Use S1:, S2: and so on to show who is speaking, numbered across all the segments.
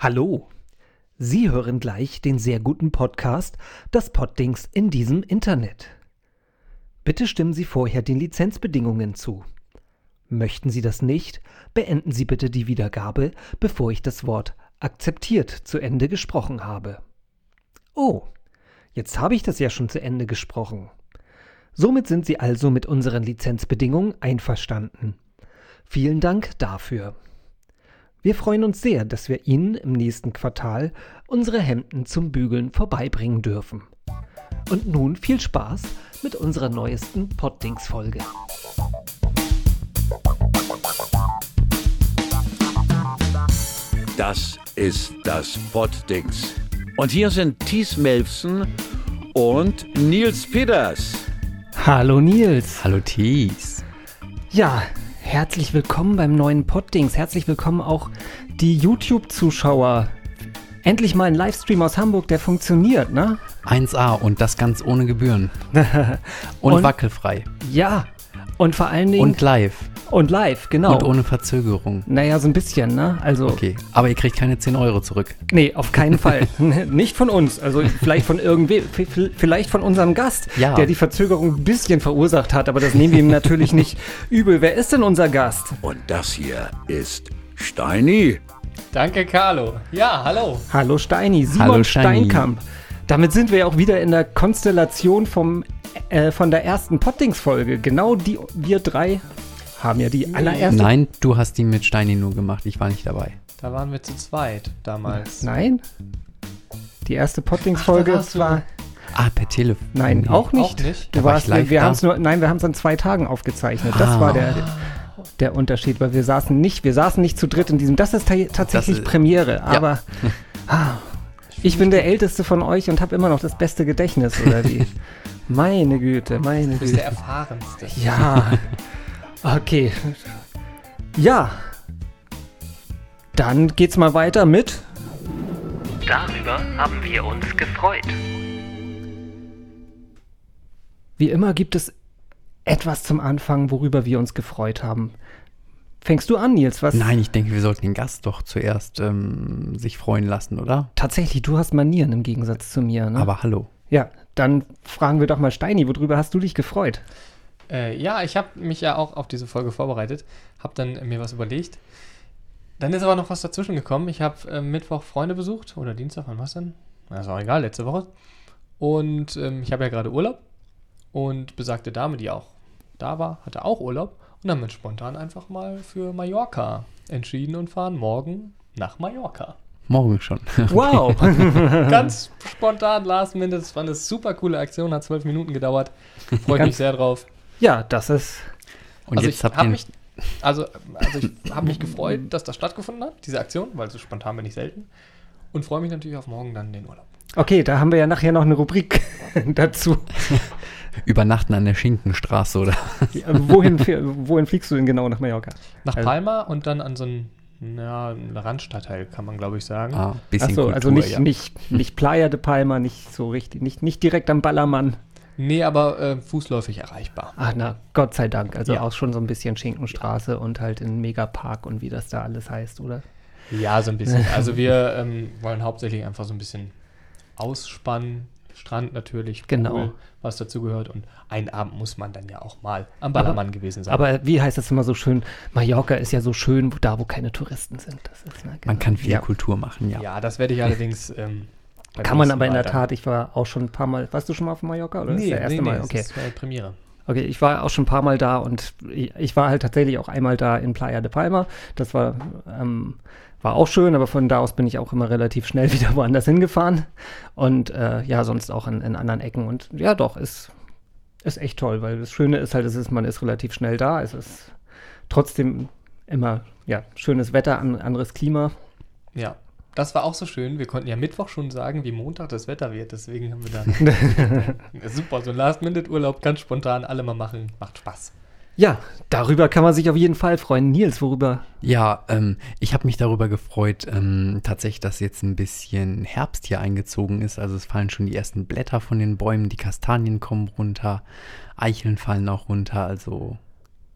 S1: Hallo. Sie hören gleich den sehr guten Podcast Das Poddings in diesem Internet. Bitte stimmen Sie vorher den Lizenzbedingungen zu. Möchten Sie das nicht, beenden Sie bitte die Wiedergabe, bevor ich das Wort akzeptiert zu Ende gesprochen habe. Oh, jetzt habe ich das ja schon zu Ende gesprochen. Somit sind Sie also mit unseren Lizenzbedingungen einverstanden. Vielen Dank dafür. Wir freuen uns sehr, dass wir Ihnen im nächsten Quartal unsere Hemden zum Bügeln vorbeibringen dürfen. Und nun viel Spaß mit unserer neuesten Poddings-Folge.
S2: Das ist das Poddings. Und hier sind Thies Melfsen und Nils Peters.
S1: Hallo Nils.
S3: Hallo Thies.
S1: Ja, herzlich willkommen beim neuen Poddings. Herzlich willkommen auch die YouTube-Zuschauer. Endlich mal ein Livestream aus Hamburg, der funktioniert, ne?
S3: 1A und das ganz ohne Gebühren. und,
S1: Und-
S3: wackelfrei.
S1: Ja, und vor allen Dingen.
S3: Und live.
S1: und live, genau.
S3: Und ohne Verzögerung.
S1: naja, so ein bisschen, ne? Also.
S3: Okay. Aber ihr kriegt keine 10 Euro zurück.
S1: Nee, auf keinen Fall. Nicht von uns. Also vielleicht von irgendwem, v- vielleicht von unserem Gast,
S3: Ja.
S1: der die Verzögerung ein bisschen verursacht hat, aber das nehmen wir ihm natürlich nicht übel. Wer ist denn unser Gast?
S2: Und das hier ist Steini.
S4: Danke, Carlo. Ja, hallo.
S1: Hallo Steini, Simon
S3: Hallo, Steini.
S1: Steinkamp. Damit sind wir ja auch wieder in der Konstellation vom, äh, von der ersten Pottings-Folge. Genau die, wir drei haben ja die allererste.
S3: Nein, du hast die mit Steini nur gemacht. Ich war nicht dabei.
S4: Da waren wir zu zweit damals.
S1: Nein? Die erste Pottings-Folge war.
S3: Ah, per Telefon.
S1: Nein,
S3: Nee.
S1: auch nicht.
S4: Auch nicht?
S1: Du
S3: Da war
S1: warst,
S3: ich live
S1: wir,
S3: da.
S1: haben's nur, nein, wir haben es an zwei Tagen aufgezeichnet. Das
S3: Ah.
S1: war der, der Unterschied, weil wir saßen nicht, wir saßen nicht zu dritt in diesem. Das ist ta tatsächlich
S3: ist-
S1: Premiere, aber ah, ich bin der Älteste von euch und habe immer noch das beste Gedächtnis, oder wie? meine Güte, meine
S4: Du bist der
S1: Güte.
S4: Erfahrenste.
S1: Ja. Okay. Ja. Dann geht's mal weiter mit. Darüber haben wir uns gefreut. Wie immer gibt es etwas zum Anfang, worüber wir uns gefreut haben. Fängst du an, Nils? Was?
S3: Nein, ich denke, wir sollten den Gast doch zuerst ähm, sich freuen lassen, oder?
S1: Tatsächlich, du hast Manieren im Gegensatz zu mir. Ne?
S3: Aber hallo.
S1: ja, dann fragen wir doch mal Steini, worüber hast du dich gefreut?
S4: Äh, ja, ich habe mich ja auch auf diese Folge vorbereitet, habe dann mir was überlegt. Dann ist aber noch was dazwischen gekommen. Ich habe äh, Mittwoch Freunde besucht oder Dienstag, wann war es denn? Na, ist auch egal, letzte Woche. Und ähm, ich habe ja gerade Urlaub und besagte Dame, die auch da war, hatte auch Urlaub und haben wir uns spontan einfach mal für Mallorca entschieden und fahren morgen nach Mallorca.
S3: Morgen schon.
S1: Wow!
S4: Ganz spontan, last minute. Es war eine super coole Aktion, hat zwölf Minuten gedauert. Freue
S1: Ganz-
S4: mich sehr drauf.
S1: ja, das ist.
S3: Und
S4: also
S3: jetzt
S4: ich
S3: habt
S4: habe
S3: ihr.
S4: mich, also, also ich habe mich gefreut, dass das stattgefunden hat, diese Aktion, weil so spontan bin ich selten. Und freue mich natürlich auf morgen dann den Urlaub.
S1: Okay, da haben wir ja nachher noch eine Rubrik dazu.
S3: Übernachten an der Schinkenstraße, oder?
S1: Ja, wohin, wohin fliegst du denn genau nach Mallorca?
S4: Nach
S1: Also-
S4: Palma und dann an so einen, ja, Randstadtteil, kann man glaube ich sagen.
S3: Ah, bisschen
S1: Achso,
S3: Kultur,
S1: also nicht,
S3: ja.
S1: nicht, nicht Playa de Palma, nicht so richtig, nicht, nicht direkt am Ballermann.
S4: Nee, aber äh, fußläufig erreichbar.
S1: Ach na, Gott sei Dank. Also
S4: Ja.
S1: auch schon so ein bisschen Schinkenstraße und halt in Megapark und wie das da alles heißt, oder?
S4: Ja, so ein bisschen. Also wir ähm, wollen hauptsächlich einfach so ein bisschen ausspannen. Strand natürlich, Pool,
S1: Genau.
S4: was dazu gehört. Und einen Abend muss man dann ja auch mal am Ballermann gewesen sein.
S1: Aber wie heißt das immer so schön? Mallorca ist ja so schön, wo- da wo keine Touristen sind. Das ist, ne,
S3: Man
S1: genau.
S3: kann viel
S1: ja.
S3: Kultur machen, ja.
S4: ja, das werde ich allerdings. Ähm,
S1: Kann man aber in der Tat, ich war auch schon ein paar Mal, warst du schon mal auf Mallorca oder ist
S4: Nee,
S1: das erste
S4: nee, nee,
S1: Mal?
S4: das
S1: Okay.
S4: ist äh, Premiere.
S1: Okay, ich war auch schon ein paar Mal da und ich, ich war halt tatsächlich auch einmal da in Playa de Palma. Das war, ähm, war auch schön, aber von da aus bin ich auch immer relativ schnell wieder woanders hingefahren. Und äh, ja, sonst auch in, in anderen Ecken. Und ja, doch, ist, ist echt toll, weil das Schöne ist halt, es ist, man ist relativ schnell da. Es ist trotzdem immer, ja, schönes Wetter, an, anderes Klima.
S4: Ja, das war auch so schön. Wir konnten ja Mittwoch schon sagen, wie Montag das Wetter wird. Deswegen haben wir dann super, so ein Last-Minute-Urlaub ganz spontan alle mal machen. Macht Spaß.
S1: Ja, darüber kann man sich auf jeden Fall freuen. Nils, worüber?
S3: Ja, ähm, ich habe mich darüber gefreut, ähm, tatsächlich, dass jetzt ein bisschen Herbst hier eingezogen ist. Also es fallen schon die ersten Blätter von den Bäumen, die Kastanien kommen runter, Eicheln fallen auch runter. Also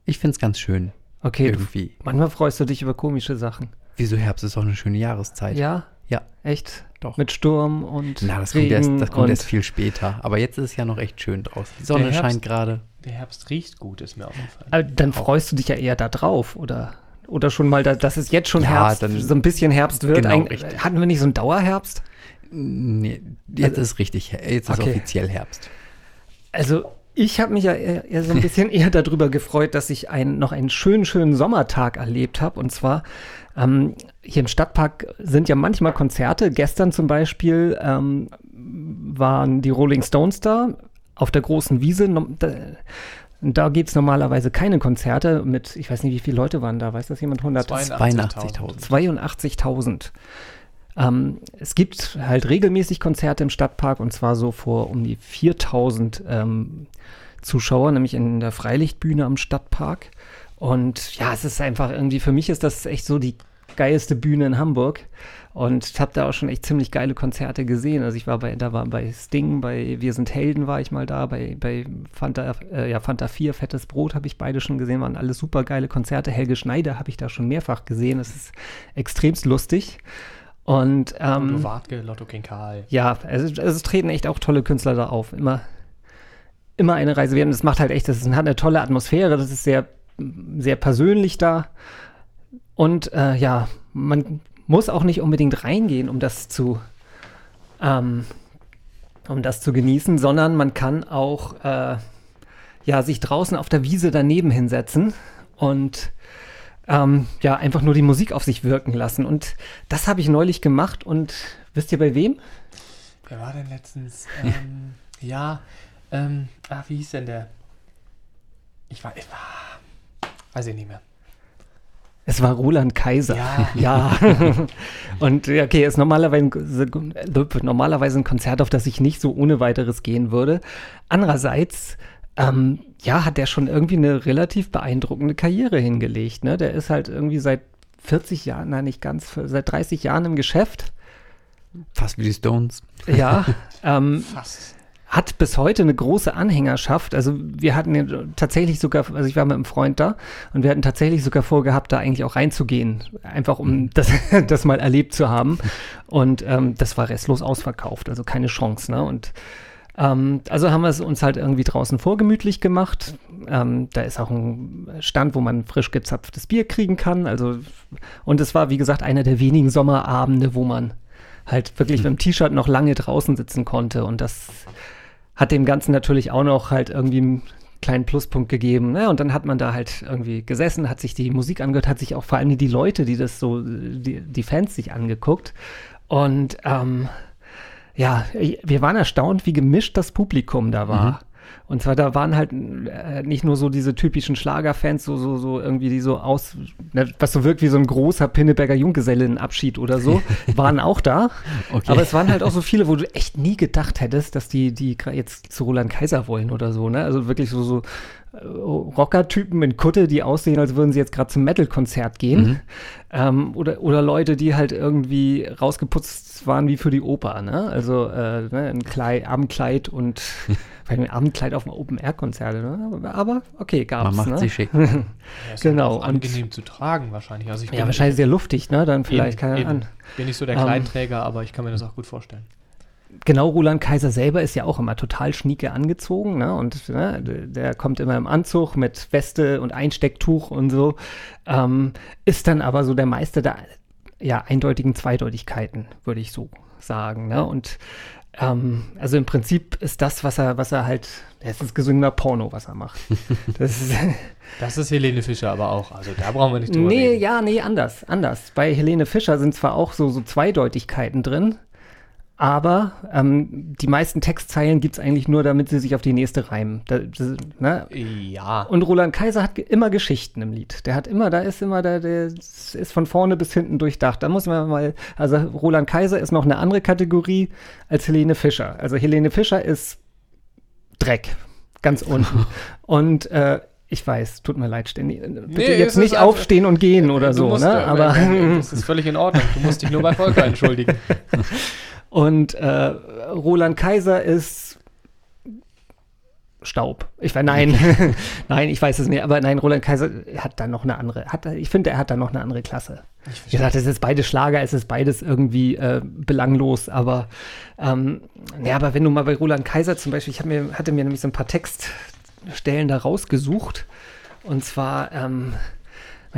S3: ich finde es ganz schön.
S1: Okay,
S3: irgendwie.
S1: manchmal freust du dich über komische Sachen.
S3: Wieso Herbst ist auch eine schöne Jahreszeit.
S1: Ja?
S3: Ja.
S1: Echt?
S3: Doch.
S1: Mit Sturm und
S3: Na, das kommt,
S1: Regen
S3: erst, das kommt erst viel später. Aber jetzt ist es ja noch echt schön draußen. Die Sonne scheint gerade.
S4: Der Herbst riecht gut, ist mir aufgefallen.
S1: Aber dann freust du dich ja eher da drauf, oder? Oder schon mal, da, dass es jetzt schon
S3: Ja,
S1: Herbst,
S3: dann-
S1: so ein bisschen Herbst wird.
S3: Genau,
S1: Ein, hatten wir nicht so einen Dauerherbst?
S3: Nee, jetzt ist richtig, jetzt ist
S1: Also Okay.
S3: offiziell Herbst.
S1: Also ich habe mich ja eher, eher so ein bisschen eher darüber gefreut, dass ich ein, noch einen schönen, schönen Sommertag erlebt habe. Und zwar ähm, hier im Stadtpark sind ja manchmal Konzerte. Gestern zum Beispiel ähm, waren die Rolling Stones da auf der großen Wiese. Da, da gibt es normalerweise keine Konzerte mit, ich weiß nicht, wie viele Leute waren da, weiß das jemand? 100?
S3: 82.000.
S1: 82.000. Ähm, es gibt halt regelmäßig Konzerte im Stadtpark und zwar so vor um die 4.000 ähm, Zuschauer, nämlich in der Freilichtbühne am Stadtpark. Und ja, es ist einfach irgendwie, für mich ist das echt so die geilste Bühne in Hamburg. Und ich habe da auch schon echt ziemlich geile Konzerte gesehen. Also ich war bei, da war bei Sting, bei Wir sind Helden war ich mal da, bei, bei Fanta, äh, ja, Fanta 4, Fettes Brot habe ich beide schon gesehen, waren alles super geile Konzerte. Helge Schneider habe ich da schon mehrfach gesehen. Das ist extremst lustig. Und ähm,
S4: Udo Wartke, Lotto King Karl.
S1: ja, also es treten echt auch tolle Künstler da auf. Immer, immer eine Reise wert. Und das macht halt echt, das ist, hat eine tolle Atmosphäre, das ist sehr, sehr persönlich da. Und äh, ja, man muss auch nicht unbedingt reingehen, um das zu, ähm, um das zu genießen, sondern man kann auch äh, ja, sich draußen auf der Wiese daneben hinsetzen und ähm, ja, einfach nur die Musik auf sich wirken lassen. Und das habe ich neulich gemacht und wisst ihr bei wem?
S4: Wer war denn letztens? Ähm, ja, ähm, ah, wie hieß denn der? Ich war, ich war, weiß ich nicht mehr.
S1: Es war Roland Kaiser.
S4: Ja.
S1: Ja. Und okay, ist normalerweise, ein- normalerweise ein Konzert, auf das ich nicht so ohne weiteres gehen würde. Andererseits, ähm, ja, hat der schon irgendwie eine relativ beeindruckende Karriere hingelegt. Ne? Der ist halt irgendwie seit 40 Jahren, nein, nicht ganz, seit 30 Jahren im Geschäft.
S3: Fast wie die Stones.
S1: Ja. ähm,
S4: Fast.
S1: Hat bis heute eine große Anhängerschaft. Also wir hatten tatsächlich sogar, also ich war mit einem Freund da und wir hatten tatsächlich sogar vorgehabt, da eigentlich auch reinzugehen, einfach um das, das mal erlebt zu haben. Und ähm, das war restlos ausverkauft, also keine Chance. Ne? Und ähm, also haben wir es uns halt irgendwie draußen vorgemütlich gemacht. Ähm, da ist auch ein Stand, wo man frisch gezapftes Bier kriegen kann. Also und es war wie gesagt einer der wenigen Sommerabende, wo man halt wirklich mit dem T-Shirt noch lange draußen sitzen konnte. Und das hat dem Ganzen natürlich auch noch halt irgendwie einen kleinen Pluspunkt gegeben. Ne? Und dann hat man da halt irgendwie gesessen, hat sich die Musik angehört, hat sich auch vor allem die Leute, die das so, die, die Fans sich angeguckt. Und ähm, ja, wir waren erstaunt, wie gemischt das Publikum da war. Und zwar, da waren halt äh, nicht nur so diese typischen Schlagerfans, so, so, so irgendwie, die so aus, ne, was so wirkt wie so ein großer Pinneberger Junggesellenabschied oder so, waren auch da.
S3: Okay.
S1: Aber es waren halt auch so viele, wo du echt nie gedacht hättest, dass die, die jetzt zu Roland Kaiser wollen oder so, ne? Also wirklich so, so Rocker-Typen in Kutte, die aussehen, als würden sie jetzt gerade zum Metal-Konzert gehen. Ähm, oder, oder Leute, die halt irgendwie rausgeputzt waren wie für die Oper, ne? Also äh, ne, ein Kleid, Abendkleid und vielleicht ein Abendkleid auf dem Open-Air-Konzert, ne? Aber okay, gab's,
S3: Man macht
S1: ne?
S3: sich schick.
S4: Ja, ist
S1: Genau,
S4: Auch
S1: und-
S4: angenehm zu tragen wahrscheinlich. Also ich
S1: Ja, wahrscheinlich sehr luftig, ne? Dann vielleicht, keine
S4: eben,
S1: Ahnung.
S4: Bin nicht so der
S1: Ähm,
S4: Kleinträger, aber ich kann mir das auch gut vorstellen.
S1: Genau, Roland Kaiser selber ist ja auch immer total schnieke angezogen, ne? Und ne, der, kommt immer im Anzug mit Weste und Einstecktuch und so. Ähm, ist dann aber so der Meister der ja, eindeutigen Zweideutigkeiten, würde ich so sagen. Ne? Und ähm, also im Prinzip ist das, was er, was er halt, das ist gesüngener Porno, was er macht. Das ist,
S4: Das ist Helene Fischer aber auch. Also da brauchen wir nicht drüber
S1: nee,
S4: reden.
S1: ja, nee, anders, anders. Bei Helene Fischer sind zwar auch so, so Zweideutigkeiten drin, aber ähm, die meisten Textzeilen gibt es eigentlich nur, damit sie sich auf die nächste reimen. Da, das, ne?
S4: Ja.
S1: Und Roland Kaiser hat immer Geschichten im Lied. Der hat immer, da ist immer, der, der ist von vorne bis hinten durchdacht. Da muss man mal, also Roland Kaiser ist noch eine andere Kategorie als Helene Fischer. Also Helene Fischer ist Dreck, ganz unten. Und äh, ich weiß, tut mir leid, Ständig. Bitte
S4: Nee,
S1: jetzt nicht aufstehen und gehen oder
S4: Du
S1: so,
S4: musst,
S1: ne?
S4: äh,
S1: Aber
S4: das ist völlig in Ordnung. Du musst dich nur bei Volker entschuldigen.
S1: Und äh, Roland Kaiser ist Staub. Ich war nein, nein, ich weiß es nicht, aber nein, Roland Kaiser hat da noch eine andere, hat, ich finde, er hat da noch eine andere Klasse. Wie gesagt, es ist beides Schlager, es ist beides irgendwie äh, belanglos, aber ähm, ja, aber wenn du mal bei Roland Kaiser zum Beispiel, ich mir, hatte mir nämlich so ein paar Textstellen da rausgesucht und zwar ähm,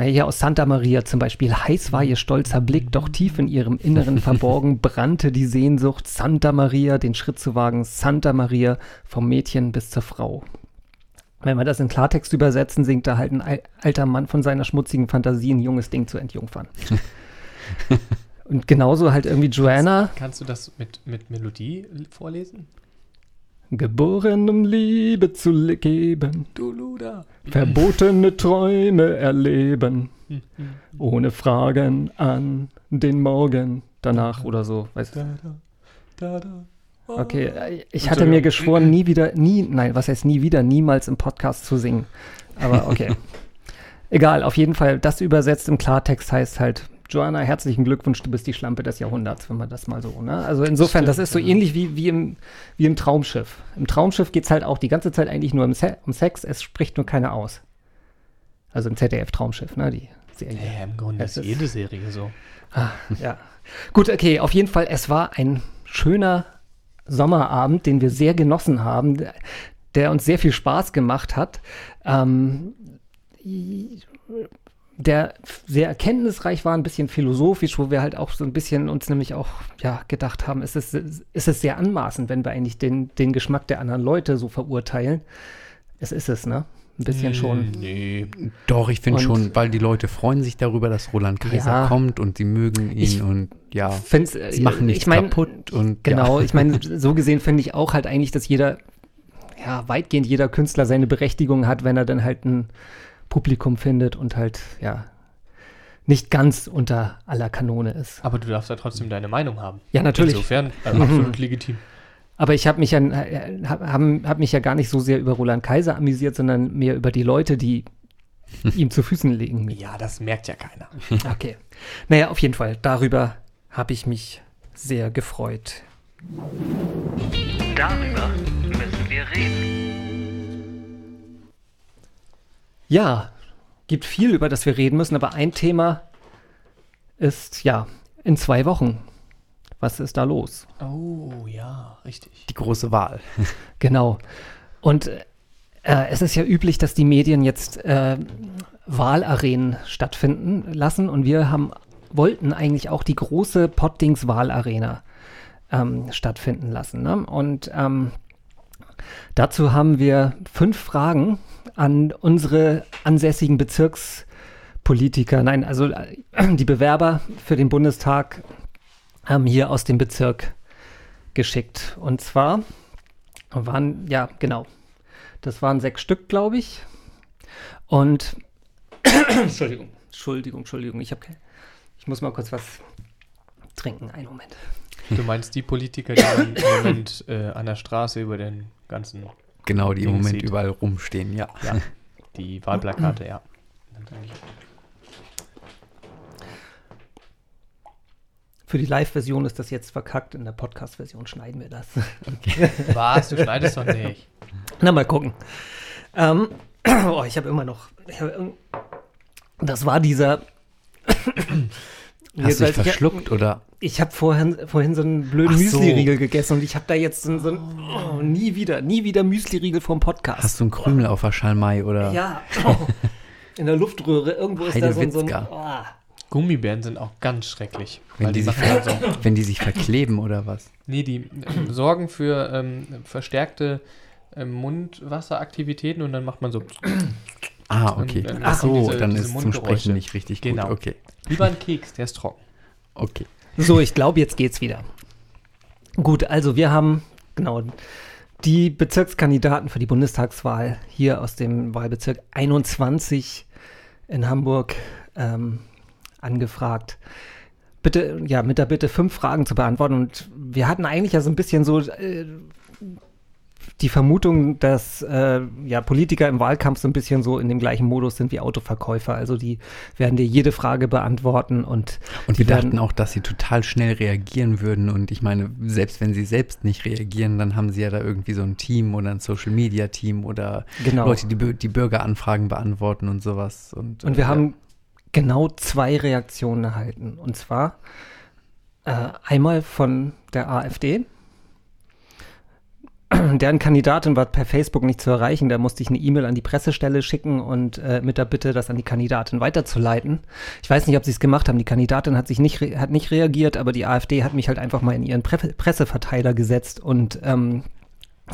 S1: hier aus Santa Maria zum Beispiel. Heiß war ihr stolzer Blick, doch tief in ihrem Inneren verborgen brannte die Sehnsucht, Santa Maria den Schritt zu wagen. Santa Maria vom Mädchen bis zur Frau. Wenn wir das in Klartext übersetzen, singt da halt ein alter Mann von seiner schmutzigen Fantasie ein junges Ding zu entjungfern. Und genauso halt irgendwie Joanna.
S4: Kannst du das mit, mit Melodie vorlesen?
S1: Geboren, um Liebe zu geben.
S4: Du Luda.
S1: Verbotene Träume erleben. Ohne Fragen an den Morgen danach oder so. Weißt du?
S4: Da, da, oh.
S1: Okay, äh, ich hatte mir geschworen, nie wieder, nie, nein, was heißt nie wieder, niemals im Podcast zu singen. Aber okay. Egal, auf jeden Fall, das übersetzt im Klartext heißt halt, Joanna, herzlichen Glückwunsch, du bist die Schlampe des Jahrhunderts, wenn man das mal so, ne? Also insofern,
S4: Stimmt,
S1: das ist so
S4: ja.
S1: ähnlich wie, wie, im, wie im Traumschiff. Im Traumschiff geht es halt auch die ganze Zeit eigentlich nur um, Se um Sex, es spricht nur keiner aus. Also im ZDF-Traumschiff, ne? Die Serie.
S4: Ja, im Grunde ist
S1: ist-
S4: jede Serie so.
S1: Ah, ja. Gut, okay, auf jeden Fall, es war ein schöner Sommerabend, den wir sehr genossen haben, der, der uns sehr viel Spaß gemacht hat. Ähm, der sehr erkenntnisreich war, ein bisschen philosophisch, wo wir halt auch so ein bisschen uns nämlich auch ja, gedacht haben, ist es, ist es sehr anmaßend, wenn wir eigentlich den, den Geschmack der anderen Leute so verurteilen. Es ist es, ne? Ein bisschen schon.
S4: Nee.
S3: Doch, ich finde schon, weil die Leute freuen sich darüber, dass Roland Kaiser
S1: Ja.
S3: kommt und sie mögen ihn
S1: Ich
S3: und ja,
S1: äh,
S3: sie machen nichts
S1: ich mein,
S3: kaputt und
S1: Genau,
S3: ja.
S1: ich meine, so gesehen finde ich auch halt eigentlich, dass jeder, ja, weitgehend jeder Künstler seine Berechtigung hat, wenn er dann halt ein Publikum findet und halt, ja, nicht ganz unter aller Kanone ist.
S4: Aber du darfst ja trotzdem deine Meinung haben.
S1: Ja, natürlich.
S4: Insofern äh, absolut legitim.
S1: Aber ich habe mich, ja, äh, hab, hab mich ja gar nicht so sehr über Roland Kaiser amüsiert, sondern mehr über die Leute, die ihm zu Füßen liegen.
S4: Ja, das merkt ja keiner.
S1: Okay. Naja, auf jeden Fall, darüber habe ich mich sehr gefreut.
S5: Darüber müssen wir reden.
S1: Ja, gibt viel, über das wir reden müssen, aber ein Thema ist, ja, in zwei Wochen. Was ist da los?
S4: Oh, ja, richtig.
S3: die große Wahl.
S1: Genau. Und äh, es ist ja üblich, dass die Medien jetzt äh, Wahlarenen stattfinden lassen und wir haben, wollten eigentlich auch die große Pottings Wahlarena ähm, stattfinden lassen. Ne? Und ähm, dazu haben wir fünf Fragen an unsere ansässigen Bezirkspolitiker, nein, also äh, die Bewerber für den Bundestag ähm, hier aus dem Bezirk geschickt. Und zwar waren, ja, genau. Das waren sechs Stück, glaube ich. Und Entschuldigung, Entschuldigung, Entschuldigung, ich habe ich muss mal kurz was trinken. Einen Moment.
S4: Du meinst die Politiker, die im Moment äh, an der Straße über den ganzen,
S3: Genau, die im Moment
S4: sieht.
S3: überall rumstehen, ja.
S4: ja, die Wahlplakate, ja.
S1: Für die Live-Version ist das jetzt verkackt, in der Podcast-Version schneiden wir das.
S4: Was? Du schneidest doch nicht.
S1: Na, mal gucken. Ähm, oh, ich habe immer noch. Ich hab, das war dieser.
S3: Hast du dich
S1: Ich-
S3: verschluckt oder?
S1: Ich habe vorhin, vorhin so einen blöden
S3: Ach so.
S1: Müsli-Riegel gegessen und ich habe da jetzt so, so ein, oh, nie wieder, nie wieder Müsli-Riegel vom Podcast.
S3: Hast du einen Krümel auf der Schalmei oder?
S1: Ja. Oh. In der Luftröhre, irgendwo ist da so, ein- so ein. Oh.
S4: Gummibären sind auch ganz schrecklich.
S3: Wenn
S4: weil
S3: die,
S4: die
S3: sich,
S4: so.
S3: wenn die sich verkleben oder was?
S4: Nee, die ähm, sorgen für ähm, verstärkte ähm, Mundwasseraktivitäten und dann macht man so.
S3: Ah, okay.
S4: Und, ähm,
S3: Ach so,
S4: diese-
S3: dann
S4: diese
S3: ist zum
S4: Mundgeräusche.
S3: Sprechen nicht richtig
S4: Genau.
S3: gut. Okay,
S4: Lieber ein Keks, der ist trocken.
S3: okay.
S1: So, ich glaube, jetzt geht's wieder. Gut, also wir haben, genau, die Bezirkskandidaten für die Bundestagswahl hier aus dem Wahlbezirk 21 in Hamburg ähm, angefragt. Bitte, ja, mit der Bitte fünf Fragen zu beantworten. Und wir hatten eigentlich ja so ein bisschen so äh, die Vermutung, dass äh, ja, Politiker im Wahlkampf so ein bisschen so in dem gleichen Modus sind wie Autoverkäufer. Also die werden dir jede Frage beantworten und
S3: Und wir dachten auch, dass sie total schnell reagieren würden. Und ich meine, selbst wenn sie selbst nicht reagieren, dann haben sie ja da irgendwie so ein Team oder ein Social Media Team oder
S1: Genau.
S3: Leute, die die Bürgeranfragen beantworten und sowas. Und,
S1: Und
S3: äh,
S1: wir haben genau zwei Reaktionen erhalten. Und zwar äh, einmal von der AfD. Deren Kandidatin war per Facebook nicht zu erreichen. Da musste ich eine E-Mail an die Pressestelle schicken und äh, mit der Bitte, das an die Kandidatin weiterzuleiten. Ich weiß nicht, ob sie es gemacht haben. Die Kandidatin hat sich nicht, hat nicht reagiert, aber die AfD hat mich halt einfach mal in ihren Pre Presseverteiler gesetzt und ähm,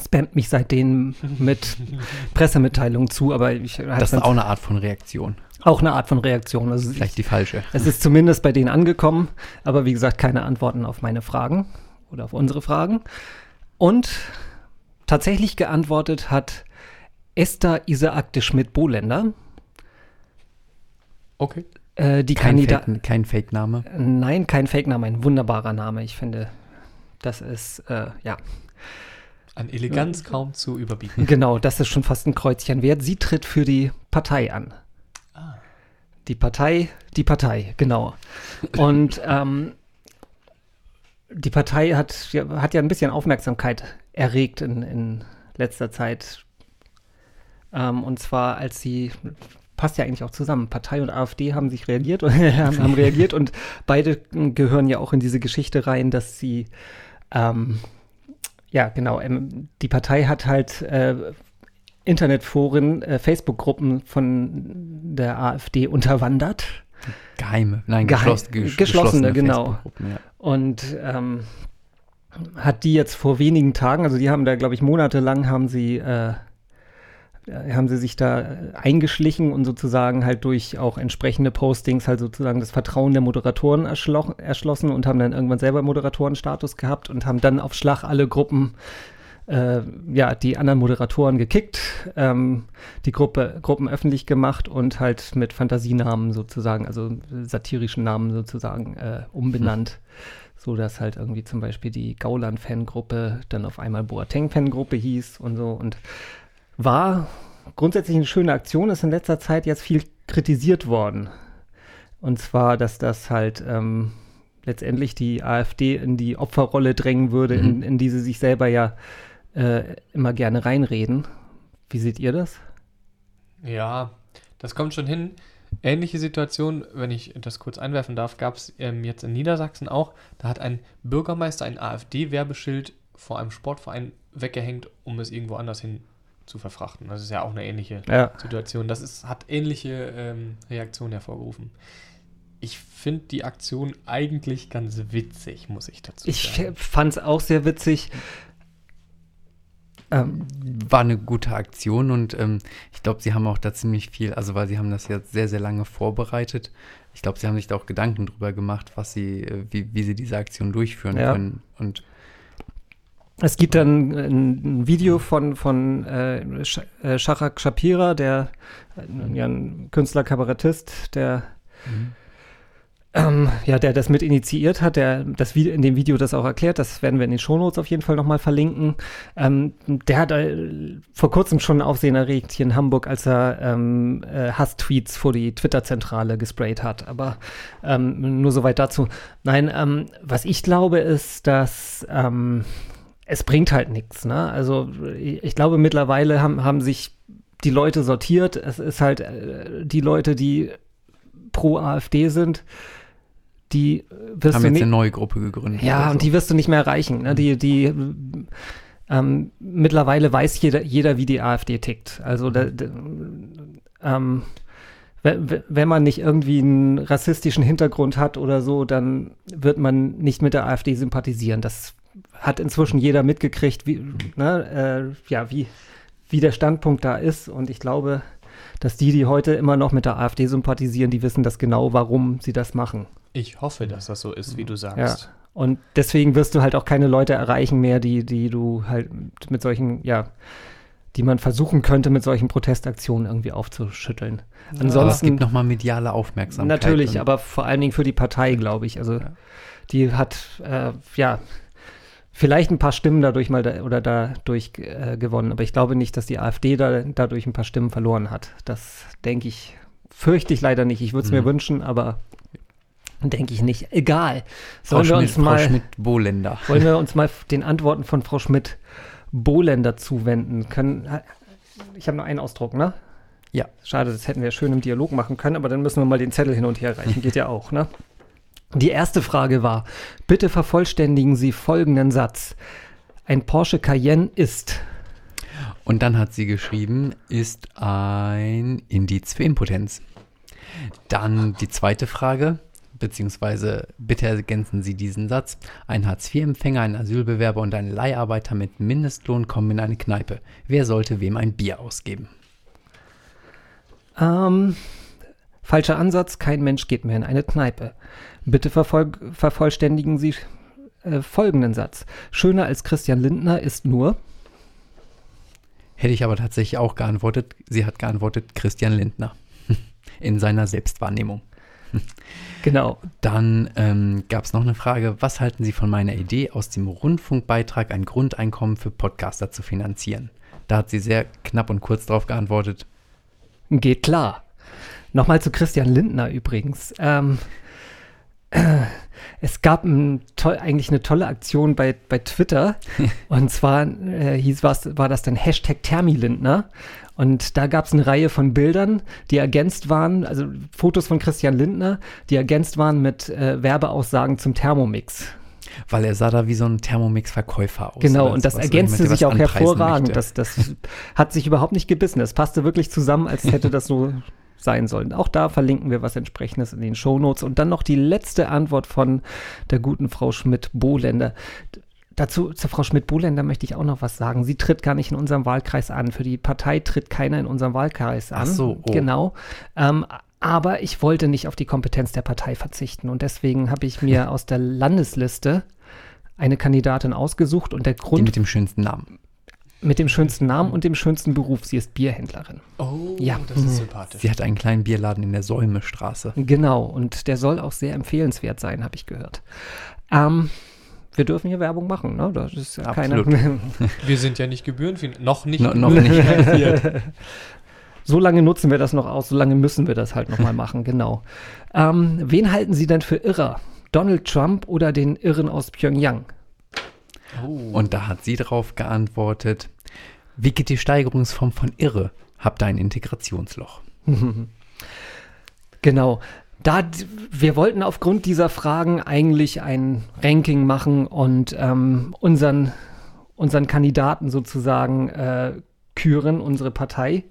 S1: spammt mich seitdem mit Pressemitteilungen zu. Aber ich
S3: das ist auch eine Art von Reaktion.
S1: auch eine Art von Reaktion. Also
S3: Vielleicht die falsche.
S1: es ist zumindest bei denen angekommen, aber wie gesagt, keine Antworten auf meine Fragen oder auf unsere Fragen. Und tatsächlich geantwortet hat Esther Isaac de Schmidt-Bohländer,
S4: Okay.
S1: äh, die
S3: Kein. Fake- kein Fake-Name.
S1: Nein, kein Fake-Name, ein wunderbarer Name. Ich finde, das ist, äh, ja,
S4: An Eleganz kaum zu überbieten.
S1: genau, das ist schon fast ein Kreuzchen wert. Sie tritt für die Partei an.
S4: Ah.
S1: Die Partei, die Partei, genau. Und ähm, die Partei hat, ja- hat ja ein bisschen Aufmerksamkeit erregt in, in letzter Zeit. Ähm, und zwar, als sie, passt ja eigentlich auch zusammen, Partei und AfD haben sich reagiert und haben reagiert und beide gehören ja auch in diese Geschichte rein, dass sie, ähm, ja, genau, ähm, die Partei hat halt äh, Internetforen, äh, Facebook-Gruppen von der AfD unterwandert.
S3: Geheime. Nein,
S1: Geheim-
S3: geschloss, gesch-
S1: geschlossene, genau.
S3: Ja.
S1: und ähm, hat die jetzt vor wenigen Tagen, also die haben da, glaube ich, monatelang haben sie, äh, haben sie sich da eingeschlichen und sozusagen halt durch auch entsprechende Postings halt sozusagen das Vertrauen der Moderatoren erschlossen und haben dann irgendwann selber Moderatorenstatus gehabt und haben dann auf Schlag alle Gruppen äh, ja, die anderen Moderatoren gekickt, ähm, die Gruppe, Gruppen öffentlich gemacht und halt mit Fantasienamen sozusagen, also satirischen Namen sozusagen äh, umbenannt. So dass halt irgendwie zum Beispiel die Gauland-Fangruppe dann auf einmal Boateng-Fangruppe hieß und so und war grundsätzlich eine schöne Aktion, ist in letzter Zeit jetzt viel kritisiert worden. Und zwar, dass das halt ähm, letztendlich die AfD in die Opferrolle drängen würde, in,
S3: Mhm.
S1: in die sie sich selber ja äh, immer gerne reinreden. Wie seht ihr das?
S4: Ja, das kommt schon hin. Ähnliche Situation, wenn ich das kurz einwerfen darf, gab es ähm, jetzt in Niedersachsen auch. Da hat ein Bürgermeister ein AfD-Werbeschild vor einem Sportverein weggehängt, um es irgendwo anders hin zu verfrachten. Das ist ja auch eine ähnliche
S1: Ja.
S4: Situation. Das ist, hat ähnliche ähm, Reaktionen hervorgerufen. Ich finde die Aktion eigentlich ganz witzig, muss ich dazu
S1: Ich
S4: sagen.
S1: fand es auch sehr witzig. Ähm,
S3: War eine gute Aktion und ähm, ich glaube, sie haben auch da ziemlich viel, also weil sie haben das jetzt sehr, sehr lange vorbereitet. Ich glaube, sie haben sich da auch Gedanken drüber gemacht, was sie, äh, wie, wie sie diese Aktion durchführen
S1: Ja.
S3: können. Und
S1: Es gibt dann ein, Video von, von äh, äh, Shahrak Shapira, der äh, ein Künstler, Kabarettist, der ähm, ja, der das mit initiiert hat, der das Video, in dem Video das auch erklärt, das werden wir in den Shownotes auf jeden Fall nochmal verlinken. Ähm, der hat äh, vor kurzem schon Aufsehen erregt hier in Hamburg, als er ähm, äh, Hasstweets vor die Twitter-Zentrale gesprayt hat. Aber ähm, nur soweit dazu. Nein, ähm, was ich glaube, ist, dass ähm, es bringt halt nichts. Ne? Also ich glaube, mittlerweile haben, haben sich die Leute sortiert. Es ist halt äh, die Leute, die pro AfD sind, die äh, wirst
S3: haben
S1: du
S3: jetzt
S1: nicht,
S3: eine neue Gruppe gegründet.
S1: ja,
S3: oder
S1: und
S3: so.
S1: die wirst du nicht mehr erreichen. Ne? Die, die ähm, mittlerweile weiß jeder, jeder, wie die AfD tickt. Also da, da, ähm, we- we- wenn man nicht irgendwie einen rassistischen Hintergrund hat oder so, dann wird man nicht mit der AfD sympathisieren. Das hat inzwischen jeder mitgekriegt, wie, ne, äh, ja, wie, wie der Standpunkt da ist. Und ich glaube, dass die, die heute immer noch mit der AfD sympathisieren, die wissen das genau, warum sie das machen.
S4: Ich hoffe, dass das so ist, wie du
S1: Ja.
S4: sagst.
S1: Und deswegen wirst du halt auch keine Leute erreichen mehr, die, die du halt mit solchen, ja, die man versuchen könnte, mit solchen Protestaktionen irgendwie aufzuschütteln.
S3: Aber es
S1: Ansonsten,
S3: gibt nochmal mediale Aufmerksamkeit.
S1: natürlich, aber vor allen Dingen für die Partei, glaube ich. Also
S3: Ja.
S1: die hat, äh, ja, vielleicht ein paar Stimmen dadurch mal da, oder dadurch äh, gewonnen. Aber ich glaube nicht, dass die AfD da, dadurch ein paar Stimmen verloren hat. Das denke ich, fürchte ich leider nicht. Ich würde es mir
S3: Mhm.
S1: wünschen, aber denke ich nicht. Egal.
S3: Frau
S1: Sollen wir
S3: Schmidt,
S1: uns
S3: Frau
S1: mal,
S3: Schmidt-Bohländer.
S1: wollen wir uns mal den Antworten von Frau Schmidt Bohländer zuwenden können? Ich habe nur einen Ausdruck, ne?
S3: Ja.
S1: Schade, das hätten wir schön im Dialog machen können, aber dann müssen wir mal den Zettel hin und her reichen. Geht ja auch, ne? Die erste Frage war: Bitte vervollständigen Sie folgenden Satz. Ein Porsche Cayenne ist.
S3: Und dann hat sie geschrieben, ist ein Indiz für Impotenz. Dann die zweite Frage, beziehungsweise bitte ergänzen Sie diesen Satz. Ein Hartz-IV-Empfänger, ein Asylbewerber und ein Leiharbeiter mit Mindestlohn kommen in eine Kneipe. Wer sollte wem ein Bier ausgeben?
S1: Ähm, falscher Ansatz, kein Mensch geht mehr in eine Kneipe. Bitte vervoll vervollständigen Sie äh, folgenden Satz. Schöner als Christian Lindner ist nur.
S3: Hätte ich aber tatsächlich auch geantwortet. Sie hat geantwortet Christian Lindner in seiner Selbstwahrnehmung.
S1: Genau.
S3: Dann ähm, gab es noch eine Frage, was halten Sie von meiner Idee, aus dem Rundfunkbeitrag ein Grundeinkommen für Podcaster zu finanzieren? Da hat sie sehr knapp und kurz darauf geantwortet,
S1: Geht klar. Nochmal zu Christian Lindner übrigens. Ähm, äh, es gab ein toll, eigentlich eine tolle Aktion bei, bei Twitter. und zwar äh, hieß was, war das dann Hashtag Thermilindner. Und da gab es eine Reihe von Bildern, die ergänzt waren, also Fotos von Christian Lindner, die ergänzt waren mit äh, Werbeaussagen zum Thermomix.
S3: weil er sah da wie so ein Thermomix-Verkäufer aus.
S1: Genau, und das
S3: sowas,
S1: ergänzte sich auch hervorragend.
S3: möchte.
S1: Das, das hat sich überhaupt nicht gebissen. Das passte wirklich zusammen, als hätte das so sein sollen. Auch da verlinken wir was entsprechendes in den Shownotes. Und dann noch die letzte Antwort von der guten Frau Schmidt-Bohländer. Dazu, zur Frau Schmidt-Bohländer möchte ich auch noch was sagen. Sie tritt gar nicht in unserem Wahlkreis an. Für die Partei tritt keiner in unserem Wahlkreis an.
S3: Ach so, oh.
S1: Genau. Ähm, aber ich wollte nicht auf die Kompetenz der Partei verzichten. Und deswegen habe ich mir aus der Landesliste eine Kandidatin ausgesucht und der
S3: Die
S1: Grund
S3: mit dem schönsten Namen.
S1: mit dem schönsten Namen und dem schönsten Beruf. Sie ist Bierhändlerin.
S4: Oh,
S1: Ja.
S4: das ist sympathisch.
S3: Sie hat einen kleinen Bierladen in der Säumestraße.
S1: Genau, und der soll auch sehr empfehlenswert sein, habe ich gehört. Ähm, wir dürfen hier Werbung machen, ne? Das ist ja
S3: Absolut.
S1: keine.
S4: Wir sind ja nicht gebührenfinanziert. Noch nicht.
S3: No, noch nicht.
S1: so lange nutzen wir das noch aus, so lange müssen wir das halt nochmal machen, genau. Ähm, wen halten Sie denn für irrer? Donald Trump oder den Irren aus Pyongyang?
S4: Oh.
S3: Und da hat sie darauf geantwortet, wie geht die Steigerungsform von irre? Habt ihr ein Integrationsloch?
S1: Genau. Da, wir wollten aufgrund dieser Fragen eigentlich ein Ranking machen und ähm, unseren, unseren Kandidaten sozusagen äh, küren, unsere Partei.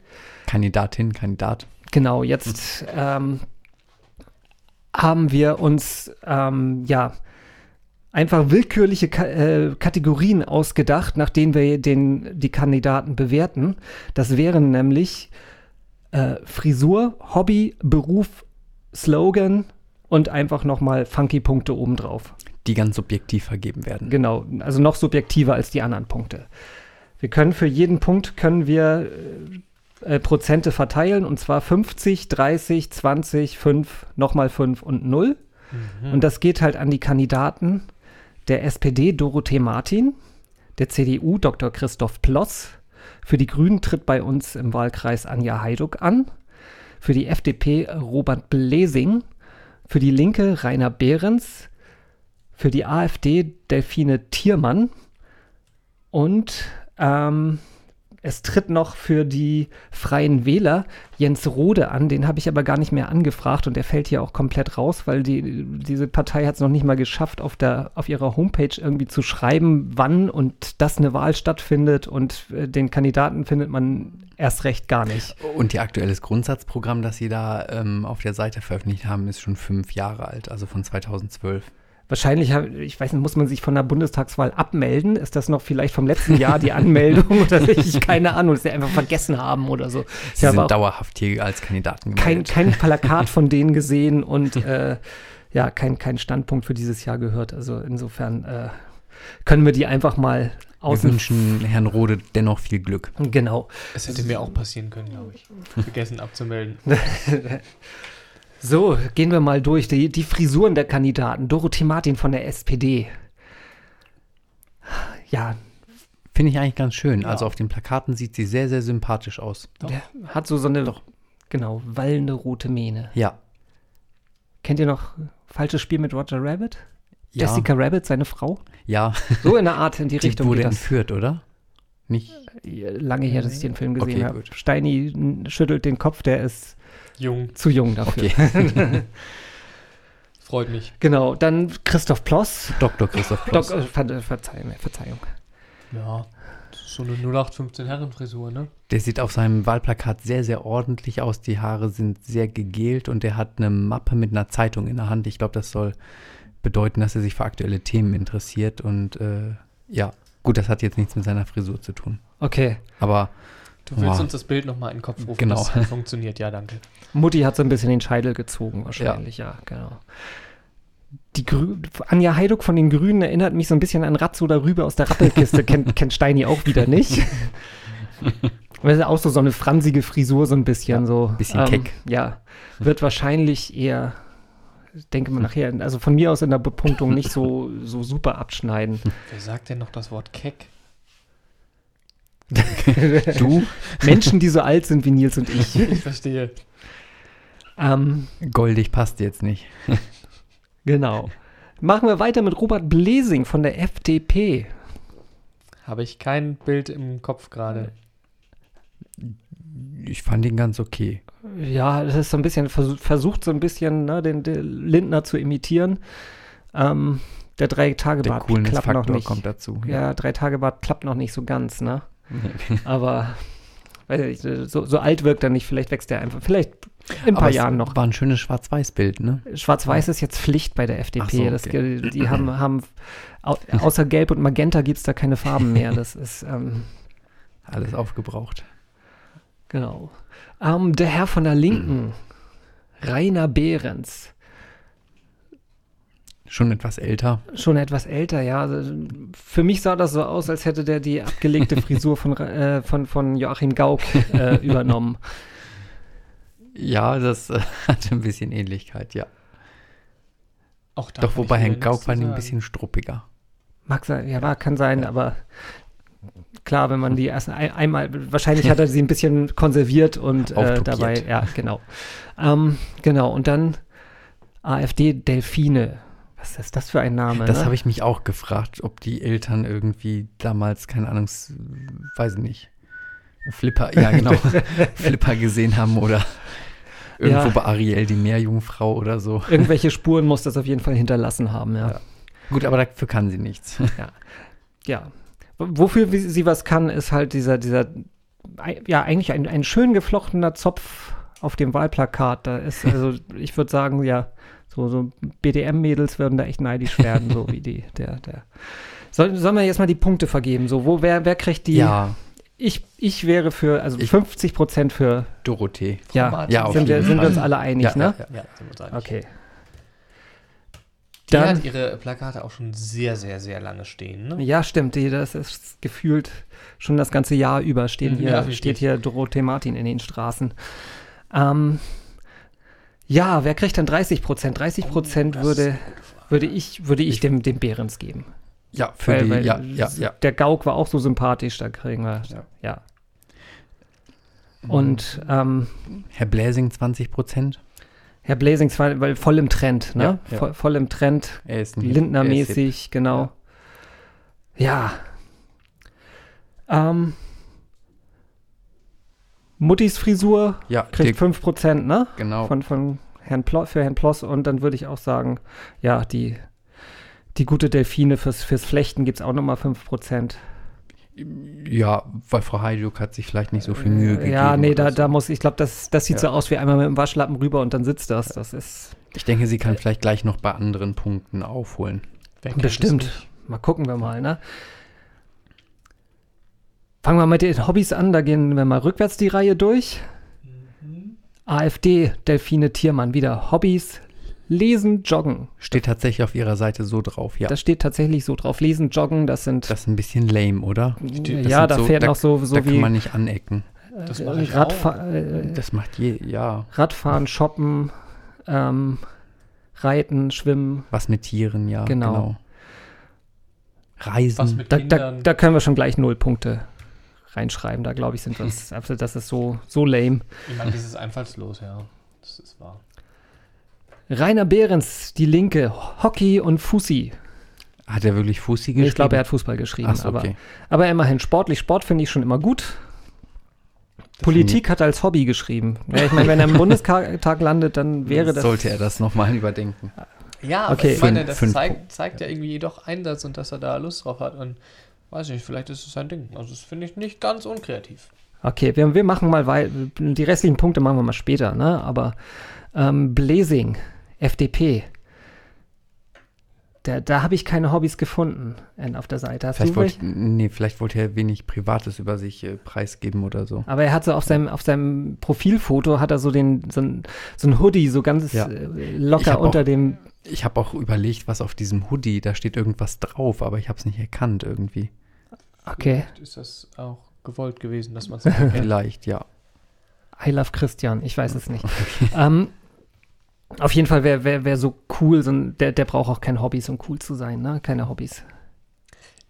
S3: Kandidatin, Kandidat.
S1: Genau, jetzt ähm, haben wir uns ähm, ja einfach willkürliche Ka äh, Kategorien ausgedacht, nach denen wir den, die Kandidaten bewerten. Das wären nämlich äh, Frisur, Hobby, Beruf, Slogan und einfach nochmal funky Punkte obendrauf.
S3: die ganz subjektiv vergeben werden.
S1: Genau, also noch subjektiver als die anderen Punkte. Wir können für jeden Punkt können wir äh, äh, Prozente verteilen und zwar 50, 30, 20, 5, nochmal 5 und 0.
S4: Mhm.
S1: Und das geht halt an die Kandidaten der SPD Dorothee Martin, der CDU Dr. Christoph Ploss, für die Grünen tritt bei uns im Wahlkreis Anja Heiduck an, für die FDP Robert Blesing, für die Linke Rainer Behrens, für die AfD Delfine Thiermann. Und ähm, es tritt noch für die Freien Wähler Jens Rode an. Den habe ich aber gar nicht mehr angefragt und der fällt hier auch komplett raus, weil die, diese Partei hat es noch nicht mal geschafft, auf, der, auf ihrer Homepage irgendwie zu schreiben, wann und dass eine Wahl stattfindet und äh, den Kandidaten findet man erst recht gar nicht.
S3: Und ihr aktuelles Grundsatzprogramm, das sie da ähm, auf der Seite veröffentlicht haben, ist schon fünf Jahre alt, also von 2012.
S1: Wahrscheinlich, ich weiß nicht, muss man sich von der Bundestagswahl abmelden? Ist das noch vielleicht vom letzten Jahr die Anmeldung oder ich keine Ahnung, dass sie einfach vergessen haben oder so.
S3: Sie
S1: Ja,
S3: sind dauerhaft hier als Kandidaten
S1: kein,
S3: gemeldet.
S1: kein Plakat von denen gesehen und äh, ja, kein, kein Standpunkt für dieses Jahr gehört. Also insofern äh, können wir die einfach mal
S3: Wir
S1: außen
S3: wünschen Herrn Rode dennoch viel Glück.
S1: Genau.
S4: Es hätte mir auch passieren können, glaube ich. Vergessen abzumelden.
S1: So, gehen wir mal durch. Die, die Frisuren der Kandidaten. Dorothee Martin von der SPD. ja,
S3: Finde ich eigentlich ganz schön.
S4: Ja.
S3: Also auf den Plakaten sieht sie sehr, sehr sympathisch aus.
S1: der hat so so eine, genau, wallende rote Mähne.
S3: Ja.
S1: Kennt ihr noch Falsches Spiel mit Roger Rabbit?
S3: Ja.
S1: Jessica Rabbit, seine Frau?
S3: Ja.
S1: So in der Art, in die
S3: Die
S1: Richtung
S3: wurde entführt, oder? Nicht?
S1: Lange her, dass ich den Film gesehen
S3: Okay,
S1: habe. Steini schüttelt den Kopf, der ist
S4: Jung,
S1: zu jung dafür.
S3: Okay.
S4: freut mich.
S1: Genau, dann Christoph Ploss.
S3: Dr. Christoph Ploss.
S1: äh, Ver Verzeihung, Verzeihung.
S4: Ja, so eine 0815 Herrenfrisur, ne?
S3: Der sieht auf seinem Wahlplakat sehr, sehr ordentlich aus. Die Haare sind sehr gegelt und er hat eine Mappe mit einer Zeitung in der Hand. Ich glaube, das soll bedeuten, dass er sich für aktuelle Themen interessiert. Und äh, ja, gut, das hat jetzt nichts mit seiner Frisur zu tun.
S1: Okay.
S3: Aber
S4: Du willst
S3: Wow.
S4: uns das Bild nochmal in den Kopf rufen.
S3: Genau.
S4: Das funktioniert, ja, danke.
S1: Mutti hat so ein bisschen den Scheitel gezogen, wahrscheinlich, ja, genau. Die Grü Anja Heiduk von den Grünen erinnert mich so ein bisschen an Ratzo darüber aus der Rappelkiste. kennt, kennt Steini auch wieder nicht. Das ist auch so, so eine fransige Frisur, so ein bisschen
S3: Ja,
S1: so.
S3: bisschen keck.
S1: Ja, wird wahrscheinlich eher, ich denke mal nachher, also von mir aus in der Bepunktung nicht so, so super abschneiden.
S4: Wer sagt denn noch das Wort keck?
S3: du,
S1: Menschen, die so alt sind wie Nils und ich.
S4: Ich verstehe.
S1: Ähm,
S3: goldig passt jetzt nicht.
S1: genau. Machen wir weiter mit Robert Blesing von der FDP.
S4: Habe ich kein Bild im Kopf gerade.
S3: Ich fand ihn ganz okay.
S1: Ja, das ist so ein bisschen, versuch, versucht so ein bisschen, ne, den, den Lindner zu imitieren. Ähm, der Drei-Tage-Bart klappt noch nicht.
S3: kommt dazu.
S1: Ja, Drei-Tage-Bart klappt noch nicht so ganz, ne? Aber weiß ich, so, so alt wirkt er nicht. Vielleicht wächst er einfach. Vielleicht in ein paar Jahren noch.
S3: War ein schönes Schwarz-Weiß-Bild, ne?
S1: Schwarz-Weiß ist jetzt Pflicht bei der FDP.
S3: So,
S1: das,
S3: okay.
S1: die haben, haben au, außer Gelb und Magenta gibt es da keine Farben mehr. Das ist, ähm,
S3: Alles aufgebraucht.
S1: genau. Ähm, der Herr von der Linken, Rainer Behrens.
S3: Schon etwas älter.
S1: Schon etwas älter, ja. Also, Für mich sah das so aus, als hätte der die abgelegte Frisur von, äh, von, von Joachim Gauck äh, übernommen.
S3: Ja, das äh, hatte ein bisschen Ähnlichkeit, ja.
S4: Auch da
S3: Doch, wobei Herrn Gauck war ein bisschen struppiger.
S1: Mag sein, ja, war, kann sein, aber klar, wenn man die erst ein, einmal, wahrscheinlich hat er sie ein bisschen konserviert und äh, dabei, ja, genau. Ähm, genau, und dann AfD Delfine. Was ist das für ein Name?
S3: Das
S1: ne?
S3: habe ich mich auch gefragt, ob die Eltern irgendwie damals, keine Ahnung, weiß ich nicht, Flipper, ja genau, Flipper gesehen haben oder irgendwo
S1: Ja.
S3: bei Ariel die Meerjungfrau oder so.
S1: Irgendwelche Spuren muss das auf jeden Fall hinterlassen haben, ja.
S3: Ja. Gut, aber dafür kann sie nichts.
S1: Ja. W- Wofür sie was kann, ist halt dieser, dieser, ja, eigentlich ein, ein schön geflochtener Zopf auf dem Wahlplakat. Da ist, also, ich würde sagen, ja, so, so BDM-Mädels würden da echt neidisch werden, so wie die, der, der. Soll, sollen wir jetzt mal die Punkte vergeben? So, wo, wer, wer kriegt die?
S3: Ja,
S1: Ich, ich wäre für, also
S3: Ich-
S1: 50 Prozent für,
S3: Dorothee.
S1: ja,
S3: Ja,
S1: sind, wir, sind wir uns alle einig,
S3: Ja,
S1: ne?
S3: ja,
S4: Ja, sind wir uns einig.
S1: Okay.
S4: Die
S1: Dann-
S4: hat ihre Plakate auch schon sehr, sehr, sehr lange stehen, ne?
S1: Ja, stimmt. Die, das ist gefühlt schon das ganze Jahr über stehen
S4: Mhm,
S1: hier,
S4: ja,
S1: steht hier Dorothee Martin in den Straßen. Ähm, ja, wer kriegt denn 30 Prozent? 30 Prozent
S4: Oh,
S1: würde, würde ich, würde ich dem, dem Behrens geben.
S3: Ja, für
S1: Weil-
S3: die,
S1: weil
S3: ja, ja, ja.
S1: Der Gauk war auch so sympathisch, da kriegen wir, ja.
S3: Ja.
S1: Und ähm,
S3: Herr Bläsing 20 Prozent.
S1: Herr Blazing zwar, weil voll im Trend, ne?
S3: Ja, ja.
S1: Voll, voll im Trend,
S3: Er er.
S1: Lindner-mäßig, genau. Ja. Ähm, Muttis Frisur
S3: Ja,
S1: kriegt
S3: der,
S1: 5%, ne?
S3: genau.
S1: Von, von Herrn Plo für Herrn Ploss. Und dann würde ich auch sagen, ja, die, die gute Delfine fürs, fürs Flechten gibt es auch nochmal 5%.
S3: Ja, weil Frau Heiduk hat sich vielleicht nicht so viel Mühe gegeben.
S1: ja, nee, da,
S3: so.
S1: da muss, ich glaube, das, das sieht
S3: Ja.
S1: so aus wie einmal mit dem Waschlappen rüber und dann sitzt das. Das ist
S3: Ich denke, sie kann vielleicht gleich noch bei anderen Punkten aufholen.
S1: Bestimmt. Mal gucken wir mal, ne? Fangen wir mit den Hobbys an, da gehen wir mal rückwärts die Reihe durch. AfD, Delfine Tiermann, wieder Hobbys, Lesen, Joggen.
S3: Steht tatsächlich auf ihrer Seite so drauf, ja.
S1: Das steht tatsächlich so drauf. Lesen, Joggen, das sind.
S3: Das ist ein bisschen lame, oder?
S4: steht-
S1: ja,
S3: das
S1: da
S3: so- da-
S1: noch so, so
S3: da kann
S1: wie
S3: man nicht anecken.
S4: Das
S1: äh,
S4: mache ich
S1: Radfa äh,
S3: Das macht je, ja,
S1: Radfahren, Shoppen, ähm, Reiten, Schwimmen.
S3: was mit Tieren, ja,
S1: Genau.
S3: genau. Reisen.
S4: Was mit
S1: Da, da, da können wir schon gleich null Punkte reinschreiben. Da glaube ich, sind wir das ist so, so lame.
S4: ich meine, das ist einfallslos, ja. Das ist wahr.
S1: Rainer Behrens, die Linke, Hockey und Fussi.
S3: Hat er wirklich Fussi geschrieben?
S1: Ich glaube, er hat Fußball geschrieben.
S3: So,
S1: aber,
S3: okay.
S1: aber immerhin sportlich. Sport finde ich schon immer gut. Politik hat er als Hobby geschrieben. Ja, ich meine, wenn er im Bundestag landet, dann wäre das.
S3: Sollte er das nochmal überdenken.
S4: Ja, aber
S1: Okay.
S4: ich meine, das
S3: fünf
S4: zeigt, zeigt ja irgendwie doch Einsatz und dass er da Lust drauf hat. Und weiß nicht, vielleicht ist es sein Ding. Also, das finde ich nicht ganz unkreativ.
S1: Okay, wir, wir machen mal weiter. Die restlichen Punkte machen wir mal später, ne? Aber ähm, Blazing, FDP. Da, da habe ich keine Hobbys gefunden äh, auf der Seite. Hast
S3: Vielleicht wollte, nee, vielleicht wollte er wenig Privates über sich äh, preisgeben oder so.
S1: Aber er hat so auf seinem, auf seinem Profilfoto hat er so den, so ein, so ein Hoodie, so ganz
S3: Ja.
S1: äh, locker unter
S3: auch-
S1: dem.
S3: Ich habe auch überlegt, was auf diesem Hoodie, da steht irgendwas drauf, aber ich habe es nicht erkannt irgendwie.
S1: Okay.
S4: Vielleicht ist das auch gewollt gewesen, dass man es.
S3: Vielleicht, ja.
S1: I love Christian, ich weiß es nicht. ähm, auf jeden Fall, wer, wer, wer so cool, so ein, der, der braucht auch keine Hobbys, um cool zu sein, ne? Keine Hobbys.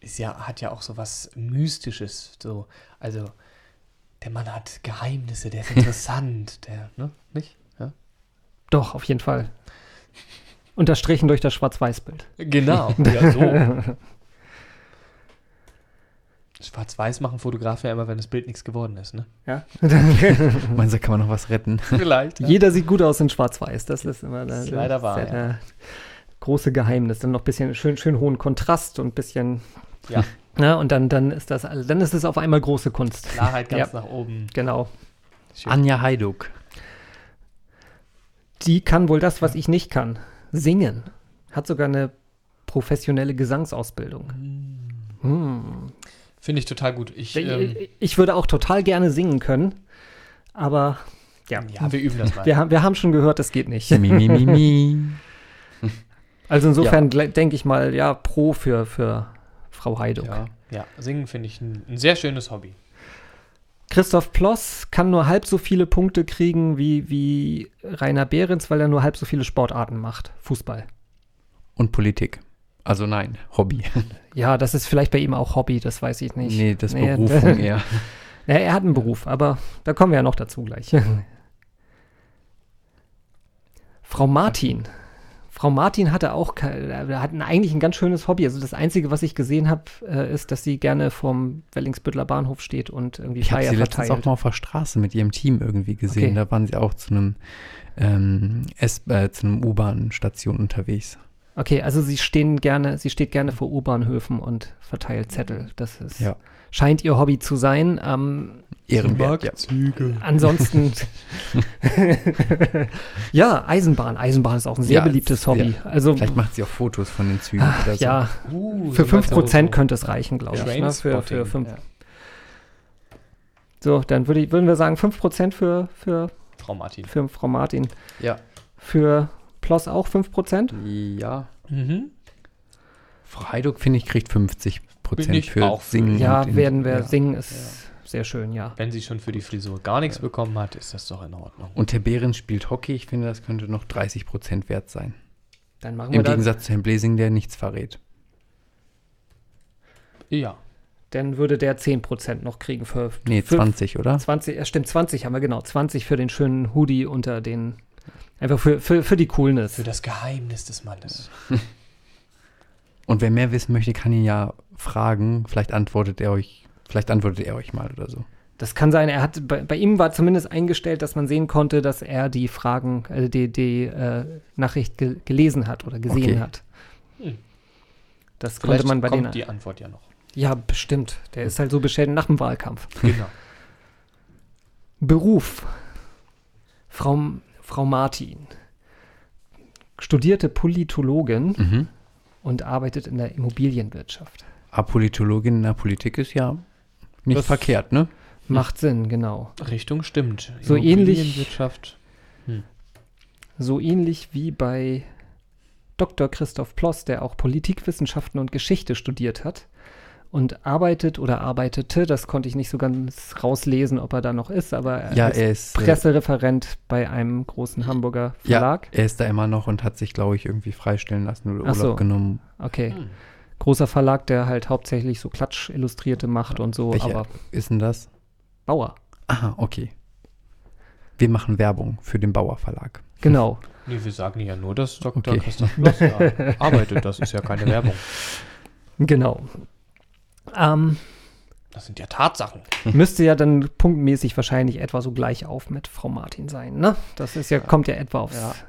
S4: Ist ja, hat ja auch so was Mystisches. So. Also, der Mann hat Geheimnisse, der ist interessant. der, ne? Nicht? Ja?
S1: Doch, auf jeden Fall. Unterstrichen durch das Schwarz-Weiß-Bild.
S4: Genau. Ja, so. Schwarz-Weiß machen Fotografen ja immer, wenn das Bild nichts geworden ist, ne?
S1: Ja.
S3: Meinst du, kann man noch was retten?
S4: Vielleicht.
S1: Jeder sieht gut aus in Schwarz-Weiß. Das ist immer
S4: Das ist leider wahr,
S1: äh, große Geheimnis. Dann noch ein bisschen schön, schön hohen Kontrast und ein bisschen.
S4: Ja.
S1: Ja, und dann, dann ist das, dann ist es auf einmal große Kunst.
S4: Klarheit ganz
S1: Ja.
S4: nach oben.
S1: Genau.
S4: Schön.
S3: Anja Heiduk.
S1: Die kann wohl das, was ich nicht kann. Singen. Hat sogar eine professionelle Gesangsausbildung. Hm.
S4: Finde ich total gut. Ich,
S1: Ich,
S4: ähm,
S1: ich würde auch total gerne singen können, aber ja,
S4: ja, wir üben das mal.
S1: wir, haben, wir haben schon gehört, das geht nicht.
S3: Mi, mi, mi, mi.
S1: Also insofern denke ich mal, ja, pro für, für Frau Heiduk.
S3: Ja.
S4: ja, singen finde ich ein, ein sehr schönes Hobby.
S1: Christoph Ploss kann nur halb so viele Punkte kriegen wie, wie Rainer Behrens, weil er nur halb so viele Sportarten macht. Fußball.
S3: Und Politik. Also nein, Hobby.
S1: Ja, das ist vielleicht bei ihm auch Hobby, das weiß ich nicht.
S3: nee, das
S1: Nee,
S3: Berufung eher.
S1: Ja, er hat einen Beruf, aber da kommen wir ja noch dazu gleich. Frau Martin. Frau Martin hatte auch, äh, hat eigentlich ein ganz schönes Hobby. Also das Einzige, was ich gesehen habe, äh, ist, dass sie gerne vorm Wellingsbüttler Bahnhof steht und irgendwie
S3: Ich habe
S1: Flyer
S3: sie letztens
S1: verteilt.
S3: auch mal auf der Straße mit ihrem Team irgendwie gesehen.
S1: Okay.
S3: Da waren sie auch zu einem ähm, äh, zu einem U-Bahn-Station unterwegs.
S1: Okay, also sie stehen gerne, sie steht gerne vor U-Bahnhöfen und verteilt Zettel. Das ist,
S3: Ja.
S1: scheint ihr Hobby zu sein. Ähm,
S3: Ehrenwert. Ja.
S1: ansonsten, ja, Eisenbahn. Eisenbahn ist auch ein sehr
S3: Ja,
S1: beliebtes Hobby.
S3: ja.
S1: Also
S3: Vielleicht macht sie auch Fotos von den Zügen
S1: ach,
S3: oder so.
S1: ja,
S4: Uh,
S1: für
S4: du meinst
S1: 5%
S4: so-
S1: könnte es reichen, glaube ich. Ne? Für, für fünf,
S4: Ja.
S1: So, dann würde ich, würden wir sagen 5% für, für,
S4: Frau Martin.
S1: für Frau Martin.
S3: Ja.
S1: Für Ploss auch 5%?
S3: Ja.
S4: Mhm.
S3: Heiduk, finde ich, kriegt 50
S4: Bin
S3: Prozent
S4: ich
S3: für
S4: auch.
S3: Singen.
S1: Ja, werden wir
S3: ja.
S1: singen, ist sehr schön, ja.
S4: Wenn sie schon für die Frisur gar nichts bekommen hat, ist das doch in Ordnung.
S3: Und Herr Behrens spielt Hockey. Ich finde, das könnte noch 30 Prozent wert sein.
S1: Dann machen wir
S3: Im Gegensatz zu Herrn Blesing, der nichts verrät.
S4: Ja.
S1: dann würde der 10% noch kriegen für,
S3: Nee,
S1: für
S3: 20, oder?
S1: 20, ja stimmt, 20 haben wir genau. 20 für den schönen Hoodie unter den, einfach für, für, für die Coolness.
S4: Für das Geheimnis des Mannes.
S3: Und wer mehr wissen möchte, kann ihn ja fragen. Vielleicht antwortet er euch, vielleicht antwortet er euch mal oder so.
S1: Das kann sein, er hat, bei, bei ihm war zumindest eingestellt, dass man sehen konnte, dass er die Fragen, äh, die, die äh, Nachricht ge gelesen hat oder gesehen
S3: Okay.
S1: hat.
S4: Hm.
S1: Das
S4: Vielleicht
S1: konnte man bei
S4: kommt
S1: den.
S4: die Antwort ja noch.
S1: Ja, bestimmt. Der ist halt so beschädigt nach dem Wahlkampf.
S4: Genau.
S1: Beruf. Frau, Frau Martin. Studierte Politologin
S3: Mhm.
S1: und arbeitet in der Immobilienwirtschaft.
S3: Apolitologin in der Politik ist ja nicht
S4: Das-
S3: verkehrt, ne?
S1: Macht Sinn, genau.
S4: Richtung stimmt.
S1: So ähnlich-
S4: Immobilienwirtschaft.
S1: So ähnlich wie bei Dr. Christoph Ploss, der auch Politikwissenschaften und Geschichte studiert hat und arbeitet oder arbeitete, das konnte ich nicht so ganz rauslesen, ob er da noch ist, aber er
S3: Ja,
S1: ist
S3: er ist. Äh,
S1: Pressereferent bei einem großen Hamburger
S3: ja,
S1: Verlag.
S3: er ist da immer noch und hat sich, glaube ich, irgendwie freistellen lassen oder
S1: Ach
S3: Urlaub
S1: so.
S3: genommen.
S1: Okay.
S4: Hm.
S1: großer Verlag, der halt hauptsächlich so Klatsch-Illustrierte macht und so,
S3: Welcher
S1: aber
S3: ist denn das?
S1: Bauer.
S3: Aha, okay. Wir machen Werbung für den Bauer Verlag.
S1: Genau.
S4: Nee, wir sagen ja nur, dass Dr.
S3: Okay.
S4: Christoph Bloss da arbeitet. Das ist ja keine Werbung.
S1: Genau. Ähm,
S4: Das sind ja Tatsachen.
S1: müsste ja dann punktmäßig wahrscheinlich etwa so gleich auf mit Frau Martin sein, ne? Das ist ja, kommt ja etwa aufs.
S3: Ja.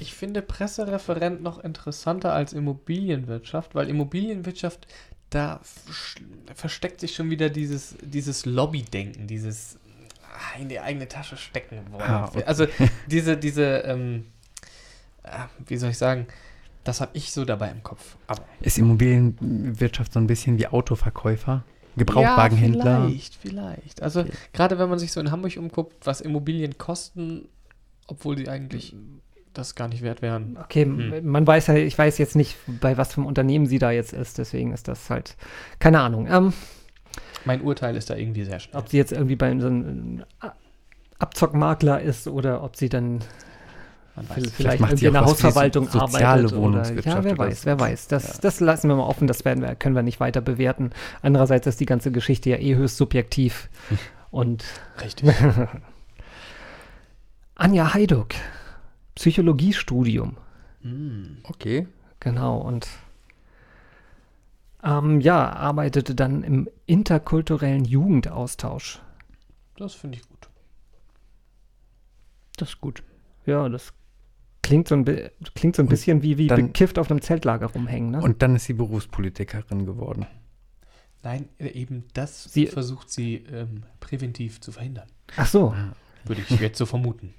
S4: Ich finde Pressereferent noch interessanter als Immobilienwirtschaft, weil Immobilienwirtschaft, da versteckt sich schon wieder dieses, dieses Lobbydenken, dieses ah, in die eigene Tasche stecken wollen.
S3: Ah, okay.
S4: Also diese, diese, ähm, äh, wie soll ich sagen, das habe ich so dabei im Kopf. Aber
S3: Ist Immobilienwirtschaft so ein bisschen wie Autoverkäufer? Gebrauchtwagenhändler?
S4: Ja, vielleicht, vielleicht. Also
S3: Okay.
S4: gerade wenn man sich so in Hamburg umguckt, was Immobilien kosten, obwohl die eigentlich das gar nicht wert wären.
S1: Okay,
S4: Hm.
S1: man weiß ja, ich weiß jetzt nicht, bei was für einem Unternehmen sie da jetzt ist, deswegen ist das halt, keine Ahnung. Ähm,
S4: Mein Urteil ist da irgendwie sehr schnell.
S1: ob sie jetzt irgendwie bei so einem äh, Abzockmakler ist oder ob sie dann Vielleicht,
S4: weiß.
S1: vielleicht
S3: macht sie
S1: irgendwie in der Hausverwaltung
S3: so- soziale
S1: arbeitet. Oder,
S3: Wohnungswirtschaft
S1: ja, wer weiß,
S3: so.
S1: wer weiß. Das,
S3: Ja.
S1: das lassen wir mal offen, das werden wir, können wir nicht weiter bewerten. Andererseits ist die ganze Geschichte ja eh höchst subjektiv. Und
S4: Richtig.
S1: Anja Heiduck, Psychologiestudium,
S4: Mm.
S3: Okay.
S1: genau. Und ähm, ja, arbeitete dann im interkulturellen Jugendaustausch.
S4: Das finde ich gut.
S3: Das ist gut.
S1: Ja, das klingt so ein, klingt so ein
S3: Und
S1: bisschen wie, wie
S3: dann-
S1: bekifft auf einem Zeltlager rumhängen. Ne?
S3: Und dann ist sie Berufspolitikerin geworden.
S4: Nein, äh, eben das
S1: Sie-
S4: versucht sie ähm, präventiv zu verhindern.
S1: Ach so,
S4: Würde ich jetzt so vermuten.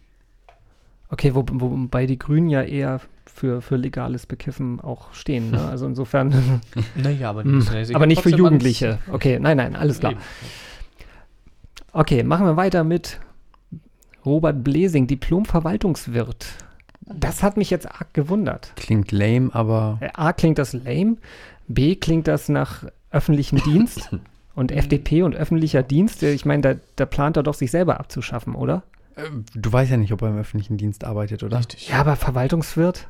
S1: Okay, wo, wobei die Grünen ja eher für, für legales Bekiffen auch stehen. Ne? Also insofern.
S4: Naja, aber,
S1: Hm,
S4: ja sicher
S1: aber nicht für Jugendliche. Okay, nein, nein, alles klar.
S4: Eben.
S1: Okay, machen wir weiter mit Robert Blesing, Diplom-Verwaltungswirt. Das hat mich jetzt arg gewundert.
S3: Klingt lame, aber
S1: Äh, A klingt das lame, B klingt das nach öffentlichem Dienst und FDP und öffentlicher Dienst. Ich meine, da, da plant er doch, sich selber abzuschaffen, oder?
S3: äh, du weißt ja nicht, ob er im öffentlichen Dienst arbeitet, oder?
S4: Richtig.
S1: Ja, aber Verwaltungswirt?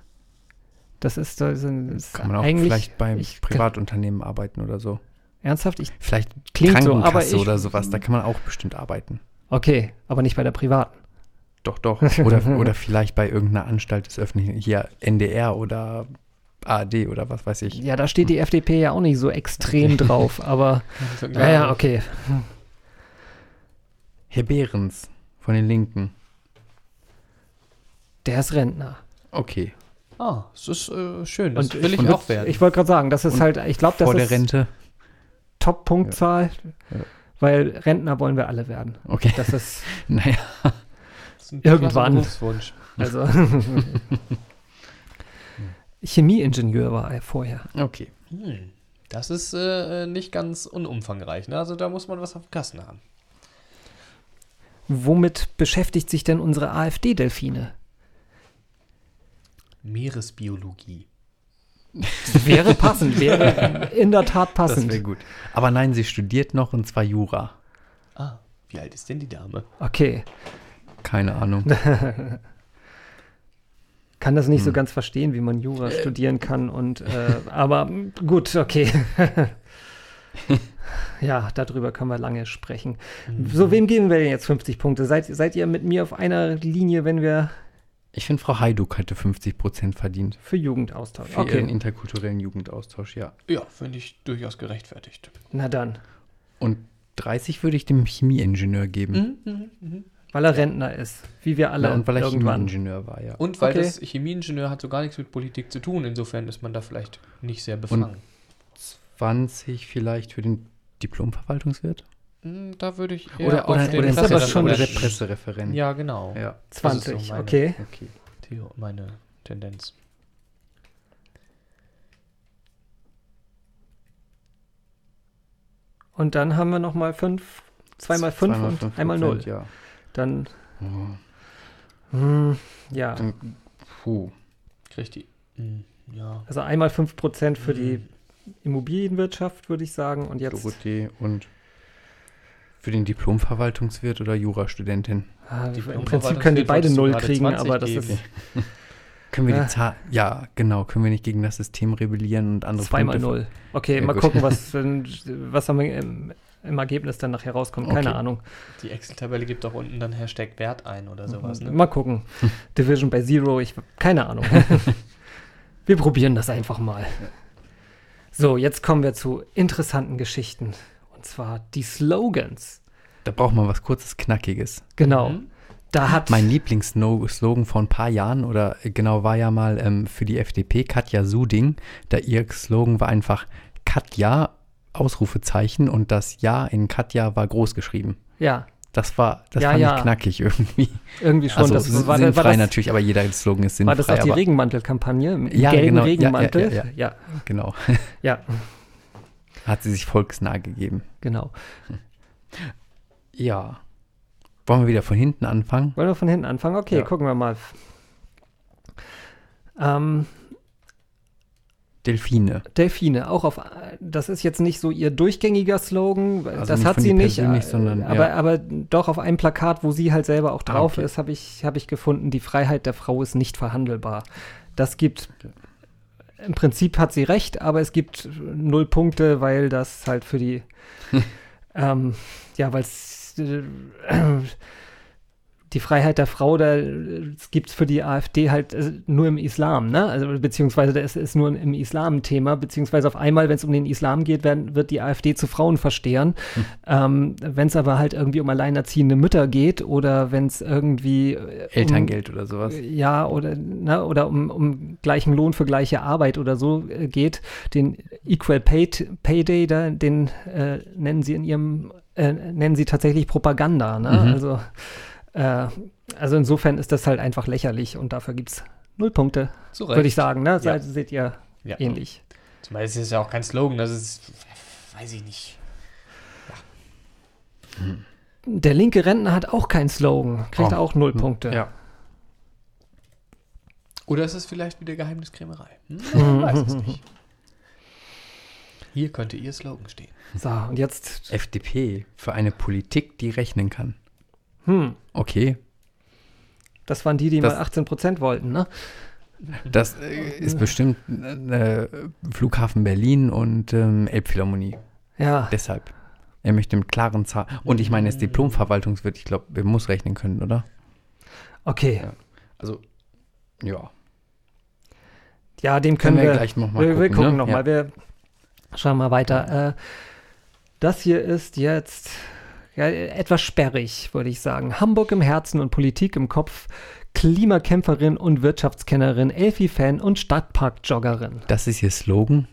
S1: Das ist, das ist
S3: Kann man auch vielleicht beim
S1: ich-
S3: Privatunternehmen arbeiten oder so.
S1: ernsthaft. Ich
S3: Vielleicht
S1: Klingt so,
S3: Krankenkasse
S1: aber ich-
S3: oder sowas, da kann man auch bestimmt arbeiten.
S1: Okay, aber nicht bei der privaten.
S3: Doch, doch. Oder, oder vielleicht bei irgendeiner Anstalt des öffentlichen, hier NDR oder ARD oder was weiß ich.
S1: Ja, da steht die FDP ja auch nicht so extrem drauf, aber naja, okay.
S3: Herr Behrens von den Linken.
S1: Der ist Rentner.
S3: Okay.
S4: Ah, das ist äh, schön. Das
S1: Und
S4: will ich,
S3: und
S4: auch werden.
S1: Ich wollte gerade sagen, das ist
S3: Und
S1: halt, ich glaube, das
S3: Vor der
S1: ist
S3: Rente.
S1: Top-Punktzahl,
S3: Ja.
S1: weil Rentner wollen wir alle werden.
S3: Okay.
S1: Das ist,
S3: Naja.
S4: Das ist ein
S1: irgendwann. also. Chemieingenieur war er vorher.
S3: Okay.
S4: Hm. Das ist äh, nicht ganz unumfangreich. Ne? Also da muss man was auf dem Kasten haben.
S1: Womit beschäftigt sich denn unsere AfD-Delfine?
S4: Meeresbiologie.
S1: Wäre passend, wäre in der Tat
S3: Das
S1: passend.
S3: wäre gut. Aber nein, sie studiert noch und zwar Jura.
S4: Ah, wie alt ist denn die Dame?
S1: Okay,
S3: Keine Ahnung.
S1: kann das nicht so
S3: Hm.
S1: ganz verstehen, wie man Jura studieren kann und äh, aber gut, okay. ja, darüber können wir lange sprechen. So, wem geben wir denn jetzt 50 Punkte? Seid, seid ihr mit mir auf einer Linie, wenn wir
S3: Ich finde, Frau Heiduk hätte 50 Prozent verdient.
S1: für Jugendaustausch?
S3: Für ihren
S1: Okay,
S3: interkulturellen Jugendaustausch, ja.
S4: Ja, finde ich durchaus gerechtfertigt.
S1: na dann,
S3: Und 30 würde ich dem Chemieingenieur geben.
S1: Weil er Rentner ist, wie wir alle
S3: Ja, und weil er
S1: irgendwann.
S3: Chemieingenieur war, ja.
S4: Und weil
S1: Okay.
S4: das Chemieingenieur hat so gar nichts mit Politik zu tun. Insofern ist man da vielleicht nicht sehr befangen.
S3: 20 vielleicht für den Diplomverwaltungswirt?
S4: Hm, Da würde ich eher
S3: Oder,
S4: auf
S3: oder,
S4: den
S3: oder,
S1: ist aber
S3: Presse,
S1: schon der
S3: Pressereferent.
S4: Ja, genau.
S3: ja.
S4: Das ist
S1: 20,
S4: so meine-
S1: okay.
S3: Okay.
S4: Meine Tendenz.
S1: Und dann haben wir noch mal fünf, zweimal fünf
S3: Zweimal
S1: und
S3: fünf
S1: einmal null.
S3: Prozent, Ja.
S1: Dann,
S3: Oh,
S1: hm, ja,
S3: dann, puh.
S4: Kriegt die. Hm, ja.
S1: also einmal 5 Prozent für die
S4: Hm.
S1: Immobilienwirtschaft, würde ich sagen. Und jetzt,
S3: Dorothee und für den Diplomverwaltungswirt oder Jurastudentin?
S1: ah,
S4: Die
S1: im Prinzip können die beide null kriegen,
S4: 20
S1: aber das
S4: geben.
S1: ist,
S3: Können wir die Zahl, ja, genau, können wir nicht gegen das System rebellieren und andere
S1: Zweimal null. Okay,
S3: Ja,
S1: mal
S3: gut.
S1: gucken, was, was am, im, im Ergebnis dann nachher rauskommt. Keine
S3: Okay.
S1: Ahnung.
S4: Die Excel-Tabelle gibt doch unten dann Hashtag Wert ein oder sowas. Ne?
S1: Mal gucken. Division bei Zero, ich keine Ahnung. wir probieren das einfach mal. So, jetzt kommen wir zu interessanten Geschichten. Und zwar die Slogans.
S3: Da braucht man was kurzes, knackiges.
S1: Genau.
S4: Mhm.
S1: Da hat
S3: Mein Lieblingsslogan vor ein paar Jahren oder äh, genau war ja mal ähm, für die FDP Katja Suding. Da ihr Slogan war einfach Katja, Ausrufezeichen und das Ja in Katja war groß geschrieben.
S1: ja
S3: Das war, das
S1: Ja,
S3: fand
S1: ja.
S3: ich knackig irgendwie.
S1: irgendwie schon.
S3: also
S1: das war,
S3: sinnfrei
S1: war das,
S3: natürlich, aber jeder Slogan ist
S1: war
S3: sinnfrei.
S1: das auch die Regenmantelkampagne? Im
S3: Ja,
S1: gelben
S3: genau.
S1: Regenmantel?
S3: ja, ja. Genau.
S1: ja,
S3: Hat sie sich volksnah gegeben.
S1: genau.
S3: Ja. Wollen wir wieder von hinten anfangen?
S1: Wollen wir von hinten anfangen? Okay, gucken wir mal. Ähm,
S3: Delfine.
S1: Delfine, auch auf, das ist jetzt nicht so ihr durchgängiger Slogan,
S3: Also
S1: das hat sie nicht,
S3: persönlich,
S1: äh,
S3: sondern,
S1: aber,
S3: ja.
S1: aber doch auf einem Plakat, wo sie halt selber auch
S3: Ah,
S1: drauf
S3: okay.
S1: ist, habe ich, hab ich gefunden, die Freiheit der Frau ist nicht verhandelbar. Das gibt, im Prinzip hat sie recht, aber es gibt null Punkte, weil das halt für die, ähm, ja, weil es äh, die Freiheit der Frau, da gibt es für die AfD halt äh, nur im Islam, ne? Also beziehungsweise das ist nur im Islam ein Thema, beziehungsweise auf einmal, wenn es um den Islam geht, werden, wird die AfD zu Frauenverstehern. Ähm, wenn es aber halt irgendwie um alleinerziehende Mütter geht oder wenn es irgendwie äh,
S3: Elterngeld oder sowas.
S1: Um, ja, oder, ne, oder um, um gleichen Lohn für gleiche Arbeit oder so äh, geht, den Equal Pay Payday, da, den äh, nennen sie in ihrem, äh, nennen sie tatsächlich Propaganda, ne?
S3: Mhm.
S1: Also äh, also insofern ist das halt einfach lächerlich und dafür gibt es null Punkte, würde ich sagen. Ne?
S4: Ja.
S1: Seht ihr
S4: Ja.
S1: ähnlich.
S4: Zumal es ist ja auch kein Slogan, das ist, weiß ich nicht.
S1: Der linke Rentner hat auch keinen Slogan, kriegt
S3: Oh.
S1: auch null Punkte.
S3: Ja.
S4: Oder ist es vielleicht wieder Geheimniskrämerei? Hm? Man weiß es nicht. Hier könnte ihr Slogan stehen.
S1: So, und jetzt,
S3: FDP für eine Politik, die rechnen kann.
S1: Hm,
S3: Okay,
S1: das waren die, die
S3: Das-
S1: mal 18 Prozent wollten, ne?
S3: das äh, ist bestimmt äh, Flughafen Berlin und ähm, Elbphilharmonie.
S1: Ja,
S3: Deshalb. Er möchte mit klaren Zahlen. Und ich meine, das Diplomverwaltungswirt, ich glaube, er muss rechnen können, oder?
S1: okay.
S3: Ja. Also, ja.
S1: Ja, dem können,
S3: Können wir
S1: wir,
S3: gleich noch mal
S1: wir,
S3: gucken,
S1: gucken
S3: ne?
S1: noch
S3: Ja.
S1: Wir schauen mal weiter. Äh, das hier ist jetzt ja, etwas sperrig, würde ich sagen. Hamburg im Herzen und Politik im Kopf. Klimakämpferin und Wirtschaftskennerin, Elfi-Fan und Stadtpark-Joggerin.
S3: Das ist ihr Slogan.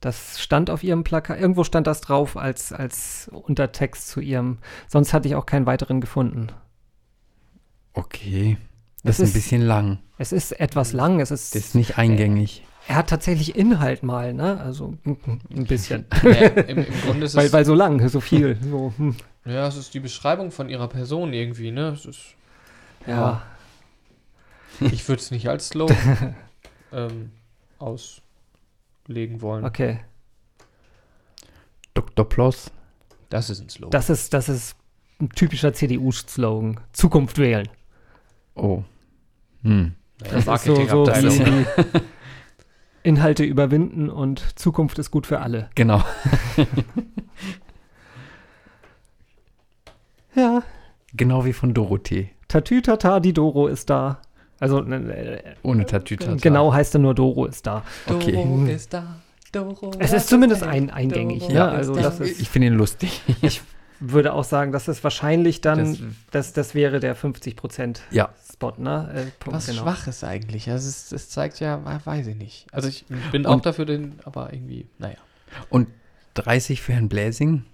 S1: Das stand auf ihrem Plakat. Irgendwo stand das drauf als, als Untertext zu ihrem. Sonst hatte ich auch keinen weiteren gefunden.
S3: Okay.
S1: Es
S3: Das ist ein bisschen lang.
S1: Es ist etwas lang. Es ist,
S3: Das ist nicht eingängig.
S1: er hat tatsächlich Inhalt mal, ne? Also ein bisschen.
S4: Ja, im, Im Grunde ist
S1: weil,
S4: es,
S1: weil so lang, so viel. So, hm.
S4: Ja, es ist die Beschreibung von ihrer Person irgendwie, ne? Es ist,
S1: Ja.
S4: ich würde es nicht als Slogan ähm, auslegen wollen.
S1: Okay.
S3: Dr. Ploss.
S4: Das ist ein Slogan.
S1: Das ist, das ist ein typischer CDU-Slogan. Zukunft wählen.
S3: Oh. Hm.
S1: Das ist so, so wie Inhalte überwinden und Zukunft ist gut für alle.
S3: Genau.
S1: Ja.
S3: Genau wie von Dorothee.
S1: Tatütata, die Doro ist da. Also äh,
S3: Ohne Tatütata.
S1: genau heißt er nur Doro ist da.
S3: Okay.
S4: Doro ist da. Doro
S1: Es ist zumindest
S4: ein.
S1: ein, eingängig.
S4: Doro
S1: Ja,
S4: ist
S1: also
S4: da.
S1: das ist,
S3: Ich finde ihn lustig.
S1: würde auch sagen, das ist wahrscheinlich dann,
S3: Das-
S1: das, das, wäre der 50%
S3: Ja.
S1: Spot, ne? Äh, Punkt,
S4: Was
S1: genau.
S4: schwach ist eigentlich. Das, ist, das zeigt ja, we- weiß ich nicht. Also ich bin
S3: Und-
S4: auch dafür, den, aber irgendwie, naja.
S3: Und 30 für Herrn Bläsing?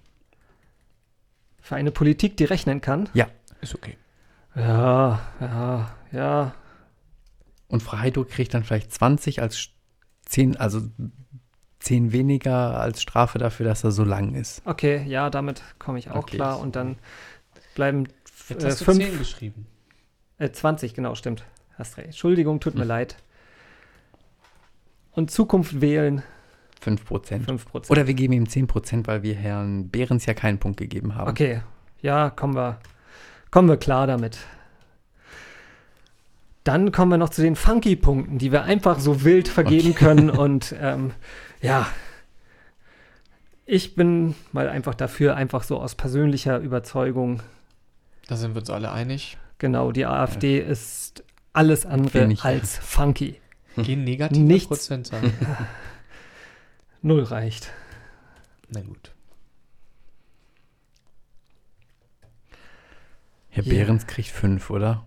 S1: Für eine Politik, die rechnen kann.
S4: Ist okay.
S1: Ja, ja, ja.
S3: Und Frau Heydrich kriegt dann vielleicht 20 als 10, also 10 weniger als Strafe dafür, dass er so lang ist.
S1: Okay, ja, damit komme ich auch
S3: Okay.
S1: klar. Und dann bleiben
S4: Jetzt
S1: äh,
S4: hast du
S1: fünf,
S4: 10 geschrieben.
S1: äh, 20, genau, stimmt. Hast recht. Entschuldigung, tut mir leid. Und Zukunft wählen
S3: 5 Prozent.
S1: 5%.
S3: Oder wir geben ihm 10 Prozent, weil wir Herrn Behrens ja keinen Punkt gegeben haben.
S1: Okay, ja, kommen wir, kommen wir klar damit. Dann kommen wir noch zu den Funky-Punkten, die wir einfach so wild vergeben können. Und ähm, ja, ich bin mal einfach dafür, einfach so aus persönlicher Überzeugung.
S4: Da sind wir uns alle einig.
S1: Genau, die AfD ist alles andere
S3: Wenig.
S1: als funky.
S4: Gehen negative
S1: Nichts.
S4: Prozentzahlen.
S1: Null reicht.
S4: Na gut.
S3: Herr
S1: Ja.
S3: Behrens kriegt fünf, oder?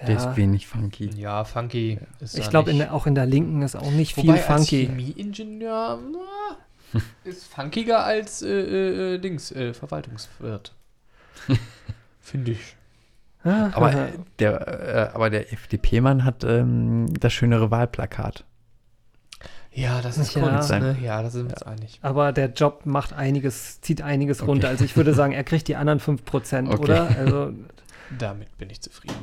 S3: Der
S1: Ja.
S3: ist wenig funky.
S4: Ja, funky ist
S1: Ich glaube, auch in der Linken ist auch nicht
S4: Wobei
S1: viel
S4: als
S1: funky.
S4: Chemieingenieur na, ist funkiger als äh, äh, äh, Dings, äh, Verwaltungswirt. Finde ich.
S1: Ah,
S3: Aber, äh, der, äh, aber der FDP-Mann hat ähm, das schönere Wahlplakat.
S4: Ja, das ist
S1: Ja.
S4: Kunst,
S3: Sein.
S4: ne? Ja, da sind wir uns einig.
S1: Aber der Job macht einiges, zieht einiges
S3: Okay.
S1: runter. Also ich würde sagen, er kriegt die anderen 5%,
S3: Okay.
S1: oder? Also
S4: Damit bin ich zufrieden.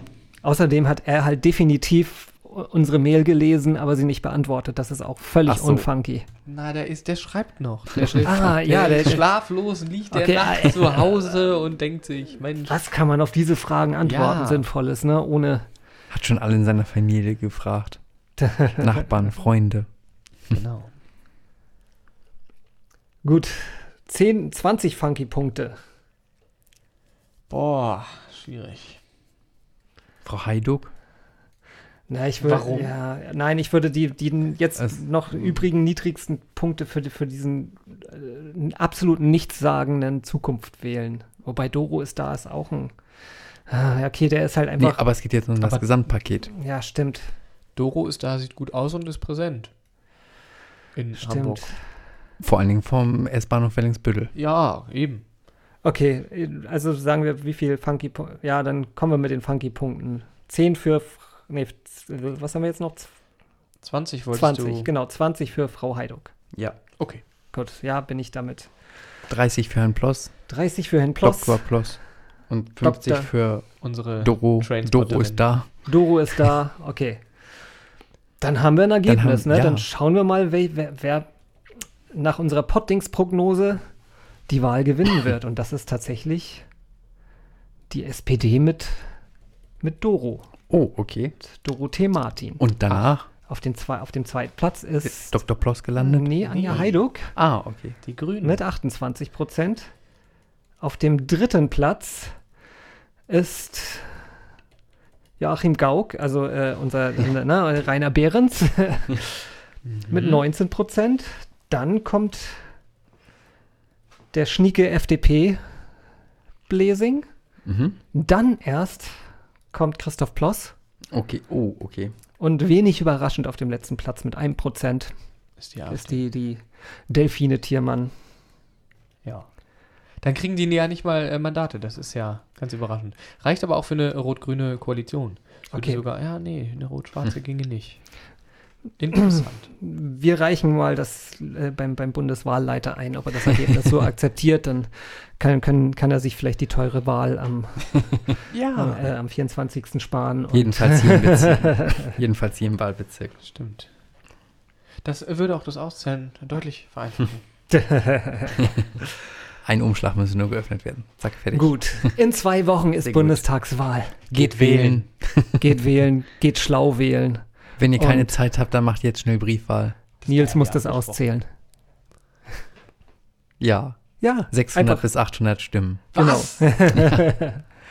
S1: außerdem hat er halt definitiv unsere Mail gelesen, aber sie nicht beantwortet. Das ist auch völlig
S3: so.
S1: unfunky.
S4: Na, der ist, der schreibt noch. Der schläft,
S1: Ah, ja, der-
S4: ist schlaflos liegt der
S1: Okay,
S4: nachts
S1: ah,
S4: zu Hause und denkt sich, Mensch,
S1: Was kann man auf diese Fragen antworten,
S4: Ja.
S1: Sinnvolles, ne? Ohne.
S3: Hat schon alle in seiner Familie gefragt. Nachbarn, Freunde.
S4: Genau.
S1: Gut. 10, 20 funky Punkte.
S4: Boah, schwierig.
S3: Frau Heiduk?
S1: Na, ich würde,
S4: Warum?
S1: Ja, nein, ich würde die, die jetzt
S3: Es-
S1: noch übrigen niedrigsten Punkte für, für diesen äh, absolut nichtssagenden Zukunft wählen. Wobei Doro ist da, ist auch ein. Ah, ja, okay, der ist halt
S3: Nee,
S1: einfach.
S3: aber es geht jetzt um das
S4: Aber-
S3: Gesamtpaket.
S1: ja, stimmt.
S4: Doro ist da, sieht gut aus und ist präsent. In
S1: Stimmt.
S4: Hamburg.
S3: Vor allen Dingen vom S-Bahnhof Wellingsbüttel.
S4: Ja, eben.
S1: Okay, also sagen wir, wie viel funky Punkte. Ja, dann kommen wir mit den funky Punkten. 10 für. Nee, was haben wir jetzt noch?
S4: 20 wolltest
S1: 20,
S4: du.
S1: genau, 20 für Frau Heiduk.
S3: Ja.
S4: Okay.
S1: Gut, ja, bin ich damit.
S3: 30 für Herrn Ploss,
S1: 30 für Herrn Ploss.
S3: Dr. Ploss. Und 50
S1: Dr.
S3: für
S4: Unsere
S3: Doro. Doro ist da.
S1: Doro ist da, okay. Dann haben wir ein Ergebnis,
S3: haben-
S1: ne?
S3: ja.
S1: Dann schauen wir mal, wer, wer, wer nach unserer Pottings-Prognose die Wahl gewinnen wird. Und das ist tatsächlich die SPD mit, mit Doro.
S3: Oh, okay.
S1: Dorothee Martin.
S3: Und danach
S1: Auf, den zwei, auf dem zweiten Platz ist
S3: ist Dr. Ploss gelandet.
S1: nee, Anja. Heiduk
S3: Ah, okay.
S4: Die Grünen.
S1: mit 28 Prozent. Auf dem dritten Platz ist Joachim Gauck, also äh, unser ne, Rainer Behrens mit 19 Prozent. Dann kommt der schnieke FDP Blesing.
S3: Mhm.
S1: Dann erst kommt Christoph Ploss.
S3: Okay, oh, okay.
S1: Und wenig überraschend auf dem letzten Platz mit 1 Prozent
S4: ist die
S1: ist die, die Delfine Tiermann.
S4: Ja. Dann kriegen die ja nicht mal äh, Mandate. Das ist ja ganz überraschend. Reicht aber auch für eine rot-grüne Koalition. Würde
S1: Okay.
S4: sogar, ja, nee, eine rot-schwarze ginge nicht. Interessant.
S1: Wir reichen mal das äh, beim, beim Bundeswahlleiter ein, ob er das Ergebnis so akzeptiert, dann kann, kann, kann er sich vielleicht die teure Wahl am, am, äh, am 24. sparen. und-
S3: Jedenfalls Bezirk. Jedenfalls im Wahlbezirk.
S4: Stimmt. Das würde auch das Auszählen deutlich vereinfachen.
S3: Ein Umschlag müsste nur geöffnet werden. Zack, fertig.
S1: Gut, in zwei Wochen ist. Bundestagswahl.
S3: Geht wählen.
S1: Geht wählen, geht schlau wählen.
S3: Wenn ihr keine
S1: Und-
S3: Zeit habt, dann macht jetzt schnell Briefwahl.
S1: Nils
S4: haben
S1: muss das auszählen.
S3: Ja,
S1: Ja,
S3: 600
S1: einfach,
S3: bis 800 Stimmen.
S1: genau.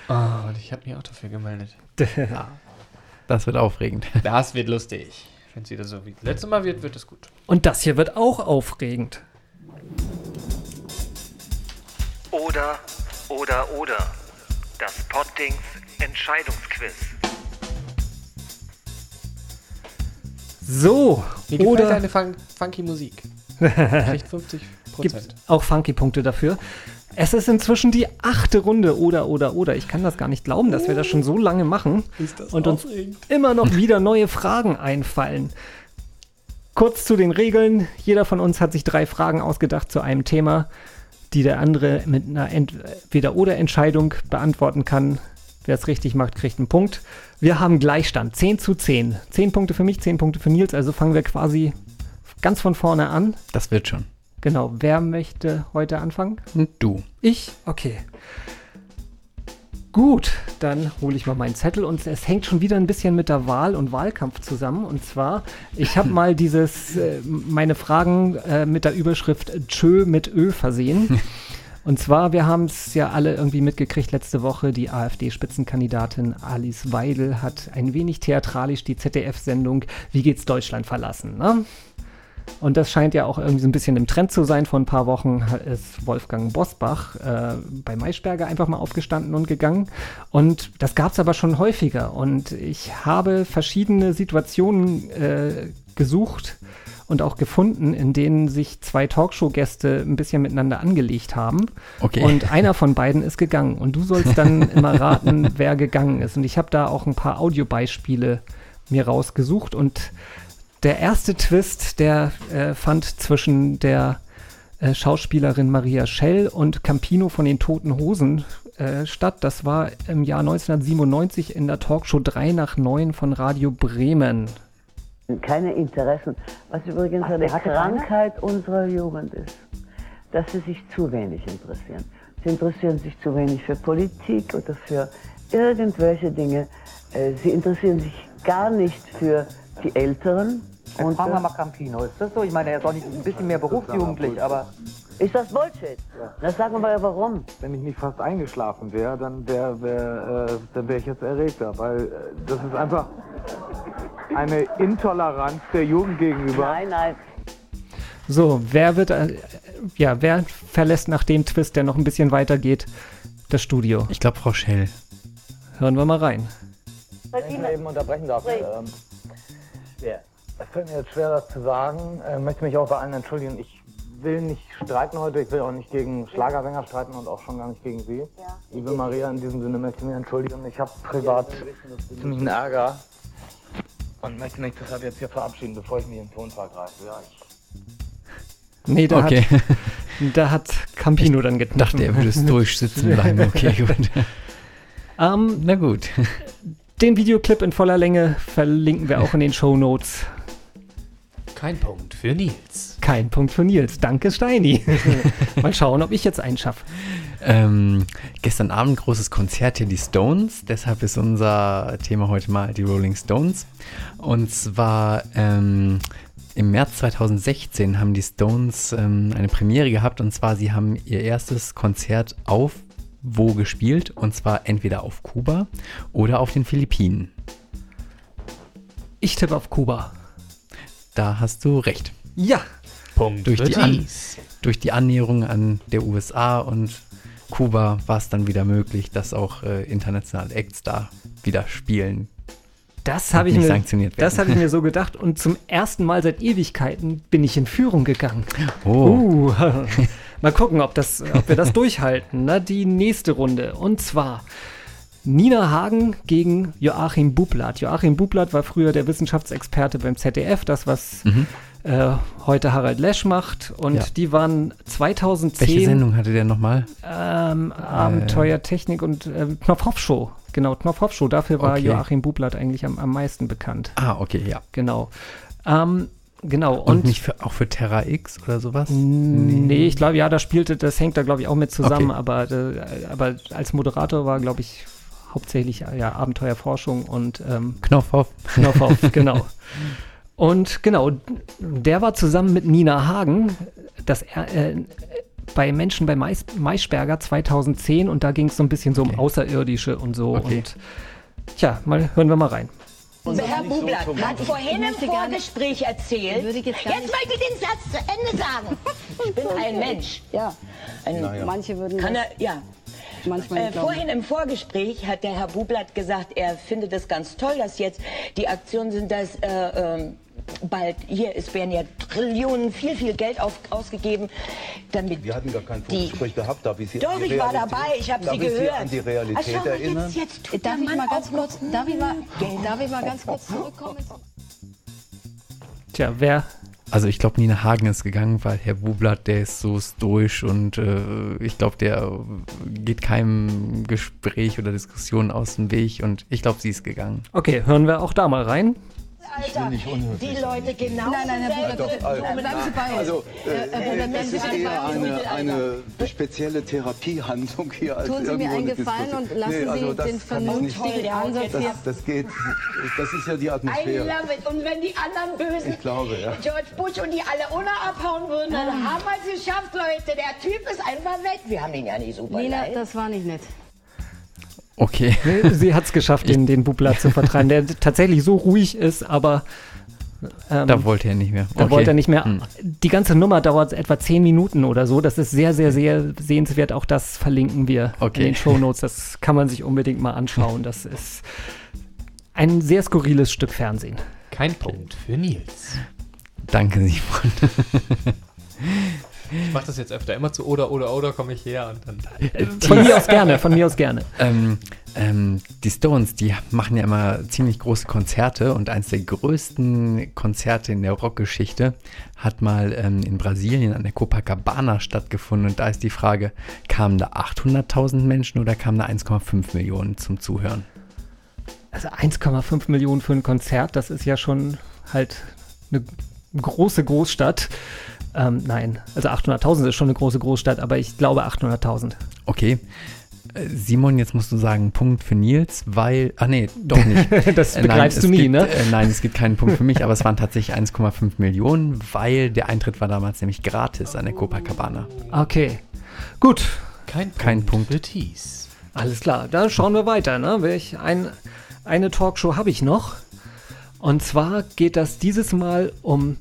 S4: Oh, und ich habe mich auch dafür gemeldet.
S3: Das wird aufregend.
S4: Das wird lustig. Wenn es wieder so wie das letzte Mal wird, wird es gut.
S1: Und das hier wird auch aufregend.
S5: Oder, oder, oder. Das Pottings Entscheidungsquiz.
S1: So,
S4: Mir gefällt
S1: oder
S4: deine fun funky Musik. Kriegt 50
S1: gibt
S4: Prozent.
S1: auch Funky-Punkte dafür. Es ist inzwischen die achte Runde, oder, oder, oder. Ich kann das gar nicht glauben, dass wir das schon so lange machen
S4: Ist das
S1: und uns immer noch wieder neue Fragen einfallen. Kurz zu den Regeln. Jeder von uns hat sich drei Fragen ausgedacht zu einem Thema, die der andere mit einer Entweder-Oder-Entscheidung beantworten kann. Wer es richtig macht, kriegt einen Punkt. Wir haben Gleichstand, 10 zu 10. 10 Punkte für mich, 10 Punkte für Nils, also fangen wir quasi ganz von vorne an.
S3: Das wird schon.
S1: Genau, wer möchte heute anfangen?
S3: Du.
S1: Ich? Okay. Gut, dann hole ich mal meinen Zettel und es hängt schon wieder ein bisschen mit der Wahl und Wahlkampf zusammen. Und zwar, ich habe mal dieses, äh, meine Fragen äh, mit der Überschrift Tschö mit Ö versehen. Und zwar, wir haben es ja alle irgendwie mitgekriegt letzte Woche, die AfD-Spitzenkandidatin Alice Weidel hat ein wenig theatralisch die ZDF-Sendung Wie geht's Deutschland verlassen. Ne? Und das scheint ja auch irgendwie so ein bisschen im Trend zu sein. Vor ein paar Wochen ist Wolfgang Bosbach äh, bei Maischberger einfach mal aufgestanden und gegangen. Und das gab es aber schon häufiger. Und ich habe verschiedene Situationen äh, gesucht, und auch gefunden, in denen sich zwei Talkshow-Gäste ein bisschen miteinander angelegt haben.
S3: Okay.
S1: Und einer von beiden ist gegangen. Und du sollst dann immer raten, wer gegangen ist. Und ich habe da auch ein paar Audiobeispiele mir rausgesucht. Und der erste Twist, der äh, fand zwischen der äh, Schauspielerin Maria Schell und Campino von den Toten Hosen äh, statt. Das war im Jahr 1997 in der Talkshow 3 nach 9 von Radio Bremen.
S6: Keine Interessen. Was übrigens
S7: Ach,
S6: eine Krankheit unserer Jugend ist, dass sie sich zu wenig interessieren. Sie interessieren sich zu wenig für Politik oder für irgendwelche Dinge. Äh, Sie interessieren sich gar nicht für die Älteren.
S7: Und
S6: Und
S7: fragen wir mal Campino. Ist das so? Ich meine, er ist auch nicht ein bisschen mehr berufsjugendlich, aber
S6: ist das Bullshit? Das sagen wir ja warum.
S8: Wenn ich nicht fast eingeschlafen wäre, dann wäre wär, äh, dann wär ich jetzt erregter, weil äh, das ist einfach eine Intoleranz der Jugend gegenüber.
S6: Nein, nein.
S1: So, wer wird, äh, ja, wer verlässt nach dem Twist, der noch ein bisschen weiter geht, das Studio?
S3: Ich glaube, Frau Schell.
S1: Hören wir mal rein.
S8: Wenn ich mal eben unterbrechen darf. Ähm, ja, es fällt mir jetzt schwer, das zu sagen. Ich möchte mich auch bei allen entschuldigen. Ich will nicht streiten heute. Ich will auch nicht gegen Schlagersänger streiten und auch schon gar nicht gegen Sie. Liebe Maria, in diesem Sinne möchte ich mich entschuldigen. Ich habe privat ziemlich einen Ärger und möchte mich deshalb jetzt hier verabschieden, bevor ich mich in den Ton vergreife. Ja, ich
S1: Nee, da,
S3: Okay.
S1: hat, da hat Campino dann gedacht.
S3: Er würde es durchsitzen bleiben. Okay, gut.
S1: Ähm,
S3: Na gut.
S1: den Videoclip in voller Länge verlinken wir auch in den Show Notes.
S4: Kein Punkt für Nils.
S1: Kein Punkt für Nils. Danke, Steini. mal schauen, ob ich jetzt einen schaffe.
S3: Ähm, gestern Abend großes Konzert hier, die Stones. Deshalb ist unser Thema heute mal die Rolling Stones. Und zwar ähm, im März 2016 haben die Stones ähm, eine Premiere gehabt. Und zwar, sie haben ihr erstes Konzert auf wo gespielt. Und zwar entweder auf Kuba oder auf den Philippinen.
S1: Ich tippe auf Kuba.
S3: Da hast du recht.
S1: Ja.
S4: Punkt
S3: Durch die, An durch die Annäherung an der USA und Kuba war es dann wieder möglich, dass auch äh, internationale Acts da wieder spielen.
S1: Das habe ich, mir- das hab ich mir so gedacht. Und zum ersten Mal seit Ewigkeiten bin ich in Führung gegangen.
S3: Oh,
S1: Uh, mal gucken, ob, das, ob wir das durchhalten. Na, die nächste Runde. Und zwar Nina Hagen gegen Joachim Bublatt. Joachim Bublatt war früher der Wissenschaftsexperte beim ZDF, das, was äh, heute Harald Lesch macht. Und
S3: Ja.
S1: die waren 2010
S3: welche Sendung hatte der nochmal?
S1: ähm, Abenteuer Technik und ähm, Knopfhoff-Show. Genau, Knopfhoff-Show. Dafür war
S3: Okay.
S1: Joachim Bublatt eigentlich am, am meisten bekannt.
S3: Ah, okay, ja.
S1: Genau. Ähm, genau.
S3: Und, nicht für, auch für Terra X oder sowas?
S1: Nee, ich glaube, ja, da spielte, das hängt da, glaube ich, auch mit zusammen,
S3: Okay.
S1: aber, äh, aber als Moderator war, glaube ich, hauptsächlich äh, ja, Abenteuerforschung und ähm,
S3: Knopf auf.
S1: Knopfhoff, genau. Und genau, der war zusammen mit Nina Hagen das, äh, bei Menschen bei Mais Maischberger 2010 und da ging es so ein bisschen so um
S3: Okay.
S1: Außerirdische und so.
S3: Okay.
S1: Und tja, mal hören wir mal rein.
S9: Herr Bublatt hat vorhin im Vorgespräch erzählt.
S10: Jetzt
S9: Jetzt möchte ich den Satz zu Ende sagen. Ich bin ein Mensch.
S10: Ja,
S9: Ein,
S10: manche würden
S9: kann er, ja. Äh, vorhin im Vorgespräch hat der Herr Bublatt gesagt, er findet es ganz toll, dass jetzt die Aktionen sind, dass äh, ähm, bald hier, es werden ja Trillionen, viel, viel Geld auf, ausgegeben, damit
S11: Wir hatten gar kein
S9: die-
S11: Vorgespräch gehabt. Darf ich Sie
S9: Doch, ich war dabei, ich habe sie
S11: ich
S9: gehört.
S11: Sie an die
S9: Ach,
S11: Realität
S9: schau mal,
S11: erinnern?
S9: Jetzt, jetzt tut
S10: Darf ich mal ganz kurz, darf ich mal,
S9: Geld.
S10: darf ich mal ganz kurz zurückkommen?
S1: Tja, wer
S3: Also ich glaube, Nina Hagen ist gegangen, weil Herr Bublatt, der ist so stoisch und äh, ich glaube, der geht keinem Gespräch oder Diskussion aus dem Weg und ich glaube, sie ist gegangen.
S1: Okay, hören wir auch da mal rein.
S10: Ich will nicht unhöflich
S9: Die Leute genau.
S10: Nein, nein, Herr Buber, bitte, bleiben Sie bei. Also, äh, äh, das ist eher eine, eine spezielle Therapiehandlung hier. Als
S11: Tun Sie mir
S10: irgendwo
S11: einen
S10: eine
S11: Gefallen und lassen
S10: Nee, also
S11: Sie
S10: das
S11: den vernünftigen Ansatz
S10: Das,
S11: hier.
S10: das geht, das ist ja die
S9: I
S10: Atmosphäre.
S9: love it. Und wenn die anderen Bösen,
S10: Ich glaube, ja.
S9: George Bush und die alle ohne abhauen würden, dann haben wir es geschafft, Leute. Der Typ ist einfach weg. Wir haben ihn ja nicht super
S11: Nina,
S9: leid.
S11: das war nicht nett.
S3: Okay.
S1: Sie hat es geschafft, den, den Bubler zu vertreiben, der tatsächlich so ruhig ist, aber ähm,
S3: Da wollte er nicht mehr.
S1: Da
S3: Okay.
S1: wollte er nicht mehr.
S3: Hm.
S1: Die ganze Nummer dauert etwa zehn Minuten oder so. Das ist sehr, sehr, sehr sehenswert. Auch das verlinken wir
S3: Okay.
S1: in den Shownotes. Das kann man sich unbedingt mal anschauen. Das ist ein sehr skurriles Stück Fernsehen.
S4: Kein Punkt für Nils.
S3: Danke, Simon.
S4: Ich mache das jetzt öfter. Immer zu oder, oder, oder komme ich her und dann.
S1: Von mir aus gerne, von mir aus gerne.
S3: Ähm, ähm, die Stones, die machen ja immer ziemlich große Konzerte und eines der größten Konzerte in der Rockgeschichte hat mal ähm, in Brasilien an der Copacabana stattgefunden. Und da ist die Frage, kamen da 800.000 Menschen oder kamen da 1,5 Millionen zum Zuhören?
S1: Also 1,5 Millionen für ein Konzert, das ist ja schon halt eine große Großstadt. Ähm, nein, also 800.000 ist schon eine große Großstadt, aber ich glaube 800.000.
S3: Okay. Äh, Simon, jetzt musst du sagen, Punkt für Nils, weil. Ah, nee, doch nicht.
S1: Das
S3: Äh,
S1: begreifst
S3: es
S1: du nie,
S3: gibt,
S1: ne?
S3: Äh, nein, es gibt keinen Punkt für mich, aber es waren tatsächlich 1,5 Millionen, weil der Eintritt war damals nämlich gratis an der Copacabana.
S1: Okay, gut.
S4: Kein Punkt,
S3: Kein Punkt.
S4: für Thies.
S1: Alles klar, dann schauen wir weiter. Ne? Welch ein, eine Talkshow habe ich noch. Und zwar geht das dieses Mal um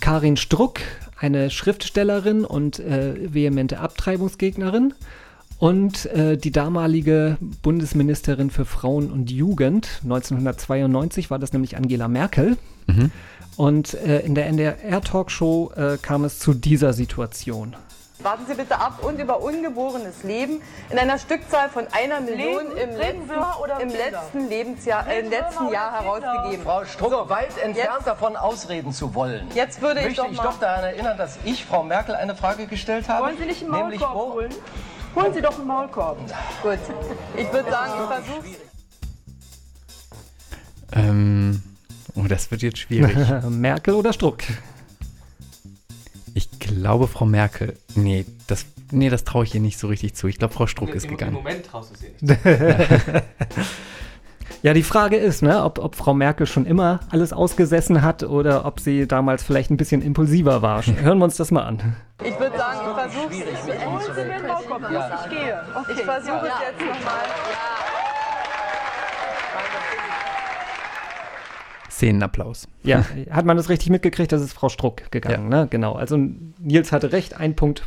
S1: Karin Struck, eine Schriftstellerin und äh, vehemente Abtreibungsgegnerin. Und äh, die damalige Bundesministerin für Frauen und Jugend, 1992 war das nämlich Angela Merkel.
S3: Mhm.
S1: Und äh, in der NDR-Talkshow äh, kam es zu dieser Situation.
S12: Warten Sie bitte ab und über ungeborenes Leben in einer Stückzahl von einer Million im, letzten, im letzten Lebensjahr, äh, im letzten Jahr herausgegeben.
S13: Frau Struck, weit entfernt
S12: Jetzt-
S13: davon ausreden zu wollen.
S12: Jetzt würde ich
S13: möchte
S12: doch
S13: ich doch daran erinnern, dass ich Frau Merkel eine Frage gestellt habe.
S12: Wollen Sie nicht einen
S13: nämlich
S12: Maulkorb
S13: wo,
S12: holen? Holen Sie doch einen Maulkorb. Gut. Ich würde sagen, ich versuche
S3: Ähm, oh, das wird jetzt schwierig.
S1: Merkel oder Struck?
S3: Ich glaube, Frau Merkel. Nee, das, nee, das traue ich ihr nicht so richtig zu. Ich glaube, Frau Struck ist
S4: Im,
S3: gegangen.
S4: Im Moment traust du es ihr nicht.
S1: Ja, die Frage ist, ne, ob, ob Frau Merkel schon immer alles ausgesessen hat oder ob sie damals vielleicht ein bisschen impulsiver war. Hören wir uns das mal an.
S12: Ich würde sagen, ich versuche es. Holen Sie mir einen ja. ich gehe. Ich versuche es jetzt nochmal.
S3: Szenenapplaus.
S1: Ja, hat man das richtig mitgekriegt, das ist Frau Struck gegangen, ne? Genau. Also Nils hatte recht, ein Punkt.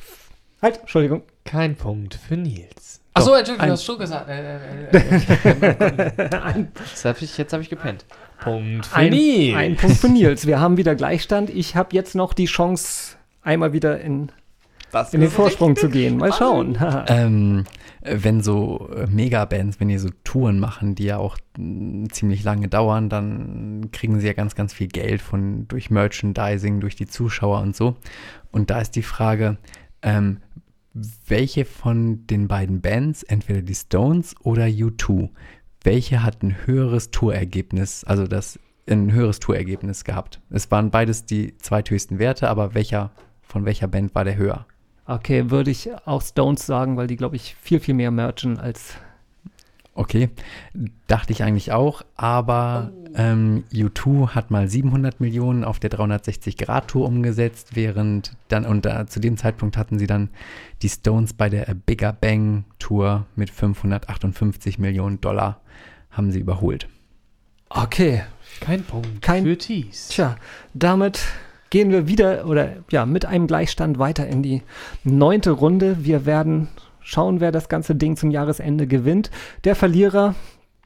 S1: Halt, Entschuldigung.
S4: Kein Punkt für Nils. Achso,
S1: Doch,
S4: Entschuldigung, du hast schon gesagt. Äh, äh, äh, jetzt habe ich, jetzt hab ich gepennt. Punkt für
S1: Ein,
S4: Nils.
S1: ein Punkt für Nils. Wir haben wieder Gleichstand. Ich habe jetzt noch die Chance, einmal wieder in,
S4: Das
S1: in den Vorsprung zu gehen. Mal schauen.
S3: Ähm, äh, wenn so äh, Megabands, wenn die so Touren machen, die ja auch mh, ziemlich lange dauern, dann kriegen sie ja ganz, ganz viel Geld von durch Merchandising, durch die Zuschauer und so. Und da ist die Frage, ähm, welche von den beiden Bands, entweder die Stones oder U2, welche hat ein höheres Tourergebnis, also das ein höheres Tourergebnis gehabt? Es waren beides die zweithöchsten Werte, aber welcher von welcher Band war der höher?
S1: Okay, würde ich auch Stones sagen, weil die, glaube ich, viel, viel mehr merchen als.
S3: Okay, dachte ich eigentlich auch, aber ähm, U2 hat mal 700 Millionen auf der 360-Grad-Tour umgesetzt, während dann, und da, zu dem Zeitpunkt hatten sie dann die Stones bei der Bigger Bang Tour mit 558 Millionen Dollar, haben sie überholt.
S1: Okay.
S4: Kein Punkt
S1: Kein-
S4: für Thies.
S1: Tja, damit gehen wir wieder oder ja, mit einem Gleichstand weiter in die neunte Runde. Wir werden schauen, wer das ganze Ding zum Jahresende gewinnt. Der Verlierer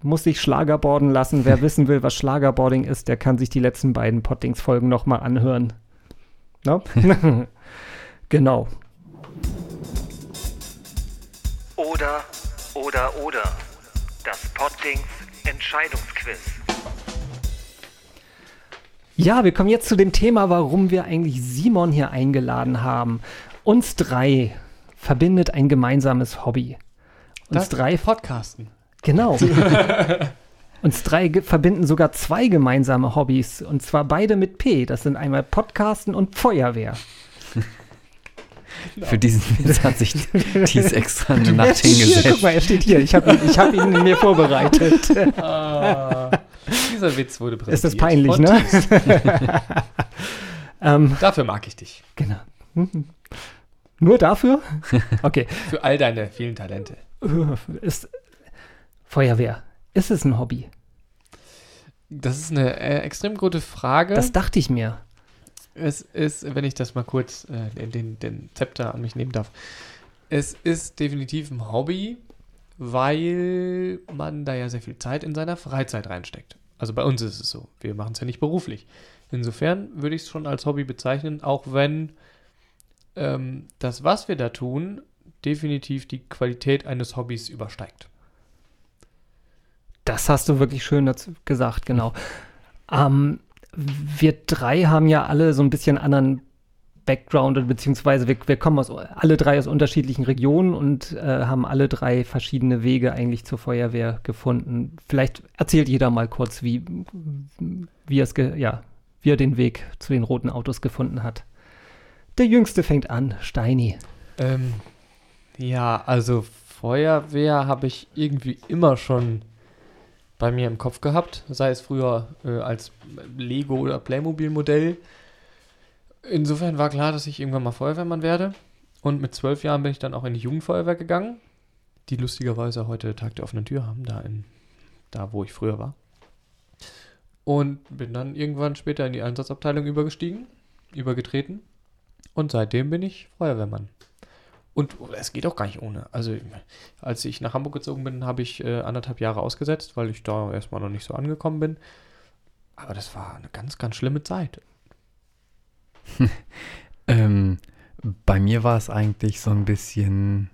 S1: muss sich Schlagerborden lassen. Wer wissen will, was Schlagerboarding ist, der kann sich die letzten beiden Pottings-Folgen nochmal anhören. No? genau.
S5: Oder, oder, oder. Das Pottings Entscheidungsquiz.
S1: Ja, wir kommen jetzt zu dem Thema, warum wir eigentlich Simon hier eingeladen haben. Uns drei verbindet ein gemeinsames Hobby. Uns
S4: Das
S1: drei
S4: Podcasten.
S1: Genau. Uns drei verbinden sogar zwei gemeinsame Hobbys. Und zwar beide mit P. Das sind einmal Podcasten und Feuerwehr.
S3: Für diesen Witz hat sich Thies extra eine Nacht
S1: steht hier,
S3: hingesetzt.
S1: guck mal, er steht hier. Ich habe ihn, ich hab ihn mir vorbereitet.
S4: Ah, dieser Witz wurde präsentiert.
S1: Ist das peinlich, ne? Ähm,
S4: Dafür mag ich dich.
S1: genau. Nur dafür? Okay.
S4: Für all deine vielen Talente.
S1: Ist Feuerwehr. Ist es ein Hobby?
S4: Das ist eine äh, extrem gute Frage.
S1: Das dachte ich mir.
S4: Es ist, wenn ich das mal kurz äh, den, den, den Zepter an mich nehmen darf. Es ist definitiv ein Hobby, weil man da ja sehr viel Zeit in seiner Freizeit reinsteckt. Also bei uns ist es so. Wir machen es ja nicht beruflich. Insofern würde ich es schon als Hobby bezeichnen, auch wenn ähm, das, was wir da tun, definitiv die Qualität eines Hobbys übersteigt.
S1: Das hast du wirklich schön dazu gesagt, genau. Ähm, wir drei haben ja alle so ein bisschen anderen Background, oder beziehungsweise wir, wir kommen aus, alle drei aus unterschiedlichen Regionen und äh, haben alle drei verschiedene Wege eigentlich zur Feuerwehr gefunden. Vielleicht erzählt jeder mal kurz, wie, wie, es ja, wie er den Weg zu den roten Autos gefunden hat. Der Jüngste fängt an, Steini.
S4: Ähm, ja, also Feuerwehr habe ich irgendwie immer schon bei mir im Kopf gehabt, sei es früher äh, als Lego oder Playmobil-Modell. Insofern war klar, dass ich irgendwann mal Feuerwehrmann werde. Und mit zwölf Jahren bin ich dann auch in die Jugendfeuerwehr gegangen, die lustigerweise heute Tag der offenen Tür haben, da, in, da wo ich früher war. Und bin dann irgendwann später in die Einsatzabteilung übergestiegen, übergetreten. Und seitdem bin ich Feuerwehrmann. Und es geht auch gar nicht ohne. Also, als ich nach Hamburg gezogen bin, habe ich äh, anderthalb Jahre ausgesetzt, weil ich da erstmal noch nicht so angekommen bin. Aber das war eine ganz, ganz schlimme Zeit.
S3: ähm, bei mir war es eigentlich so ein bisschen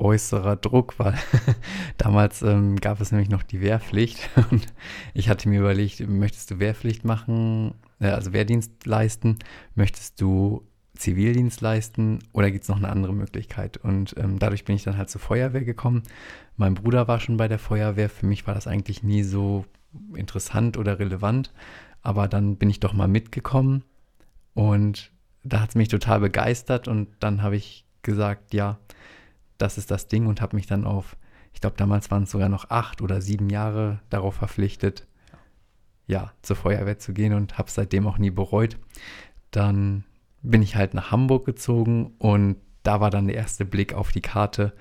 S3: äußerer Druck, weil damals ähm, gab es nämlich noch die Wehrpflicht. Und ich hatte mir überlegt, möchtest du Wehrpflicht machen, äh, also Wehrdienst leisten, möchtest du Zivildienst leisten? Oder gibt es noch eine andere Möglichkeit? Und ähm, dadurch bin ich dann halt zur Feuerwehr gekommen. Mein Bruder war schon bei der Feuerwehr, für mich war das eigentlich nie so interessant oder relevant, aber dann bin ich doch mal mitgekommen und da hat es mich total begeistert und dann habe ich gesagt, ja, das ist das Ding und habe mich dann auf, ich glaube, damals waren es sogar noch acht oder sieben Jahre darauf verpflichtet, ja, zur Feuerwehr zu gehen und habe es seitdem auch nie bereut. Dann bin ich halt nach Hamburg gezogen und da war dann der erste Blick auf die Karte,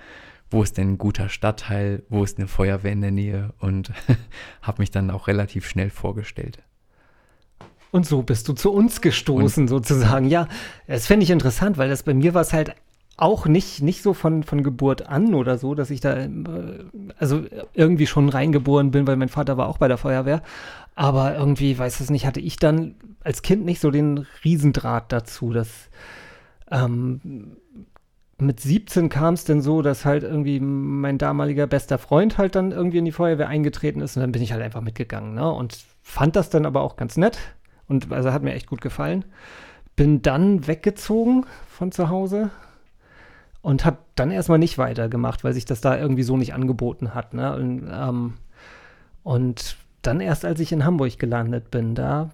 S3: wo ist denn ein guter Stadtteil, wo ist eine Feuerwehr in der Nähe und habe mich dann auch relativ schnell vorgestellt.
S1: Und so bist du zu uns gestoßen, und sozusagen. Ja, das fände ich interessant, weil das bei mir war es halt auch nicht, nicht so von, von Geburt an oder so, dass ich da äh, also irgendwie schon reingeboren bin, weil mein Vater war auch bei der Feuerwehr. Aber irgendwie, weiß es nicht, hatte ich dann als Kind nicht so den Riesendraht dazu, dass ähm, mit 17 kam es denn so, dass halt irgendwie mein damaliger bester Freund halt dann irgendwie in die Feuerwehr eingetreten ist und dann bin ich halt einfach mitgegangen, ne? Und fand das dann aber auch ganz nett und also hat mir echt gut gefallen. Bin dann weggezogen von zu Hause und habe dann erstmal nicht weitergemacht, weil sich das da irgendwie so nicht angeboten hat, ne? Und, ähm, und dann erst, als ich in Hamburg gelandet bin, da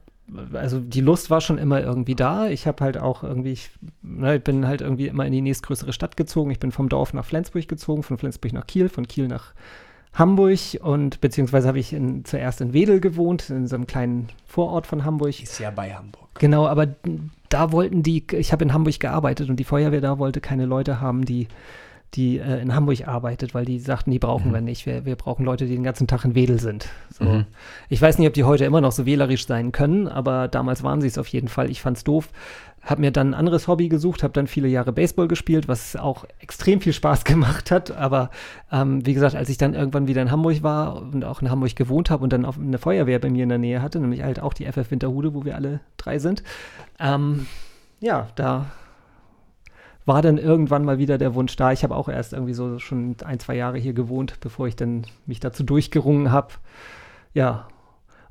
S1: also die Lust war schon immer irgendwie da. Ich habe halt auch irgendwie, ich, ne, ich bin halt irgendwie immer in die nächstgrößere Stadt gezogen. Ich bin vom Dorf nach Flensburg gezogen, von Flensburg nach Kiel, von Kiel nach Hamburg und beziehungsweise habe ich in, zuerst in Wedel gewohnt, in so einem kleinen Vorort von Hamburg.
S4: Ist ja bei Hamburg.
S1: Genau, aber da wollten die, ich habe in Hamburg gearbeitet und die Feuerwehr da wollte keine Leute haben, die die äh, in Hamburg arbeitet, weil die sagten, die brauchen
S3: Mhm.
S1: wir nicht. Wir, wir brauchen Leute, die den ganzen Tag in Wedel sind. So.
S3: Mhm.
S1: Ich weiß nicht, ob die heute immer noch so wählerisch sein können, aber damals waren sie es auf jeden Fall. Ich fand's doof. Hab mir dann ein anderes Hobby gesucht, habe dann viele Jahre Baseball gespielt, was auch extrem viel Spaß gemacht hat. Aber ähm, wie gesagt, als ich dann irgendwann wieder in Hamburg war und auch in Hamburg gewohnt habe und dann auch eine Feuerwehr bei mir in der Nähe hatte, nämlich halt auch die FF Winterhude, wo wir alle drei sind, ähm, ja, da war dann irgendwann mal wieder der Wunsch da. Ich habe auch erst irgendwie so schon ein, zwei Jahre hier gewohnt, bevor ich dann mich dazu durchgerungen habe. Ja.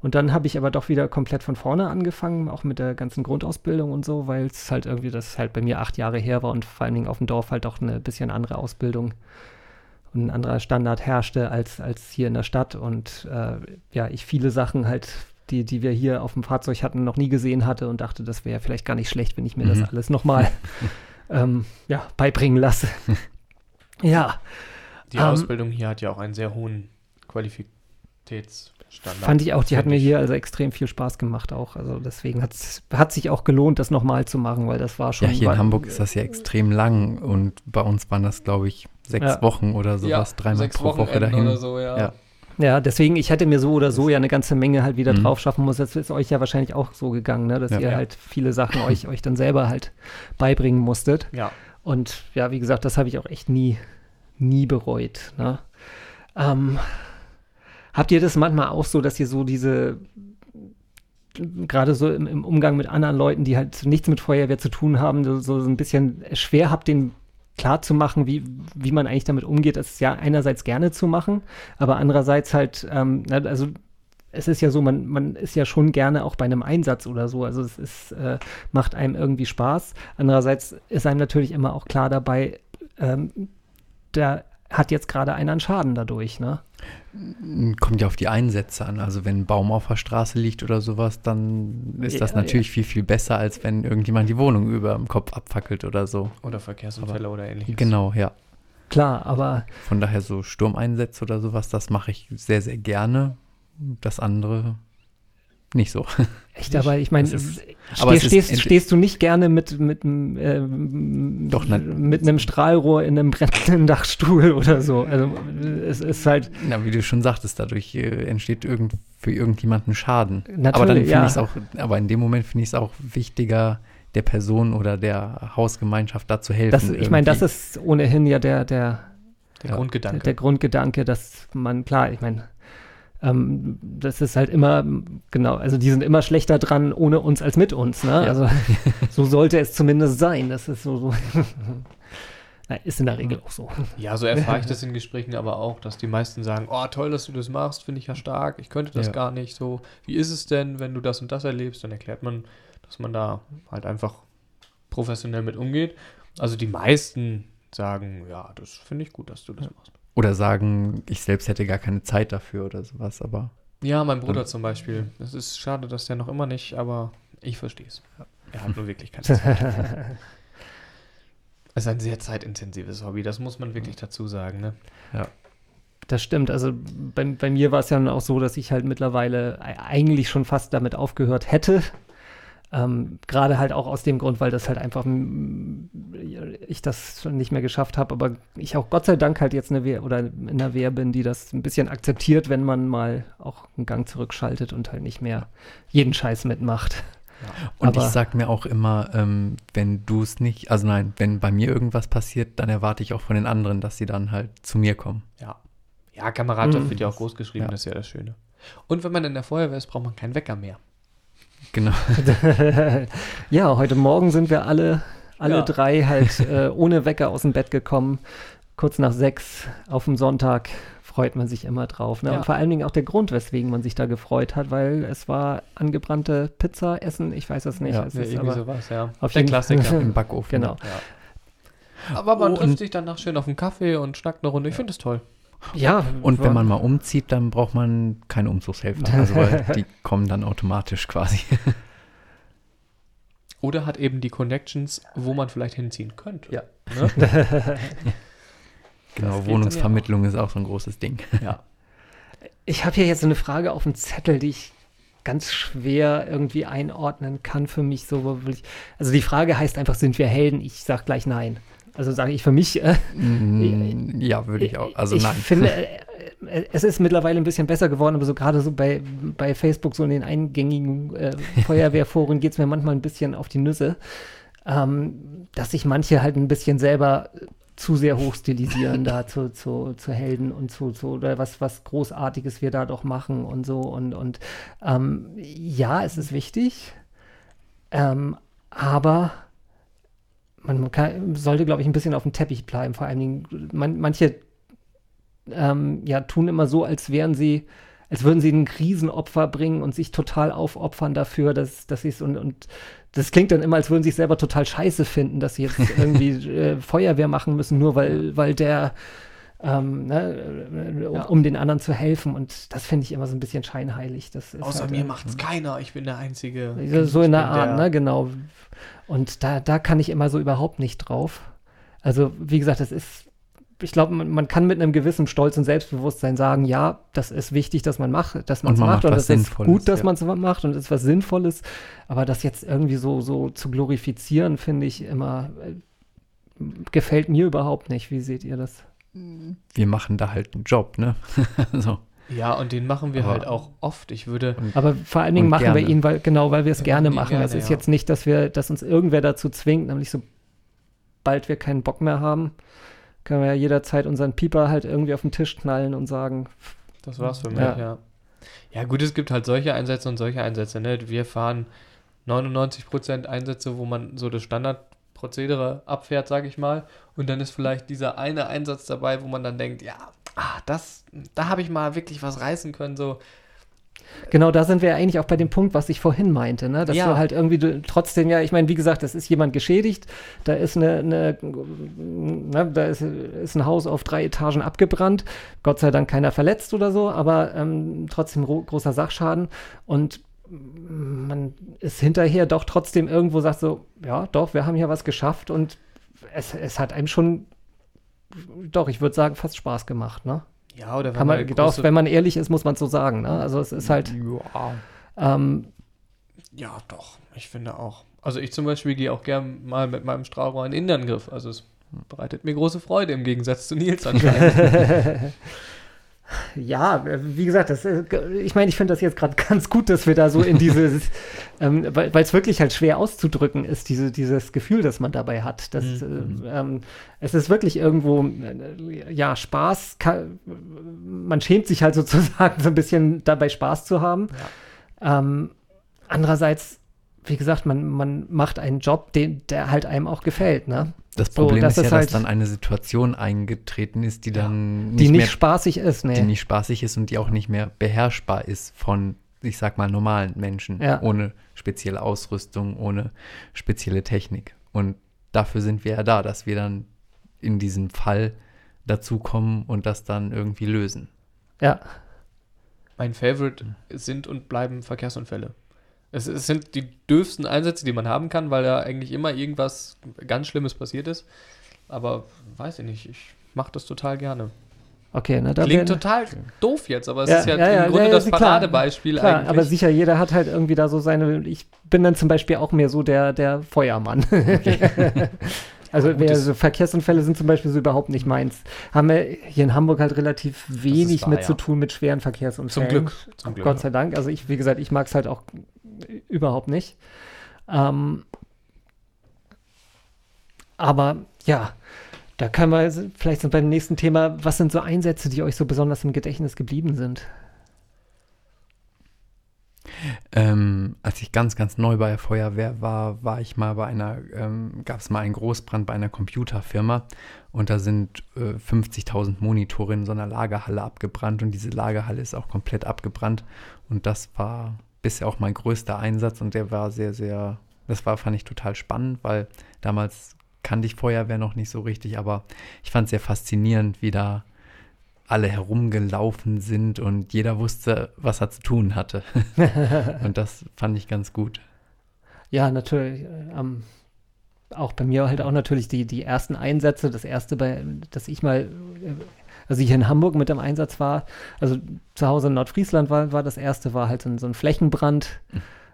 S1: Und dann habe ich aber doch wieder komplett von vorne angefangen, auch mit der ganzen Grundausbildung und so, weil es halt irgendwie, das halt bei mir acht Jahre her war und vor allen Dingen auf dem Dorf halt auch eine bisschen andere Ausbildung. und ein anderer Standard herrschte als, als hier in der Stadt und äh, ja, ich viele Sachen halt, die, die wir hier auf dem Fahrzeug hatten, noch nie gesehen hatte und dachte, das wäre vielleicht gar nicht schlecht, wenn ich mir
S3: Mhm.
S1: das alles nochmal ähm, ja, beibringen lasse. ja.
S4: Die
S1: Ähm,
S4: Ausbildung hier hat ja auch einen sehr hohen Qualifitätsstandard.
S1: Fand ich auch, die hat mir hier also extrem viel Spaß gemacht auch. Also deswegen hat sich auch gelohnt, das nochmal zu machen, weil das war schon.
S3: Ja, hier in Hamburg ist das ja extrem lang und bei uns waren das, glaube ich, sechs
S1: Ja.
S3: Wochen oder sowas,
S4: Ja,
S3: dreimal pro Woche dahin.
S4: oder so, ja.
S1: Ja, deswegen, ich hätte mir so oder so ja eine ganze Menge halt wieder
S3: Mhm.
S1: drauf schaffen muss. Das ist euch ja wahrscheinlich auch so gegangen, ne? dass
S3: Ja.
S1: ihr
S3: Ja.
S1: halt viele Sachen euch, euch dann selber halt beibringen musstet.
S4: Ja.
S1: Und ja, wie gesagt, das habe ich auch echt nie, nie bereut. Ne? Ähm, habt ihr das manchmal auch so, dass ihr so diese gerade so im, im Umgang mit anderen Leuten, die halt nichts mit Feuerwehr zu tun haben, so, so ein bisschen schwer habt, den klar zu machen, wie, wie man eigentlich damit umgeht. Das ist ja einerseits gerne zu machen, aber andererseits halt, ähm, also es ist ja so, man, man ist ja schon gerne auch bei einem Einsatz oder so. Also es ist, äh, macht einem irgendwie Spaß. Andererseits ist einem natürlich immer auch klar dabei, ähm, da hat jetzt gerade einer einen Schaden dadurch, ne?
S3: Kommt ja auf die Einsätze an. Also wenn ein Baum auf der Straße liegt oder sowas, dann ist das
S1: Ja,
S3: natürlich viel, viel besser, als wenn irgendjemand die Wohnung über dem Kopf abfackelt oder so.
S4: Oder Verkehrsunfälle oder ähnliches.
S3: Genau, ja.
S1: Klar, aber
S3: Von daher so Sturmeinsätze oder sowas, das mache ich sehr, sehr gerne. Das andere nicht so.
S1: Echt, aber ich meine, steh, stehst, stehst du nicht gerne mit, mit, m, ähm,
S3: Doch, na-
S1: mit einem Strahlrohr in einem brennenden Dachstuhl oder so. Also es ist halt,
S3: Na, wie du schon sagtest, dadurch äh, entsteht irgend, für irgendjemanden Schaden.
S1: Natürlich,
S3: aber dann finde
S1: ja.
S3: ich es auch, aber in dem Moment finde ich es auch wichtiger, der Person oder der Hausgemeinschaft da zu helfen.
S1: das, ich meine, das ist ohnehin ja der, der,
S4: Der
S3: Ja.
S4: Grundgedanke.
S1: der, der Grundgedanke, dass man, klar, ich meine, ähm, das ist halt immer, genau, also die sind immer schlechter dran ohne uns als mit uns, ne?
S3: Ja.
S1: Also so sollte es zumindest sein. Das ist so, so ist in der Regel auch so.
S4: Ja, so erfahre ich das in Gesprächen aber auch, dass die meisten sagen, oh toll, dass du das machst, finde ich ja stark, ich könnte das
S3: Ja.
S4: gar nicht so. Wie ist es denn, wenn du das und das erlebst? Dann erklärt man, dass man da halt einfach professionell mit umgeht. Also die meisten sagen, ja, das finde ich gut, dass du das machst.
S3: Oder sagen, ich selbst hätte gar keine Zeit dafür oder sowas, aber
S4: Ja, mein Bruder
S3: Dann-
S4: zum Beispiel. Es ist schade, dass der noch immer nicht, aber ich verstehe es. Er hat nur wirklich keine Zeit. Es ist ein sehr zeitintensives Hobby, das muss man wirklich dazu sagen. Ne?
S3: ja.
S1: Das stimmt. Also bei, bei mir war es ja dann auch so, dass ich halt mittlerweile eigentlich schon fast damit aufgehört hätte. Ähm, Gerade halt auch aus dem Grund, weil das halt einfach ich das schon nicht mehr geschafft habe. Aber ich auch Gott sei Dank halt jetzt eine Wehr oder in einer Wehr bin, die das ein bisschen akzeptiert, wenn man mal auch einen Gang zurückschaltet und halt nicht mehr jeden Scheiß mitmacht.
S3: Und
S1: Aber-
S3: ich sag mir auch immer, ähm, wenn du es nicht, also nein, wenn bei mir irgendwas passiert, dann erwarte ich auch von den anderen, dass sie dann halt zu mir kommen.
S4: Ja. Ja, Kameradschaft
S1: Mhm.
S4: wird ja auch groß geschrieben,
S3: Ja.
S4: das ist ja das Schöne. Und wenn man in der Feuerwehr ist, braucht man keinen Wecker mehr.
S3: Genau.
S1: ja, heute Morgen sind wir alle, alle
S4: Ja.
S1: drei halt äh, ohne Wecker aus dem Bett gekommen. Kurz nach sechs auf dem Sonntag freut man sich immer drauf. Ne?
S4: Ja.
S1: Und vor allen Dingen auch der Grund, weswegen man sich da gefreut hat, weil es war angebrannte Pizza essen. Ich weiß es nicht.
S3: Ja,
S1: es
S4: Ja,
S1: ist
S4: irgendwie
S1: aber
S4: sowas, ja.
S1: auf
S4: Der
S1: jeden
S4: Klassiker.
S3: Im Backofen.
S1: Genau.
S4: Ja. Aber man
S3: Oh,
S4: trifft sich danach schön auf einen Kaffee und schnackt eine Runde. Ich finde das toll.
S1: Ja,
S3: Und wenn man mal umzieht, dann braucht man keine Umzugshelfer. Also die kommen dann automatisch quasi.
S4: Oder hat eben die Connections, wo man vielleicht hinziehen könnte.
S1: Ja.
S4: Ne?
S3: Genau,
S4: dann ja
S3: Wohnungsvermittlung ist auch so ein großes Ding.
S4: ja.
S1: Ich habe hier jetzt so eine Frage auf dem Zettel, die ich ganz schwer irgendwie einordnen kann für mich. So, wo will ich, also die Frage heißt einfach, sind wir Helden? Ich sage gleich nein. Also sage ich für mich. Äh,
S3: Mm, ja, würde ich auch. Also
S1: ich
S3: nein.
S1: finde, äh, äh, es ist mittlerweile ein bisschen besser geworden, aber so gerade so bei, bei Facebook, so in den eingängigen äh, Feuerwehrforen geht es mir manchmal ein bisschen auf die Nüsse, ähm, dass sich manche halt ein bisschen selber zu sehr hochstilisieren da zu, zu, zu Helden und zu, zu oder was, was Großartiges wir da doch machen und so und, und ähm, ja, es ist wichtig, ähm, aber man kann, sollte, glaube ich, ein bisschen auf dem Teppich bleiben. Vor allen Dingen, man, manche ähm, ja, tun immer so, als wären sie, als würden sie ein Riesenopfer bringen und sich total aufopfern dafür, dass, dass sie es und, und das klingt dann immer, als würden sie sich selber total scheiße finden, dass sie jetzt irgendwie äh, Feuerwehr machen müssen, nur weil, weil der ähm, ne, um, um, den anderen zu helfen. Und das finde ich immer so ein bisschen scheinheilig.
S4: Außer
S1: halt,
S4: mir macht es keiner, ich bin der Einzige.
S1: So in der Art, der ne, genau. Und da, da kann ich immer so überhaupt nicht drauf. Also, wie gesagt, das ist, ich glaube, man, man, kann mit einem gewissen Stolz und Selbstbewusstsein sagen, ja, das ist wichtig, dass man macht, dass man es macht, und das ist gut, dass ja. man es macht und es ist was Sinnvolles. Aber das jetzt irgendwie so, so zu glorifizieren, finde ich immer, äh, gefällt mir überhaupt nicht. Wie seht ihr das?
S3: Wir machen da halt einen Job, ne?
S4: so. Ja, und den machen wir aber, halt auch oft. Ich würde.
S1: aber vor allen Dingen machen gerne. wir ihn, weil, genau, weil wir es gerne machen. Gerne, das ist ja. jetzt nicht, dass wir, dass uns irgendwer dazu zwingt, nämlich sobald wir keinen Bock mehr haben, können wir ja jederzeit unseren Pieper halt irgendwie auf den Tisch knallen und sagen.
S4: Das war's für mich, ja. ja. Ja, gut, es gibt halt solche Einsätze und solche Einsätze, ne? Wir fahren 99% Einsätze, wo man so das Standardprozedere abfährt, sage ich mal. Und dann ist vielleicht dieser eine Einsatz dabei, wo man dann denkt, ja, ah, das, da habe ich mal wirklich was reißen können, so.
S1: Genau, da sind wir ja eigentlich auch bei dem Punkt, was ich vorhin meinte, ne? dass ja. du halt irgendwie du, trotzdem ja, ich meine, wie gesagt, das ist jemand geschädigt, da ist eine, eine ne, da ist, ist, ein Haus auf drei Etagen abgebrannt, Gott sei Dank keiner verletzt oder so, aber ähm, trotzdem großer Sachschaden und man ist hinterher doch trotzdem irgendwo sagt so, ja, doch, wir haben hier was geschafft und es, es hat einem schon, doch, ich würde sagen, fast Spaß gemacht, ne?
S4: Ja, oder wenn
S1: Kann man, doch, wenn man ehrlich ist, muss man so sagen, ne? Also es ist halt. Ja. Ähm,
S4: ja, doch, ich finde auch. Also ich zum Beispiel gehe auch gern mal mit meinem Strahlrohr in Innenangriff. Also es bereitet mir große Freude im Gegensatz zu Nils anscheinend.
S1: Ja, wie gesagt, das, äh, ich meine, ich finde das jetzt gerade ganz gut, dass wir da so in dieses, ähm, weil es wirklich halt schwer auszudrücken ist, diese, dieses Gefühl, das man dabei hat. Das, mhm. äh, ähm, es ist wirklich irgendwo, äh, ja, Spaß, kann, man schämt sich halt sozusagen so ein bisschen dabei Spaß zu haben. Ja. Ähm, andererseits, wie gesagt, man, man macht einen Job, den, der halt einem auch gefällt, ne?
S3: Das Problem so, ist ja, halt dass dann eine Situation eingetreten ist, die dann
S1: nicht die nicht mehr, spaßig ist,
S3: nee. Die nicht spaßig ist und die auch nicht mehr beherrschbar ist von, ich sag mal, normalen Menschen. Ja. Ohne spezielle Ausrüstung, ohne spezielle Technik. Und dafür sind wir ja da, dass wir dann in diesem Fall dazukommen und das dann irgendwie lösen.
S1: Ja.
S4: Mein Favorite sind und bleiben Verkehrsunfälle. Es, es, sind die dürfsten Einsätze, die man haben kann, weil da eigentlich immer irgendwas ganz Schlimmes passiert ist. Aber weiß ich nicht, ich mache das total gerne.
S1: Okay, na, da
S4: Klingt total doof jetzt, aber es ja, ist ja, ja im Grunde ja, das Paradebeispiel
S1: klar, eigentlich. Aber sicher, jeder hat halt irgendwie da so seine. Ich bin dann zum Beispiel auch mehr so der, der Feuermann. Okay. also, ja, wer, so Verkehrsunfälle sind zum Beispiel so überhaupt nicht meins. Haben wir hier in Hamburg halt relativ wenig wahr, mit zu tun mit schweren Verkehrsunfällen.
S4: Zum Glück. Zum Glück
S1: Gott sei Dank. Also ich, wie gesagt, ich mag es halt auch überhaupt nicht. Ähm, aber ja, da können wir vielleicht so beim nächsten Thema, was sind so Einsätze, die euch so besonders im Gedächtnis geblieben sind?
S3: Ähm, als ich ganz, ganz neu bei der Feuerwehr war, war ich mal bei einer, ähm, gab es mal einen Großbrand bei einer Computerfirma und da sind äh, 50.000 Monitore in so einer Lagerhalle abgebrannt und diese Lagerhalle ist auch komplett abgebrannt und das war bisher auch mein größter Einsatz und der war sehr, sehr, das war, fand ich total spannend, weil damals kannte ich Feuerwehr noch nicht so richtig, aber ich fand es sehr faszinierend, wie da alle herumgelaufen sind und jeder wusste, was er zu tun hatte. und das fand ich ganz gut.
S1: Ja, natürlich. Ähm, auch bei mir halt auch natürlich die, die ersten Einsätze. Das erste, bei, dass ich mal äh, also ich in Hamburg mit dem Einsatz war, also zu Hause in Nordfriesland war, war das erste, war halt so ein, so ein Flächenbrand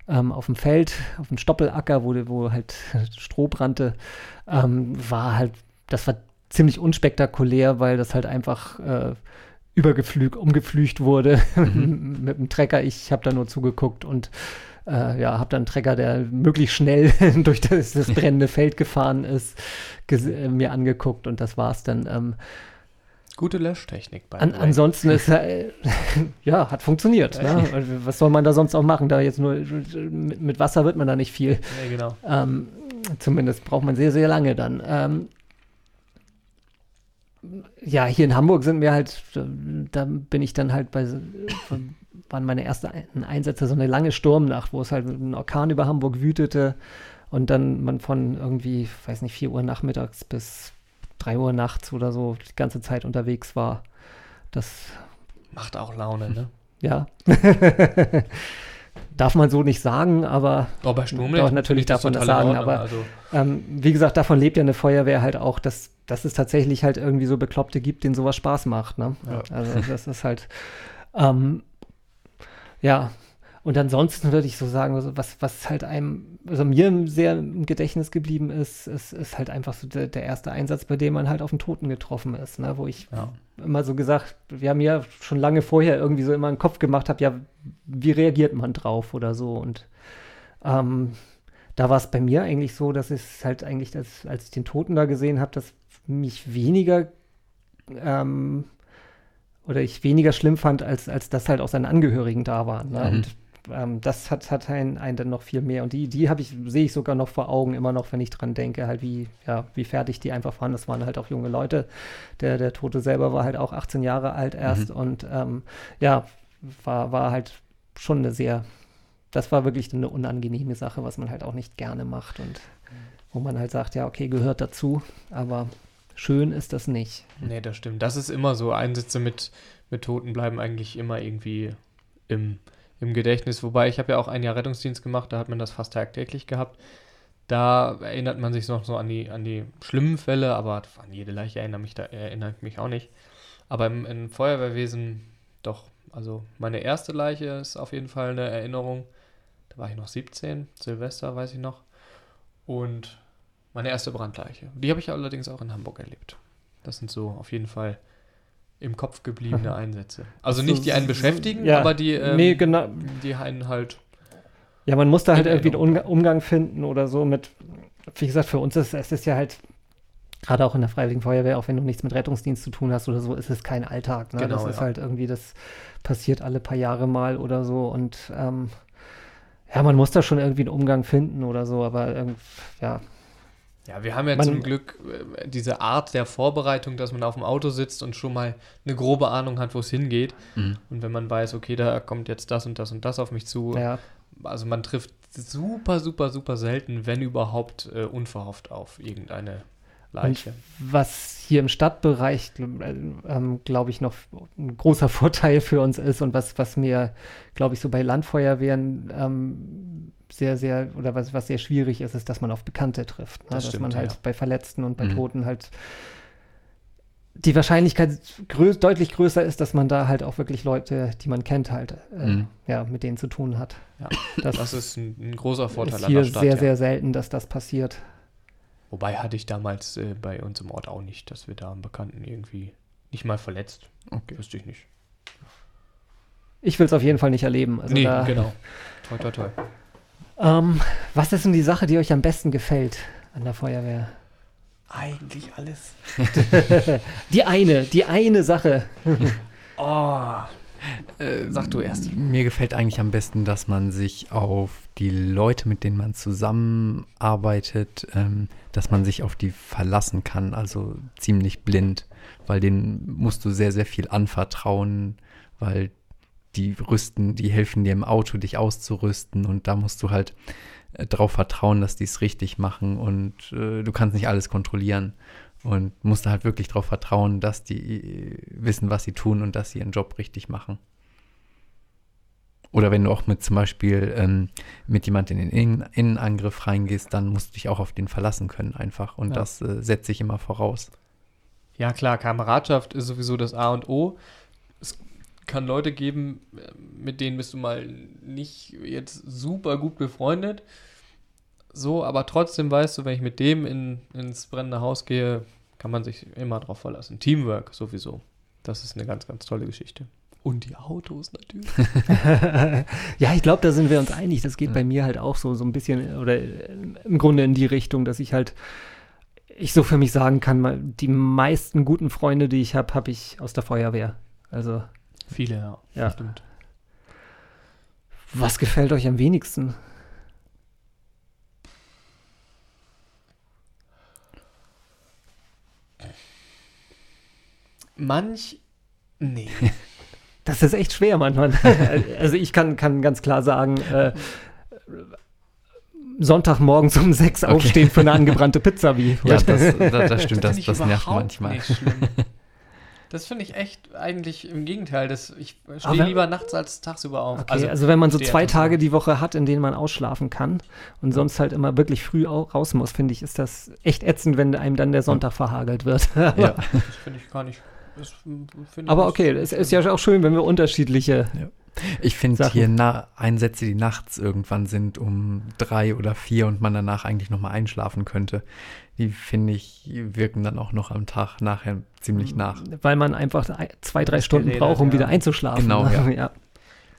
S1: mhm. auf dem Feld, auf dem Stoppelacker, wo, wo halt Stroh brannte, ähm, war halt, das war ziemlich unspektakulär, weil das halt einfach äh, übergeflügt, umgeflügt wurde mhm. mit dem Trecker. Ich habe da nur zugeguckt und äh, ja, habe dann einen Trecker, der möglichst schnell durch das, das brennende Feld gefahren ist, äh, mir angeguckt und das war's dann. Ähm,
S4: Gute Löschtechnik bei
S1: An, Ansonsten ist äh, ja, hat funktioniert. Ne? Was soll man da sonst auch machen? Da jetzt nur mit, mit Wasser wird man da nicht viel.
S4: Ja, genau.
S1: Ähm, zumindest braucht man sehr, sehr lange dann. Ähm, ja, hier in Hamburg sind wir halt, da bin ich dann halt bei, waren meine ersten Einsätze so eine lange Sturmnacht, wo es halt ein Orkan über Hamburg wütete und dann man von irgendwie, weiß nicht, 4 Uhr nachmittags bis 3 Uhr nachts oder so die ganze Zeit unterwegs war. Das
S4: Macht auch Laune, ne?
S1: ja. darf man so nicht sagen, aber
S4: Oh, bei Sturm
S1: doch, natürlich darf man das sagen,
S4: Ordnung,
S1: aber
S4: also-
S1: ähm, wie gesagt, davon lebt ja eine Feuerwehr halt auch, dass, dass es tatsächlich halt irgendwie so Bekloppte gibt, denen sowas Spaß macht. Ne?
S4: Ja.
S1: Also das ist halt, ähm, ja. Und ansonsten würde ich so sagen, also was, was halt einem, also mir sehr im Gedächtnis geblieben ist, ist, ist halt einfach so der, der erste Einsatz, bei dem man halt auf den Toten getroffen ist, ne? wo ich
S4: Ja.
S1: immer so gesagt, wir haben ja schon lange vorher irgendwie so immer einen Kopf gemacht habe, ja, wie reagiert man drauf oder so und ähm, da war es bei mir eigentlich so, dass es halt eigentlich, das, als ich den Toten da gesehen habe, dass mich weniger ähm, oder ich weniger schlimm fand, als, als dass halt auch seine Angehörigen da waren. Ne?
S3: Mhm.
S1: Und ähm, das hat, hat einen, einen dann noch viel mehr. Und die, die habe ich, sehe ich sogar noch vor Augen, immer noch, wenn ich dran denke, halt wie, ja, wie fertig die einfach waren. Das waren halt auch junge Leute. Der, der Tote selber war halt auch 18 Jahre alt erst
S3: Mhm.
S1: und ähm, ja, war, war halt schon eine sehr, das war wirklich eine unangenehme Sache, was man halt auch nicht gerne macht und wo man halt sagt, ja, okay, gehört dazu, aber schön ist das nicht.
S4: Nee, das stimmt. Das ist immer so. Einsätze mit, mit Toten bleiben eigentlich immer irgendwie im, im Gedächtnis. Wobei ich habe ja auch ein Jahr Rettungsdienst gemacht, da hat man das fast tagtäglich gehabt. Da erinnert man sich noch so an die, an die schlimmen Fälle, aber an jede Leiche erinnere mich da, erinnere ich mich auch nicht. Aber im, im Feuerwehrwesen doch. Also meine erste Leiche ist auf jeden Fall eine Erinnerung. Da war ich noch 17, Silvester weiß ich noch. Und meine erste Brandleiche. Die habe ich allerdings auch in Hamburg erlebt. Das sind so auf jeden Fall im Kopf gebliebene Einsätze. Also nicht die einen beschäftigen,
S1: Ja.
S4: aber die, ähm,
S1: Nee, genau.
S4: die einen halt.
S1: Ja, man muss da halt irgendwie einen Umgang finden oder so mit, wie gesagt, für uns ist es ist ja halt, gerade auch in der Freiwilligen Feuerwehr, auch wenn du nichts mit Rettungsdienst zu tun hast oder so, ist es kein Alltag. Ne?
S4: Genau,
S1: das ist
S4: ja.
S1: halt irgendwie, das passiert alle paar Jahre mal oder so und ähm, ja, man muss da schon irgendwie einen Umgang finden oder so, aber ja.
S4: Ja, wir haben ja
S1: Man-
S4: zum Glück äh, diese Art der Vorbereitung, dass man auf dem Auto sitzt und schon mal eine grobe Ahnung hat, wo es hingeht.
S3: Mhm.
S4: Und wenn man weiß, okay, da kommt jetzt das und das und das auf mich zu.
S1: Ja.
S4: Also man trifft super, super, super selten, wenn überhaupt, äh, unverhofft auf irgendeine Leiche.
S1: Und was hier im Stadtbereich, ähm, glaube ich, noch ein großer Vorteil für uns ist und was, was mir, glaube ich, so bei Landfeuerwehren ähm, sehr, sehr, oder was, was sehr schwierig ist, ist, dass man auf Bekannte trifft. Ne?
S4: Das
S1: dass
S4: stimmt,
S1: man halt
S4: ja.
S1: bei Verletzten und bei
S3: Mhm.
S1: Toten halt die Wahrscheinlichkeit grö deutlich größer ist, dass man da halt auch wirklich Leute, die man kennt, halt, äh,
S3: Mhm.
S1: ja, mit denen zu tun hat.
S4: Ja,
S1: Das,
S4: das ist ein, ein großer Vorteil
S1: ist
S4: an
S1: hier
S4: der Stadt.
S1: sehr,
S4: ja.
S1: sehr selten, dass das passiert.
S4: Wobei hatte ich damals äh, bei uns im Ort auch nicht, dass wir da einen Bekannten irgendwie nicht mal verletzt.
S3: Okay.
S4: Wüsste ich nicht.
S1: Ich will es auf jeden Fall nicht erleben. Also
S4: nee,
S1: da,
S4: genau. Toi, toi, toi.
S1: Ähm, was ist denn die Sache, die euch am besten gefällt an der Feuerwehr?
S4: Eigentlich alles.
S1: die eine, die eine Sache.
S4: Oh. Sag du erst.
S3: Mir gefällt eigentlich am besten, dass man sich auf die Leute, mit denen man zusammenarbeitet, ähm, dass man sich auf die verlassen kann, also ziemlich blind, weil denen musst du sehr, sehr viel anvertrauen, weil die rüsten, die helfen dir im Auto, dich auszurüsten und da musst du halt äh, drauf vertrauen, dass die es richtig machen und äh, du kannst nicht alles kontrollieren und musst da halt wirklich darauf vertrauen, dass die äh, wissen, was sie tun und dass sie ihren Job richtig machen. Oder wenn du auch mit zum Beispiel ähm, mit jemand in den Innen Innenangriff reingehst, dann musst du dich auch auf den verlassen können einfach. Und
S4: Ja.
S3: das äh, setze ich immer voraus.
S4: Ja, klar, Kameradschaft ist sowieso das A und O. Kann Leute geben, mit denen bist du mal nicht jetzt super gut befreundet. So, aber trotzdem weißt du, wenn ich mit dem in, ins brennende Haus gehe, kann man sich immer drauf verlassen. Teamwork sowieso. Das ist eine ganz, ganz tolle Geschichte. Und die Autos natürlich.
S1: ja, ich glaube, da sind wir uns einig. Das geht bei mir halt auch so, so ein bisschen oder äh, im Grunde in die Richtung, dass ich halt, ich so für mich sagen kann, mal, die meisten guten Freunde, die ich habe, habe ich aus der Feuerwehr. Also,
S4: Viele, ja.
S1: Ja.
S4: Stimmt.
S1: was gefällt euch am wenigsten?
S4: Manch. Nee.
S1: Das ist echt schwer manchmal. also ich kann, kann ganz klar sagen, äh, Sonntagmorgens um sechs
S3: Okay.
S1: aufstehen für eine angebrannte Pizza wie.
S3: Ja, das, das, das stimmt, das,
S4: ich
S3: das nervt manchmal.
S4: Das finde ich echt eigentlich im Gegenteil. Das, ich stehe lieber nachts als tagsüber auf.
S1: Okay, also, wenn man so zwei Tage die Woche hat, in denen man ausschlafen kann und sonst halt immer wirklich früh au raus muss, finde ich, ist das echt ätzend, wenn einem dann der Sonntag verhagelt wird.
S3: Ja.
S4: Das finde ich gar nicht. Das
S1: Aber okay, es ist ja auch schön, wenn wir unterschiedliche.
S3: Ich finde hier na Einsätze, die nachts irgendwann sind, um drei oder vier und man danach eigentlich nochmal einschlafen könnte, die finde ich, wirken dann auch noch am Tag nachher ziemlich nach.
S1: Weil man einfach ein- zwei, drei Stunden
S4: geredet,
S1: braucht, um
S4: ja.
S1: wieder einzuschlafen.
S3: Genau,
S1: ne?
S3: ja.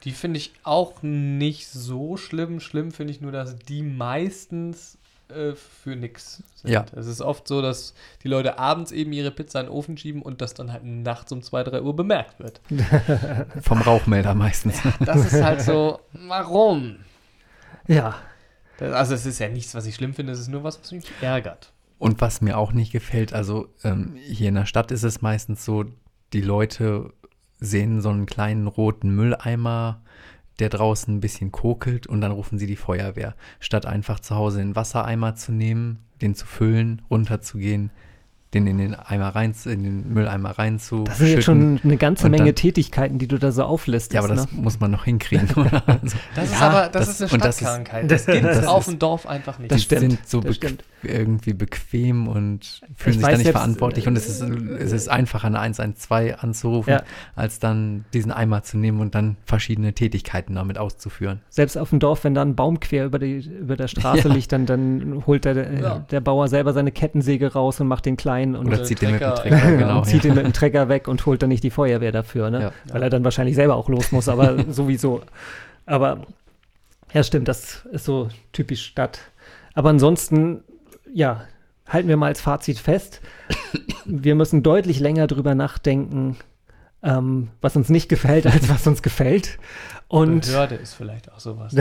S4: Die finde ich auch nicht so schlimm. Schlimm finde ich nur, dass die meistens äh, für nix sind.
S3: Ja.
S4: Es ist oft so, dass die Leute abends eben ihre Pizza in den Ofen schieben und das dann halt nachts um 2, 3 Uhr bemerkt wird.
S3: Vom Rauchmelder meistens.
S4: Das ist halt so, warum?
S1: Ja.
S4: Das, also es ist ja nichts, was ich schlimm finde, es ist nur was, was mich ärgert.
S3: Und was mir auch nicht gefällt, also ähm, hier in der Stadt ist es meistens so, die Leute sehen so einen kleinen roten Mülleimer, der draußen ein bisschen kokelt und dann rufen sie die Feuerwehr. Statt einfach zu Hause den Wassereimer zu nehmen, den zu füllen, runterzugehen, den in den Eimer rein, in den Mülleimer reinzuschütten.
S1: Das sind jetzt schon eine ganze
S3: und
S1: Menge
S3: dann-
S1: Tätigkeiten, die du da so auflistest.
S3: Ja, aber das
S1: ne?
S3: muss man noch hinkriegen, oder? Also,
S4: Das ist
S3: ja,
S4: aber, das, ist eine
S3: und das
S4: Stadtkrankheit. Das, gibt es
S3: das
S4: auf
S3: ist-
S4: dem Dorf einfach nicht.
S3: die
S1: Das stimmt,
S3: sind so
S1: das
S3: bequ
S1: stimmt.
S3: irgendwie bequem und fühlen sich
S1: weiß
S3: da nicht
S1: selbst,
S3: verantwortlich. Und es ist, es ist einfacher, eine 112 anzurufen,
S1: Ja.
S3: als dann diesen Eimer zu nehmen und dann verschiedene Tätigkeiten damit auszuführen.
S1: Selbst auf dem Dorf, wenn da ein Baum quer über, die, über der Straße
S3: Ja.
S1: liegt, dann, dann holt der,
S4: Ja.
S1: der Bauer selber seine Kettensäge raus und macht den kleinen und,
S3: Oder
S4: den
S3: zieht den mit dem
S4: Trecker,
S3: Trecker,
S4: ja,
S3: genau.
S1: zieht ihn mit dem Trecker weg und holt dann nicht die Feuerwehr dafür, ne? Weil er dann wahrscheinlich selber auch los muss, aber sowieso. Aber ja, stimmt, das ist so typisch Stadt. Aber ansonsten, ja, halten wir mal als Fazit fest, wir müssen deutlich länger drüber nachdenken, ähm, was uns nicht gefällt, als was uns gefällt. Und
S4: Behörde ist vielleicht auch sowas.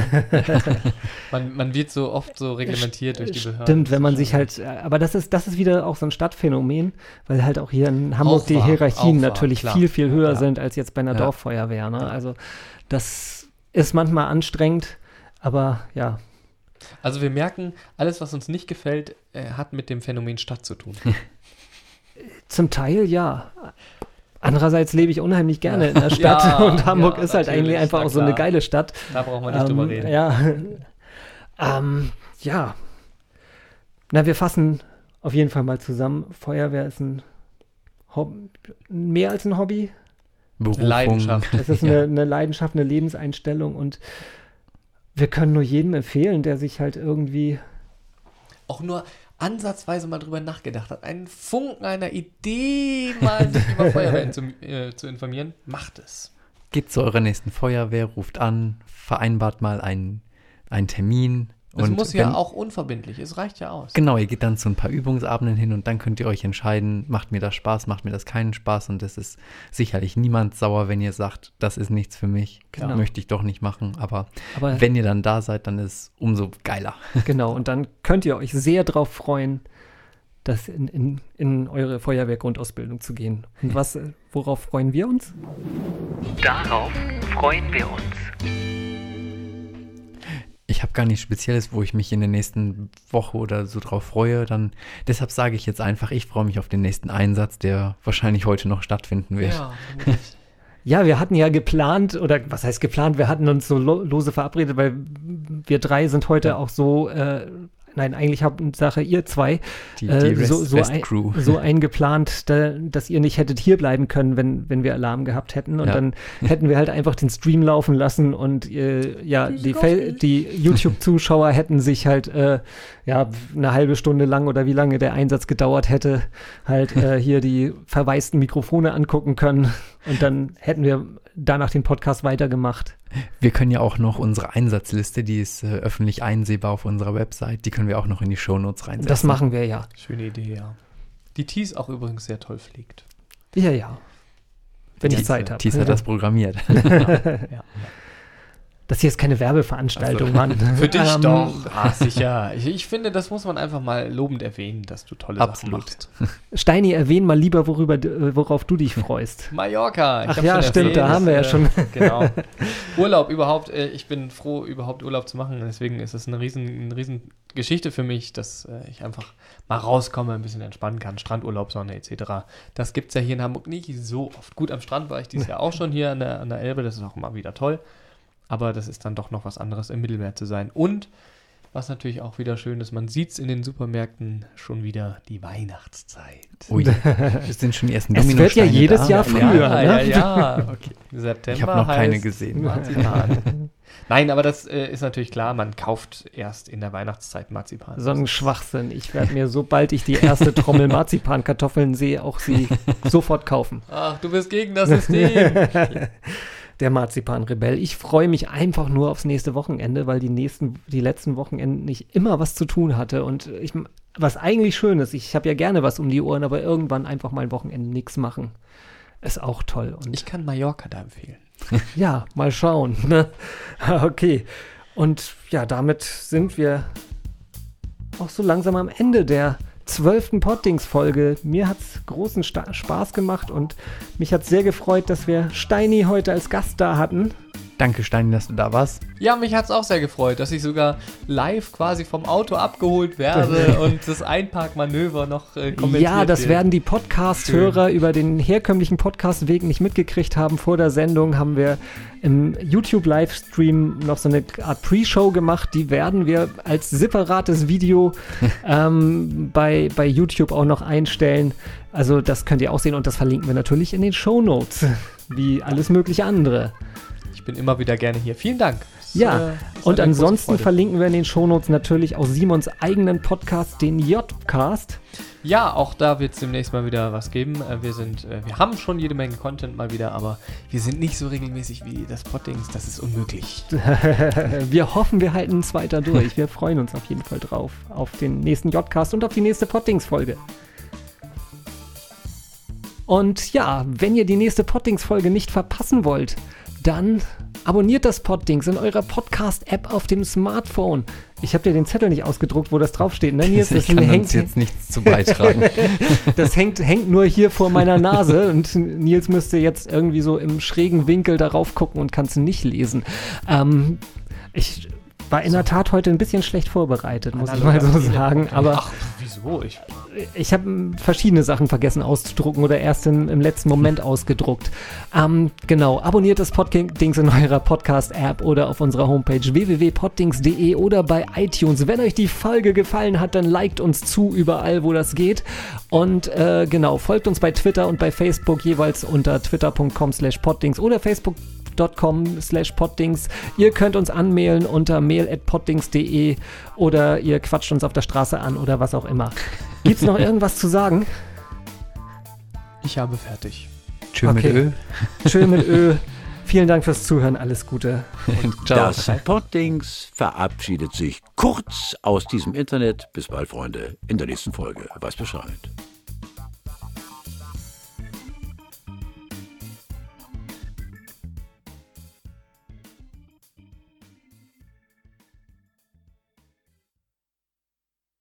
S4: man, man wird so oft so reglementiert durch die Behörde.
S1: Stimmt, wenn man sich halt, äh, aber das ist, das ist wieder auch so ein Stadtphänomen, weil halt auch hier in Hamburg
S4: Auch
S1: die Hierarchien
S4: auch wahr,
S1: natürlich
S4: klar.
S1: viel, viel höher
S4: Ja.
S1: sind als jetzt bei einer
S3: Ja.
S1: Dorffeuerwehr. Ne? Also das ist manchmal anstrengend, aber ja,
S4: Also wir merken, alles, was uns nicht gefällt, äh, hat mit dem Phänomen Stadt zu tun.
S1: zum Teil ja. Andererseits lebe ich unheimlich gerne in der Stadt
S4: Ja,
S1: und Hamburg
S4: ja,
S1: ist halt eigentlich einfach auch so eine geile Stadt.
S4: Da braucht man nicht drüber
S1: Ähm,
S4: reden.
S1: Ja. ähm, ja. Na, wir fassen auf jeden Fall mal zusammen. Feuerwehr ist ein Hob mehr als ein Hobby.
S3: Berufung.
S4: Leidenschaft.
S1: Es ist eine, eine Leidenschaft, eine Lebenseinstellung und wir können nur jedem empfehlen, der sich halt irgendwie.
S4: Auch nur ansatzweise mal drüber nachgedacht hat, einen Funken einer Idee mal sich über Feuerwehren zu, äh, zu informieren, macht es.
S3: Geht zu eurer nächsten Feuerwehr, ruft an, vereinbart mal einen, einen Termin.
S4: Es muss ja
S3: wenn-
S4: auch unverbindlich, es reicht ja aus.
S3: Genau, ihr geht dann zu ein paar Übungsabenden hin und dann könnt ihr euch entscheiden, macht mir das Spaß, macht mir das keinen Spaß und es ist sicherlich niemand sauer, wenn ihr sagt, das ist nichts für mich,
S1: Genau.
S3: möchte ich doch nicht machen, aber,
S1: Aber
S3: wenn ihr dann da seid, dann ist es umso geiler.
S1: genau, und dann könnt ihr euch sehr drauf freuen, das in, in, in eure Feuerwehrgrundausbildung zu gehen. Und was, worauf freuen wir uns?
S5: Darauf freuen wir uns.
S3: Ich habe gar nichts Spezielles, wo ich mich in der nächsten Woche oder so drauf freue, dann deshalb sage ich jetzt einfach, ich freue mich auf den nächsten Einsatz, der wahrscheinlich heute noch stattfinden wird.
S4: Ja.
S1: Ja, wir hatten ja geplant, oder was heißt geplant, wir hatten uns so lo lose verabredet, weil wir drei sind heute auch so, äh, nein, eigentlich Hauptsache ihr zwei,
S3: Die,
S1: äh,
S3: die Rest,
S1: so, so, ein, so eingeplant, da, dass ihr nicht hättet hier bleiben können, wenn, wenn wir Alarm gehabt hätten. Und
S3: Ja.
S1: dann hätten wir halt einfach den Stream laufen lassen und äh, ja, die, Fel- die YouTube-Zuschauer hätten sich halt äh, ja, eine halbe Stunde lang oder wie lange der Einsatz gedauert hätte, halt äh, hier die verwaisten Mikrofone angucken können. Und dann hätten wir danach den Podcast weitergemacht.
S3: Wir können ja auch noch unsere Einsatzliste, die ist äh, öffentlich einsehbar auf unserer Website, die können wir auch noch in die Shownotes reinsetzen.
S1: Das machen wir ja.
S4: Schöne Idee, ja. Die Tees auch übrigens sehr toll pflegt.
S1: Ja, ja. Wenn ich
S3: Thies-
S1: Zeit habe.
S3: Thies hat das programmiert.
S4: ja.
S1: Das hier ist keine Werbeveranstaltung, Mann.
S4: Für dich
S1: Ähm,
S4: doch. Ah, sicher. Ich, ich finde, das muss man einfach mal lobend erwähnen, dass du tolle
S3: Absolut.
S4: Sachen machst.
S1: Steini, erwähn mal lieber, worüber, d- worauf du dich freust.
S4: Mallorca. Ich
S1: Ach ja,
S4: schon
S1: stimmt,
S4: erwähnt,
S1: da haben wir ja
S4: das,
S1: schon.
S4: Genau. Urlaub überhaupt. Äh, ich bin froh, überhaupt Urlaub zu machen. Deswegen ist es eine riesen, eine riesen Geschichte für mich, dass äh, ich einfach mal rauskomme, ein bisschen entspannen kann. Strandurlaub, Sonne etc. Das gibt es ja hier in Hamburg nicht so oft. Gut, am Strand war ich dieses Jahr auch schon hier an der, an der Elbe. Das ist auch immer wieder toll. Aber das ist dann doch noch was anderes, im Mittelmeer zu sein. Und was natürlich auch wieder schön ist, man sieht es in den Supermärkten schon wieder die Weihnachtszeit.
S3: Ui, wir sind schon die ersten
S1: Es wird ja jedes
S3: da.
S1: Jahr früher,
S4: Ja, ja,
S1: ne?
S4: ja. Okay. September
S3: Ich habe noch keine gesehen.
S4: Marzipan. Nein, aber das äh, ist natürlich klar, man kauft erst in der Weihnachtszeit Marzipan.
S1: So ein Schwachsinn. Ich werde mir, sobald ich die erste Trommel Marzipankartoffeln sehe, auch sie sofort kaufen.
S4: Ach, du bist gegen das System.
S1: Der Marzipan-Rebell. Ich freue mich einfach nur aufs nächste Wochenende, weil die nächsten, die letzten Wochenenden nicht immer was zu tun hatte. Und ich, was eigentlich schön ist, ich habe ja gerne was um die Ohren, aber irgendwann einfach mal ein Wochenende nichts machen. Ist auch toll. Und
S4: ich kann Mallorca da empfehlen.
S1: ja, mal schauen. Ne? Okay. Und ja, damit sind wir auch so langsam am Ende der zwölften Pottings-Folge. Mir hat es großen Sta Spaß gemacht und mich hat sehr gefreut, dass wir Steini heute als Gast da hatten.
S3: Danke, Steini, dass du da warst.
S4: Ja, mich hat es auch sehr gefreut, dass ich sogar live quasi vom Auto abgeholt werde und das Einparkmanöver noch äh, kommentiert
S1: Ja, das
S4: wird.
S1: werden die Podcast-Hörer über den herkömmlichen Podcast-Weg nicht mitgekriegt haben. Vor der Sendung haben wir im YouTube-Livestream noch so eine Art Pre-Show gemacht. Die werden wir als separates Video ähm, bei, bei YouTube auch noch einstellen. Also das könnt ihr auch sehen und das verlinken wir natürlich in den Show Notes, wie alles mögliche andere.
S4: Bin immer wieder gerne hier. Vielen Dank. Das,
S1: Ja,
S4: ist
S1: und ansonsten verlinken wir in den Shownotes natürlich auch Simons eigenen Podcast, den J-Cast.
S4: Ja, auch da wird es demnächst mal wieder was geben. Äh, Wir sind, äh, wir haben schon jede Menge Content mal wieder, aber wir sind nicht so regelmäßig wie das Pottings. Das ist unmöglich.
S1: wir hoffen, wir halten es weiter durch. Wir freuen uns auf jeden Fall drauf. Auf den nächsten J-Cast und auf die nächste Pottings-Folge. Und ja, wenn ihr die nächste Pottings-Folge nicht verpassen wollt, dann abonniert das Poddings in eurer Podcast-App auf dem Smartphone. Ich habe dir den Zettel nicht ausgedruckt, wo das draufsteht. Ne? Nils,
S3: ich kann uns jetzt nichts zu beitragen.
S1: das hängt, hängt nur hier vor meiner Nase und Nils müsste jetzt irgendwie so im schrägen Winkel darauf gucken und kann es nicht lesen. Ähm, ich war in der Tat heute ein bisschen schlecht vorbereitet, muss ich mal so sagen. Aber
S4: Ach, wieso? Ich,
S1: ich habe verschiedene Sachen vergessen auszudrucken oder erst im, im letzten Moment ausgedruckt. Ähm, genau, abonniert das Poddings in eurer Podcast-App oder auf unserer Homepage www.poddings.de oder bei iTunes. Wenn euch die Folge gefallen hat, dann liked uns zu überall, wo das geht. Und äh, genau, folgt uns bei Twitter und bei Facebook jeweils unter twitter.com slash poddings oder facebook.com slash poddings. Ihr könnt uns anmailen unter mail at poddings.de oder ihr quatscht uns auf der Straße an oder was auch immer. Gibt's noch irgendwas zu sagen?
S4: ich habe fertig.
S3: Tschö mit
S1: Okay.
S3: Ö.
S1: Schön mit Ö. Vielen Dank fürs Zuhören. Alles Gute.
S3: Ciao.
S2: Das Poddings verabschiedet sich kurz aus diesem Internet. Bis bald, Freunde, in der nächsten Folge. Weiß Bescheid.